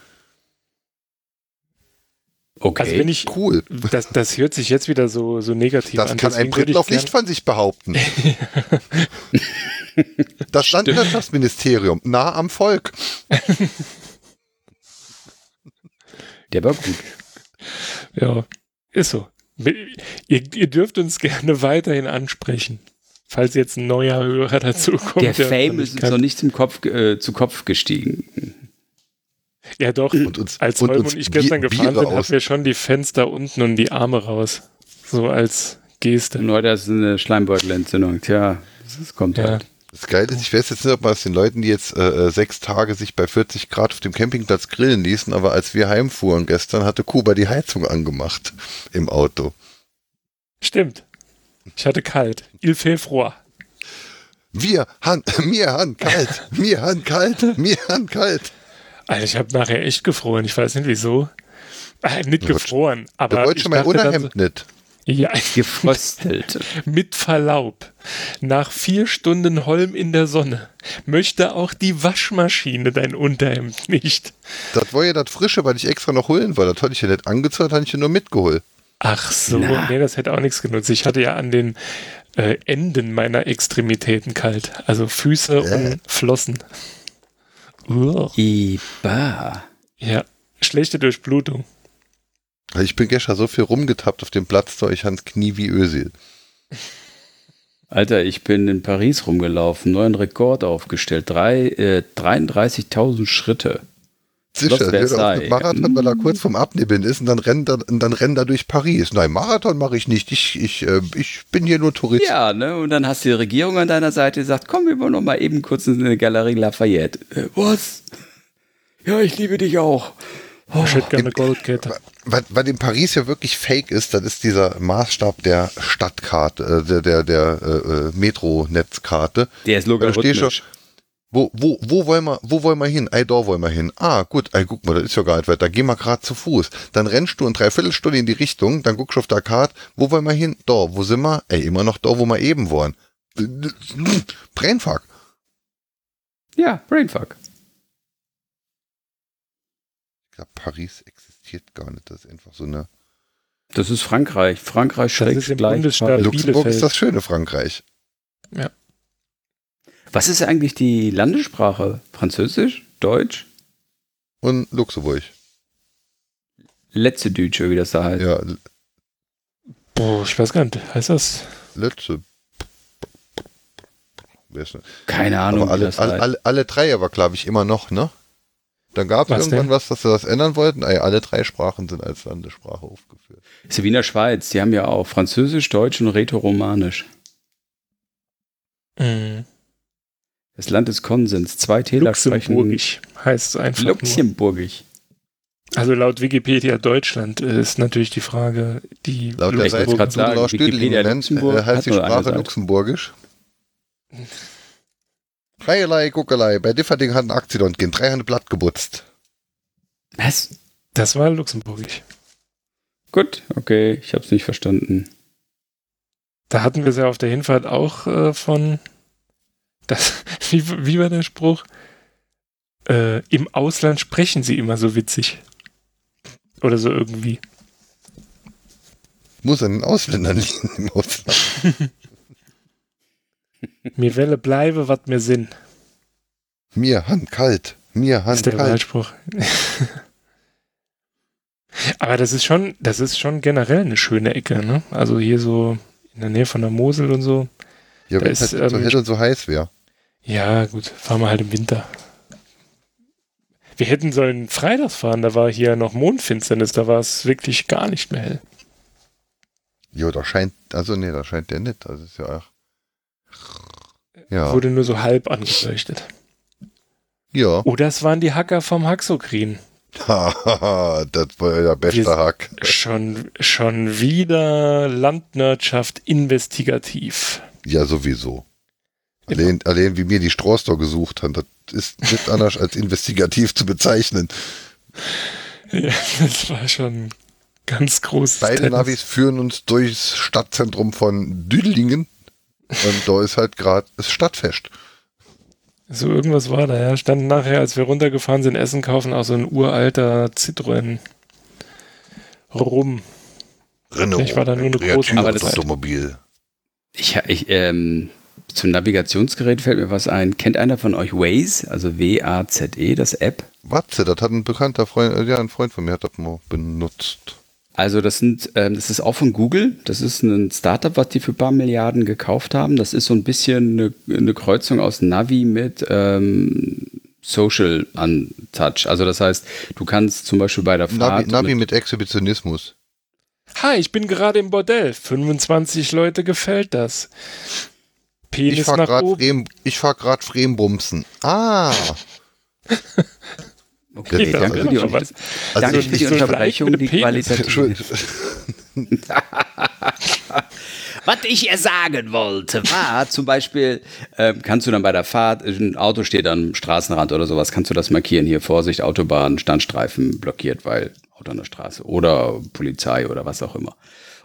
Okay. Also wenn ich, Cool. das, das hört sich jetzt wieder so, so negativ Das an. kann ein deswegen Britenlauf ich nicht von sich behaupten. Das Landwirtschaftsministerium, nah am Volk. der war gut. Ja, ist so. Ihr, ihr dürft uns gerne weiterhin ansprechen, falls jetzt ein neuer Hörer dazu kommt. Der Fame ist uns noch nicht zum Kopf, äh, zu Kopf gestiegen. Ja, doch. Und uns- als und Holm uns und ich gestern Bier- gefahren sind, hatten wir schon die Fenster unten und die Arme raus. So als Geste. Und heute ist eine Schleimbeutelentzündung. Tja, das kommt Ja. halt. Das Geile ist, ich weiß jetzt nicht, ob man es den Leuten, die jetzt äh, äh, sechs Tage sich bei 40 Grad auf dem Campingplatz grillen ließen, aber als wir heimfuhren gestern, hatte Kuba die Heizung angemacht im Auto. Stimmt. Ich hatte kalt. Il froid. Wir, Han, mir Han kalt, mir Han kalt, mir Han kalt. Alter, ich habe nachher echt gefroren. Ich weiß nicht wieso. Äh, nicht gefroren, aber wollte ich schon mein Unterhemd nicht. Ja, Gefröstelt. mit Verlaub. Nach vier Stunden Holm in der Sonne möchte auch die Waschmaschine dein Unterhemd nicht. Das war ja das Frische, weil ich extra noch holen wollte. Das hatte ich ja nicht angezahlt, hatte ich ja nur mitgeholt. Ach so, Na. nee, das hätte auch nichts genutzt. Ich hatte ja an den äh, Enden meiner Extremitäten kalt. Also Füße Äh. und Flossen. Uah. Iba. Ja, schlechte Durchblutung. Ich bin gestern so viel rumgetappt auf dem Platz, da ich ans Knie wie Ösil. Alter, ich bin in Paris rumgelaufen, neuen Rekord aufgestellt. Drei, äh, 33.000 Schritte. Sicher, der Marathon, weil er kurz vorm Abnibbeln ist und dann rennt er, dann rennt er durch Paris. Nein, Marathon mache ich nicht. Ich, ich, äh, ich bin hier nur Tourist. Ja, ne? Und dann hast du die Regierung an deiner Seite gesagt, komm, wir wollen noch mal eben kurz in eine Galerie Lafayette. Äh, was? Ja, ich liebe dich auch. Oh, Ich hätte gerne Goldkette. Was, was in Paris ja wirklich fake ist, das ist dieser Maßstab der Stadtkarte, äh, der, der, der äh, äh, Metronetzkarte. der ist logarithmisch. schon, wo, wo, wo wollen wir, wo wollen wir hin? Ey, da wollen wir hin. Ah, gut, ey, guck mal, das ist ja gar nicht weit. Da gehen wir gerade zu Fuß. Dann rennst du in dreiviertel Stunde in die Richtung, dann guckst du auf der Karte, wo wollen wir hin? Da, wo sind wir? Ey, immer noch da, wo wir eben waren. Brainfuck. Ja, Brainfuck. Glaube, Paris existiert gar nicht. Das ist einfach so eine. Das ist Frankreich. Frankreich im gleich. Bundesstaat Luxemburg Bielefeld. ist das schöne Frankreich. Was ist eigentlich die Landessprache? Französisch? Deutsch? Und Luxemburg. Letzte Dütsche, wie das da heißt. Ja, Boah, ich weiß gar nicht, heißt das? letzte. Keine Ahnung, Aber wie alle, das alle, heißt. alle, alle drei aber, glaube ich, immer noch, ne? Dann gab es irgendwann denn? was, dass sie das ändern wollten. Ey, alle drei Sprachen sind als Landessprache aufgeführt. Ist ja wie in der Schweiz. Die haben ja auch Französisch, Deutsch und Rätoromanisch. Mhm. Das Land des Konsens. Zwei Täler sprechen Luxemburgisch heißt es einfach nur. Luxemburgisch. Also laut Wikipedia Deutschland ist natürlich die Frage, die Laut der Seite sagen, Laut Wikipedia nennt, Luxemburg äh, heißt die nur Sprache. Luxemburgisch. Dreierlei, Guckelei. Bei Differding hat ein Akzident gehen. Drei haben Blatt gebutzt. Was? Das war Luxemburgisch. Gut, okay, ich habe es nicht verstanden. Da hatten wir es ja auf der Hinfahrt auch äh, von. Das, wie, wie war der Spruch? Äh, Im Ausland sprechen sie immer so witzig. Oder so irgendwie. Muss an den Ausländern liegen im Ausland. Mir welle bleibe, wat mir sinn. Mir Hand kalt. Mir ist Hand der kalt. Wahlspruch. Aber das ist schon, das ist schon generell eine schöne Ecke, ne? Also hier so in der Nähe von der Mosel und so. Ja, wenn es ist, halt so ähm, hätte und so heiß wäre. Ja, gut, fahren wir halt im Winter. Wir hätten sollen freitags fahren, da war hier noch Mondfinsternis, da war es wirklich gar nicht mehr hell. Jo, da scheint, also nee, da scheint der nicht. Das ist ja auch. Ja, Wurde nur so halb angeleuchtet. ja. Oder es waren die Hacker vom Haxokrin. Hahaha, das war ja der beste Wir- Hack. Schon, schon wieder Landwirtschaft investigativ. Ja, sowieso. Allein, allein wie mir die Strohstor gesucht haben, das ist nicht anders als investigativ zu bezeichnen. Ja, das war schon ganz groß. Beide Navis führen uns durchs Stadtzentrum von Düdlingen und da ist halt gerade das Stadtfest. So irgendwas war da, ja. Stand nachher, als wir runtergefahren sind, Essen kaufen, auch so ein uralter Citroën rum. Renault, Ich war da nur eine ein große Aber das- Automobil. Ich, ich, ähm, zum Navigationsgerät fällt mir was ein. Kennt einer von euch Waze? Also W-A-Z-E, das App? Watze, das hat ein bekannter Freund, äh, ja, ein Freund von mir hat das mal benutzt. Also das sind, ähm, das ist auch von Google. Das ist ein Startup, was die für ein paar Milliarden gekauft haben. Das ist so ein bisschen eine, eine Kreuzung aus Navi mit ähm, Social an Touch. Also das heißt, du kannst zum Beispiel bei der Navi, Fahrt Navi mit, mit Exhibitionismus. Hi, ich bin gerade im Bordell. 25 Leute gefällt das. Ich Penis fahr nach oben. Frem, ich fahr grad Frembumsen. Ah, okay, Ja, danke, für die, aber- Unter- danke für die so Unterbrechung, die qualitativ. Entschuldigung. Was ich ihr sagen wollte, war zum Beispiel, äh, kannst du dann bei der Fahrt, ein Auto steht am Straßenrand oder sowas, kannst du das markieren, hier Vorsicht, Autobahn, Standstreifen blockiert, weil Auto an der Straße oder Polizei oder was auch immer.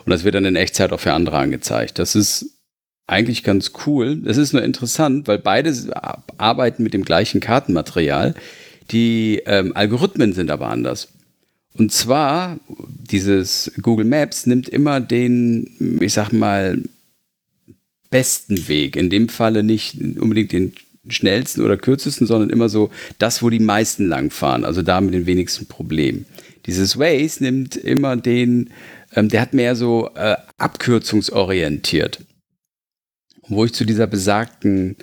Und das wird dann in Echtzeit auch für andere angezeigt. Das ist eigentlich ganz cool. Es ist nur interessant, weil beide arbeiten mit dem gleichen Kartenmaterial. Die ähm, Algorithmen sind aber anders. Und zwar, dieses Google Maps nimmt immer den, ich sag mal, besten Weg. In dem Falle nicht unbedingt den schnellsten oder kürzesten, sondern immer so das, wo die meisten langfahren. Also da mit den wenigsten Problemen. Dieses Waze nimmt immer den, ähm, der hat mehr so äh, abkürzungsorientiert. Wo ich zu dieser besagten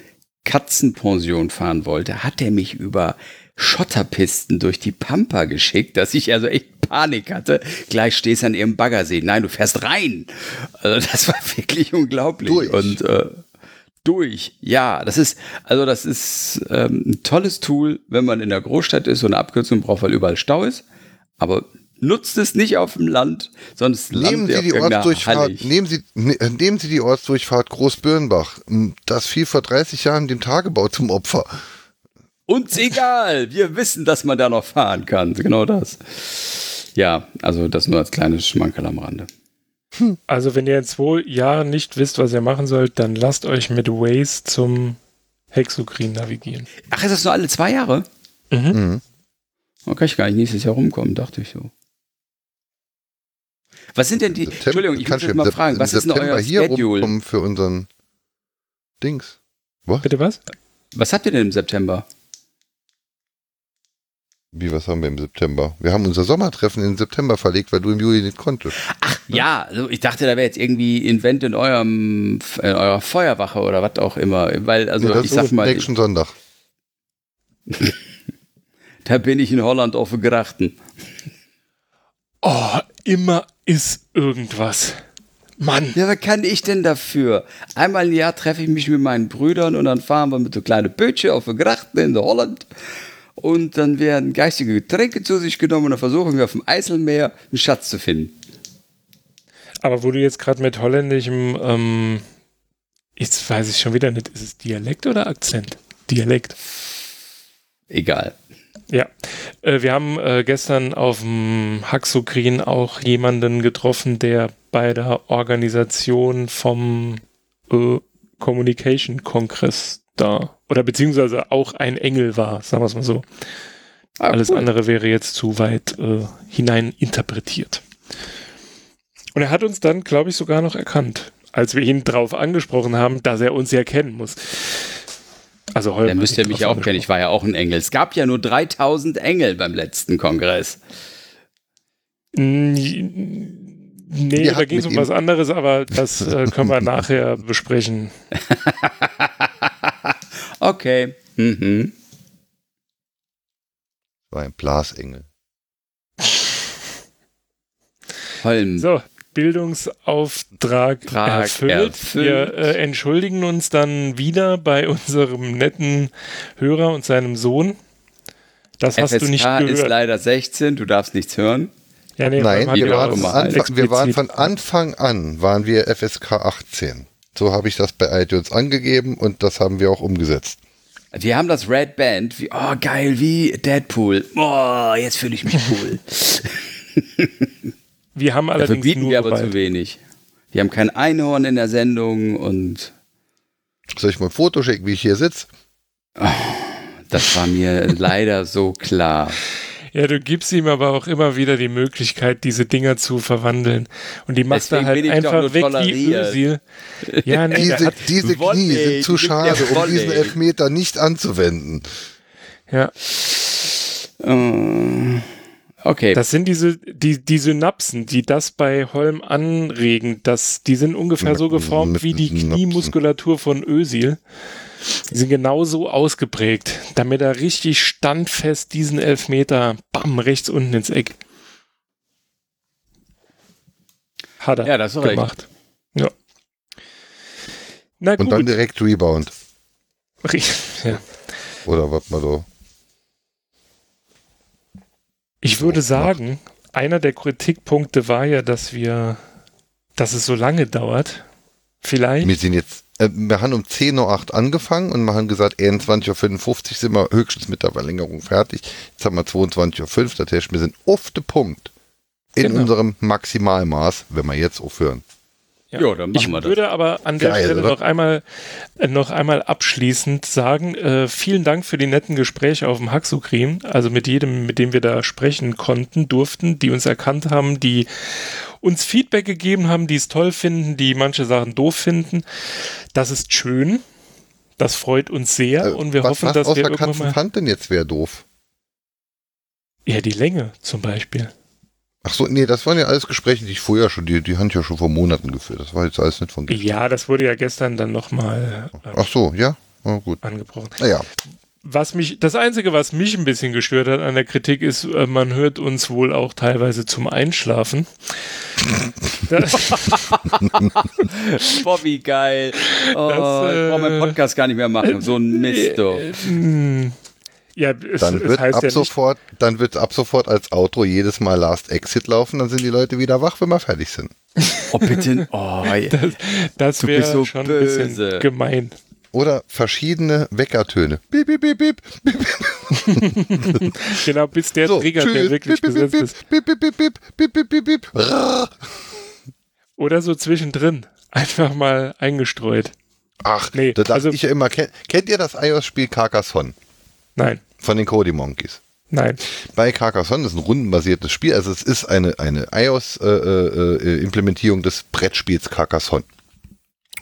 Katzenpension fahren wollte, hat er mich über Schotterpisten durch die Pampa geschickt, dass ich also echt Panik hatte. Gleich stehst du an ihrem Baggersee. Nein, du fährst rein. Also das war wirklich unglaublich. Durch. Und äh, durch. Ja, das ist, also das ist ähm, ein tolles Tool, wenn man in der Großstadt ist und eine Abkürzung braucht, weil überall Stau ist. Aber nutzt es nicht auf dem Land, sonst nehmen Sie die Ortsdurchfahrt, nehmen Sie, ne, nehmen Sie die Ortsdurchfahrt Großbirnbach. Das fiel vor 30 Jahren dem Tagebau zum Opfer. Uns egal, wir wissen, dass man da noch fahren kann. Genau das. Ja, also das nur als kleines Schmankerl am Rande. Also wenn ihr in zwei Jahren nicht wisst, was ihr machen sollt, dann lasst euch mit Waze zum Hexokrin navigieren. Ach, ist das nur alle zwei Jahre? Mhm. mhm. Da kann ich gar nicht nächstes Jahr rumkommen, dachte ich so. Was sind denn die, September, Entschuldigung, ich muss jetzt mal fragen, was ist denn euer hier Schedule? für unseren Dings. Was? Bitte was? Was habt ihr denn im September? Wie, was haben wir im September? Wir haben unser Sommertreffen in den September verlegt, weil du im Juli nicht konntest. Ach ja, also ich dachte, da wäre jetzt irgendwie Invent in eurem in eurer Feuerwache oder was auch immer. Weil, also ja, ich sag mal. Nächsten Sonntag. da bin ich in Holland auf den Grachten. Oh, immer ist irgendwas. Mann. Ja, was kann ich denn dafür? Einmal im Jahr treffe ich mich mit meinen Brüdern und dann fahren wir mit so kleinen Bötchen auf den Grachten in Holland und dann werden geistige Getränke zu sich genommen und dann versuchen wir auf dem Eiselmeer einen Schatz zu finden. Aber wo du jetzt gerade mit holländischem, ähm, jetzt weiß ich schon wieder nicht, ist es Dialekt oder Akzent? Dialekt. Egal. Ja, äh, wir haben äh, gestern auf dem Haxokrin auch jemanden getroffen, der bei der Organisation vom äh, Communication Kongress da oder beziehungsweise auch ein Engel war, sagen wir es mal so. Ah, Alles cool. andere wäre jetzt zu weit äh, hinein interpretiert. Und er hat uns dann, glaube ich, sogar noch erkannt, als wir ihn darauf angesprochen haben, dass er uns ja kennen muss. Also heute. Dann müsste er mich auch kennen. Ich war ja auch ein Engel. Es gab ja nur 3000 Engel beim letzten Kongress. Nee, da ging es um was anderes, aber das äh, können wir nachher besprechen. Okay. Mhm. War ein Blasengel. Holm. So, Bildungsauftrag erfüllt. erfüllt. Wir äh, entschuldigen uns dann wieder bei unserem netten Hörer und seinem Sohn. Das FSK hast du nicht gehört. ist leider 16, du darfst nichts hören. Ja, nee, Nein, wir waren, Anfang, wir waren, von Anfang an waren wir FSK 18. So habe ich das bei iTunes angegeben und das haben wir auch umgesetzt. Wir haben das Red Band, wie, oh geil, wie Deadpool. Oh, jetzt fühle ich mich cool. wir haben allerdings Dafür bieten wir aber zu wenig. Wir haben kein Einhorn in der Sendung und. Soll ich mal ein Foto schicken, wie ich hier sitze? Oh, das war mir leider so klar. Ja, du gibst ihm aber auch immer wieder die Möglichkeit, diese Dinger zu verwandeln. Und die macht er halt einfach weg wie Özil. Ja, nee, diese diese Knie sind zu schade, um diesen Elfmeter nicht anzuwenden. Ja. Uh, okay. Das sind diese, die, die Synapsen, die das bei Holm anregen. Das, die sind ungefähr so geformt wie die Kniemuskulatur von Özil. Die sind genauso ausgeprägt, damit er richtig standfest diesen Elfmeter, bam, rechts unten ins Eck. Hat er ja, das ist gemacht. Recht. Ja. Na gut. Und dann direkt Rebound. Ja. Oder was mal so. Ich würde sagen, einer der Kritikpunkte war ja, dass wir, dass es so lange dauert Vielleicht. Wir sind jetzt, wir haben um 10.08 Uhr angefangen und wir haben gesagt, 21.55 Uhr sind wir höchstens mit der Verlängerung fertig. Jetzt haben wir 22.05 Uhr, das heißt, wir sind auf den Punkt. In Genau. unserem Maximalmaß, wenn wir jetzt aufhören. Ja, dann machen ich wir das. würde aber an der Geil, Stelle oder? noch einmal, äh, noch einmal abschließend sagen, äh, vielen Dank für die netten Gespräche auf dem Haxukrim, also mit jedem, mit dem wir da sprechen konnten, durften, die uns erkannt haben, die uns Feedback gegeben haben, die es toll finden, die manche Sachen doof finden. Das ist schön. Das freut uns sehr Äh, und wir was, hoffen, was dass außer wir irgendwann Katzen mal. fand denn jetzt wer doof? Ja, die Länge zum Beispiel. Ach so, nee, das waren ja alles Gespräche, die ich vorher schon, die, die haben ich ja schon vor Monaten geführt. Das war jetzt alles nicht von gestern. Ja, das wurde ja gestern dann nochmal äh, Ach so, ja, oh, gut. angebrochen. Naja, Was mich, das Einzige, was mich ein bisschen gestört hat an der Kritik, ist, äh, man hört uns wohl auch teilweise zum Einschlafen. Das, Bobby, geil. Oh, Das, äh, ich brauche meinen Podcast gar nicht mehr machen. So ein Mist, du. Hm. ja, es, dann es wird heißt ab ja sofort, dann wird ab sofort als Outro jedes Mal Last Exit laufen, dann sind die Leute wieder wach, wenn wir fertig sind. Oh, bitte. Oh, das du wäre so schon ein böse. bisschen gemein. Oder verschiedene Weckertöne. Bip, bip, bip, bip, bip. Genau, bis der So, Trigger, der tschüss. wirklich Bip, bip, gesetzt bip, bip, bip, bip, bip, bip, bip, bip. Oder so zwischendrin. Einfach mal eingestreut. Ach, Nee, da dachte also- ich ja immer, kennt, kennt ihr das iOS-Spiel Carcassonne Nein, von den Cody Monkeys? nein. Bei Carcassonne ist ein rundenbasiertes Spiel, also es ist eine, eine iOS-Implementierung des Brettspiels Carcassonne.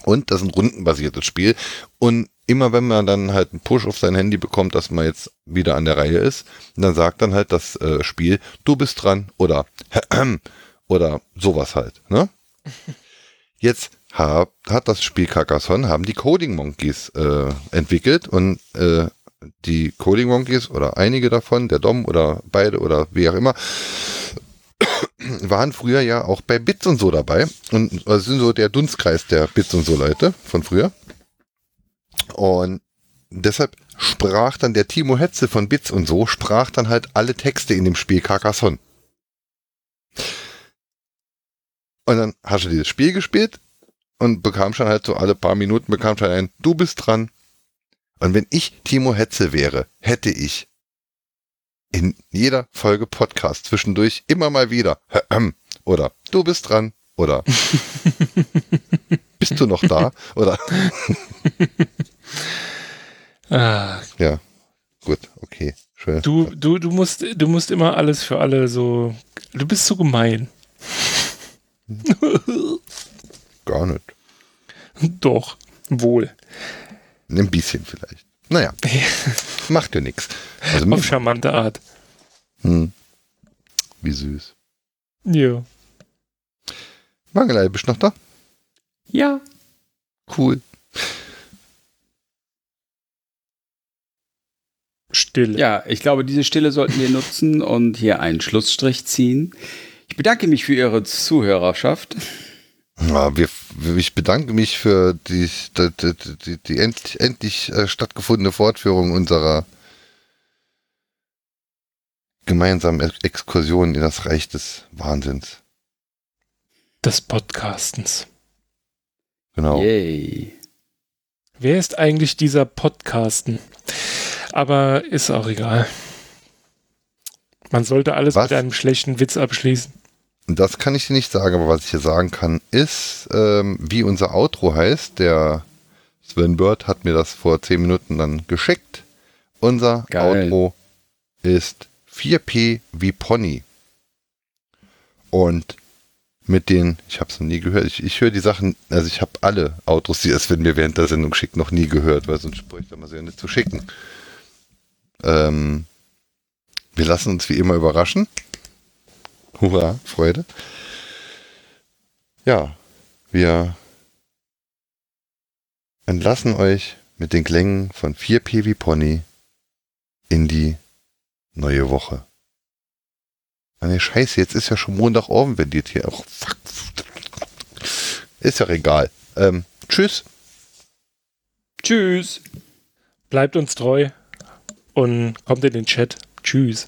Und das ist ein rundenbasiertes Spiel. Und immer wenn man dann halt einen Push auf sein Handy bekommt, dass man jetzt wieder an der Reihe ist, dann sagt dann halt das äh, Spiel, du bist dran oder oder sowas halt. Ne? Jetzt hab, hat das Spiel Carcassonne, haben die Coding Monkeys äh, entwickelt und äh, die Coding Monkeys oder einige davon, der Dom oder beide oder wie auch immer, waren früher ja auch bei Bits und so dabei und also sind so der Dunstkreis der Bits und so Leute von früher. Und deshalb sprach dann der Timo Hetze von Bits und so, sprach dann halt alle Texte in dem Spiel Carcassonne. Und dann hast du dieses Spiel gespielt und bekam schon halt so alle paar Minuten bekam schon ein, du bist dran. Und wenn ich Timo Hetze wäre, hätte ich in jeder Folge Podcast zwischendurch immer mal wieder oder du bist dran oder bist du noch da oder Ah, ja gut okay schön du, du, du, musst, du musst immer alles für alle so. Du bist so gemein. gar nicht Doch, wohl. ein bisschen vielleicht naja macht ja nichts also Auf charmante Art. hm, wie süß Ja. Mangelei bist du noch da Ja. cool Stille. Ja, ich glaube, diese Stille sollten wir nutzen und hier einen Schlussstrich ziehen. Ich bedanke mich für Ihre Zuhörerschaft. Ja, wir, ich bedanke mich für die, die, die, die, die endlich, endlich äh, stattgefundene Fortführung unserer gemeinsamen Ex- Exkursion in das Reich des Wahnsinns. Des Podcastens. Genau. Yay. Wer ist eigentlich dieser Podcasten? Aber ist auch egal. Man sollte alles Was? mit einem schlechten Witz abschließen. Das kann ich dir nicht sagen, aber was ich dir sagen kann, ist, ähm, wie unser Outro heißt. Der Sven Bird hat mir das vor 10 Minuten dann geschickt. Unser Geil. Outro ist 4P wie Pony. Und mit den, ich habe es noch nie gehört, ich, ich höre die Sachen, also ich habe alle Outros, die er Sven mir während der Sendung schickt, noch nie gehört, weil sonst bräuchte man sie ja nicht zu schicken. Ähm, wir lassen uns wie immer überraschen. Hurra, Freude. Ja, wir entlassen euch mit den Klängen von 4P wie Pony in die neue Woche. Ah, ne, scheiße, jetzt ist ja schon die jetzt hier auch. fuck. Ist ja egal. Ähm, tschüss. Tschüss. Bleibt uns treu und kommt in den Chat. Tschüss.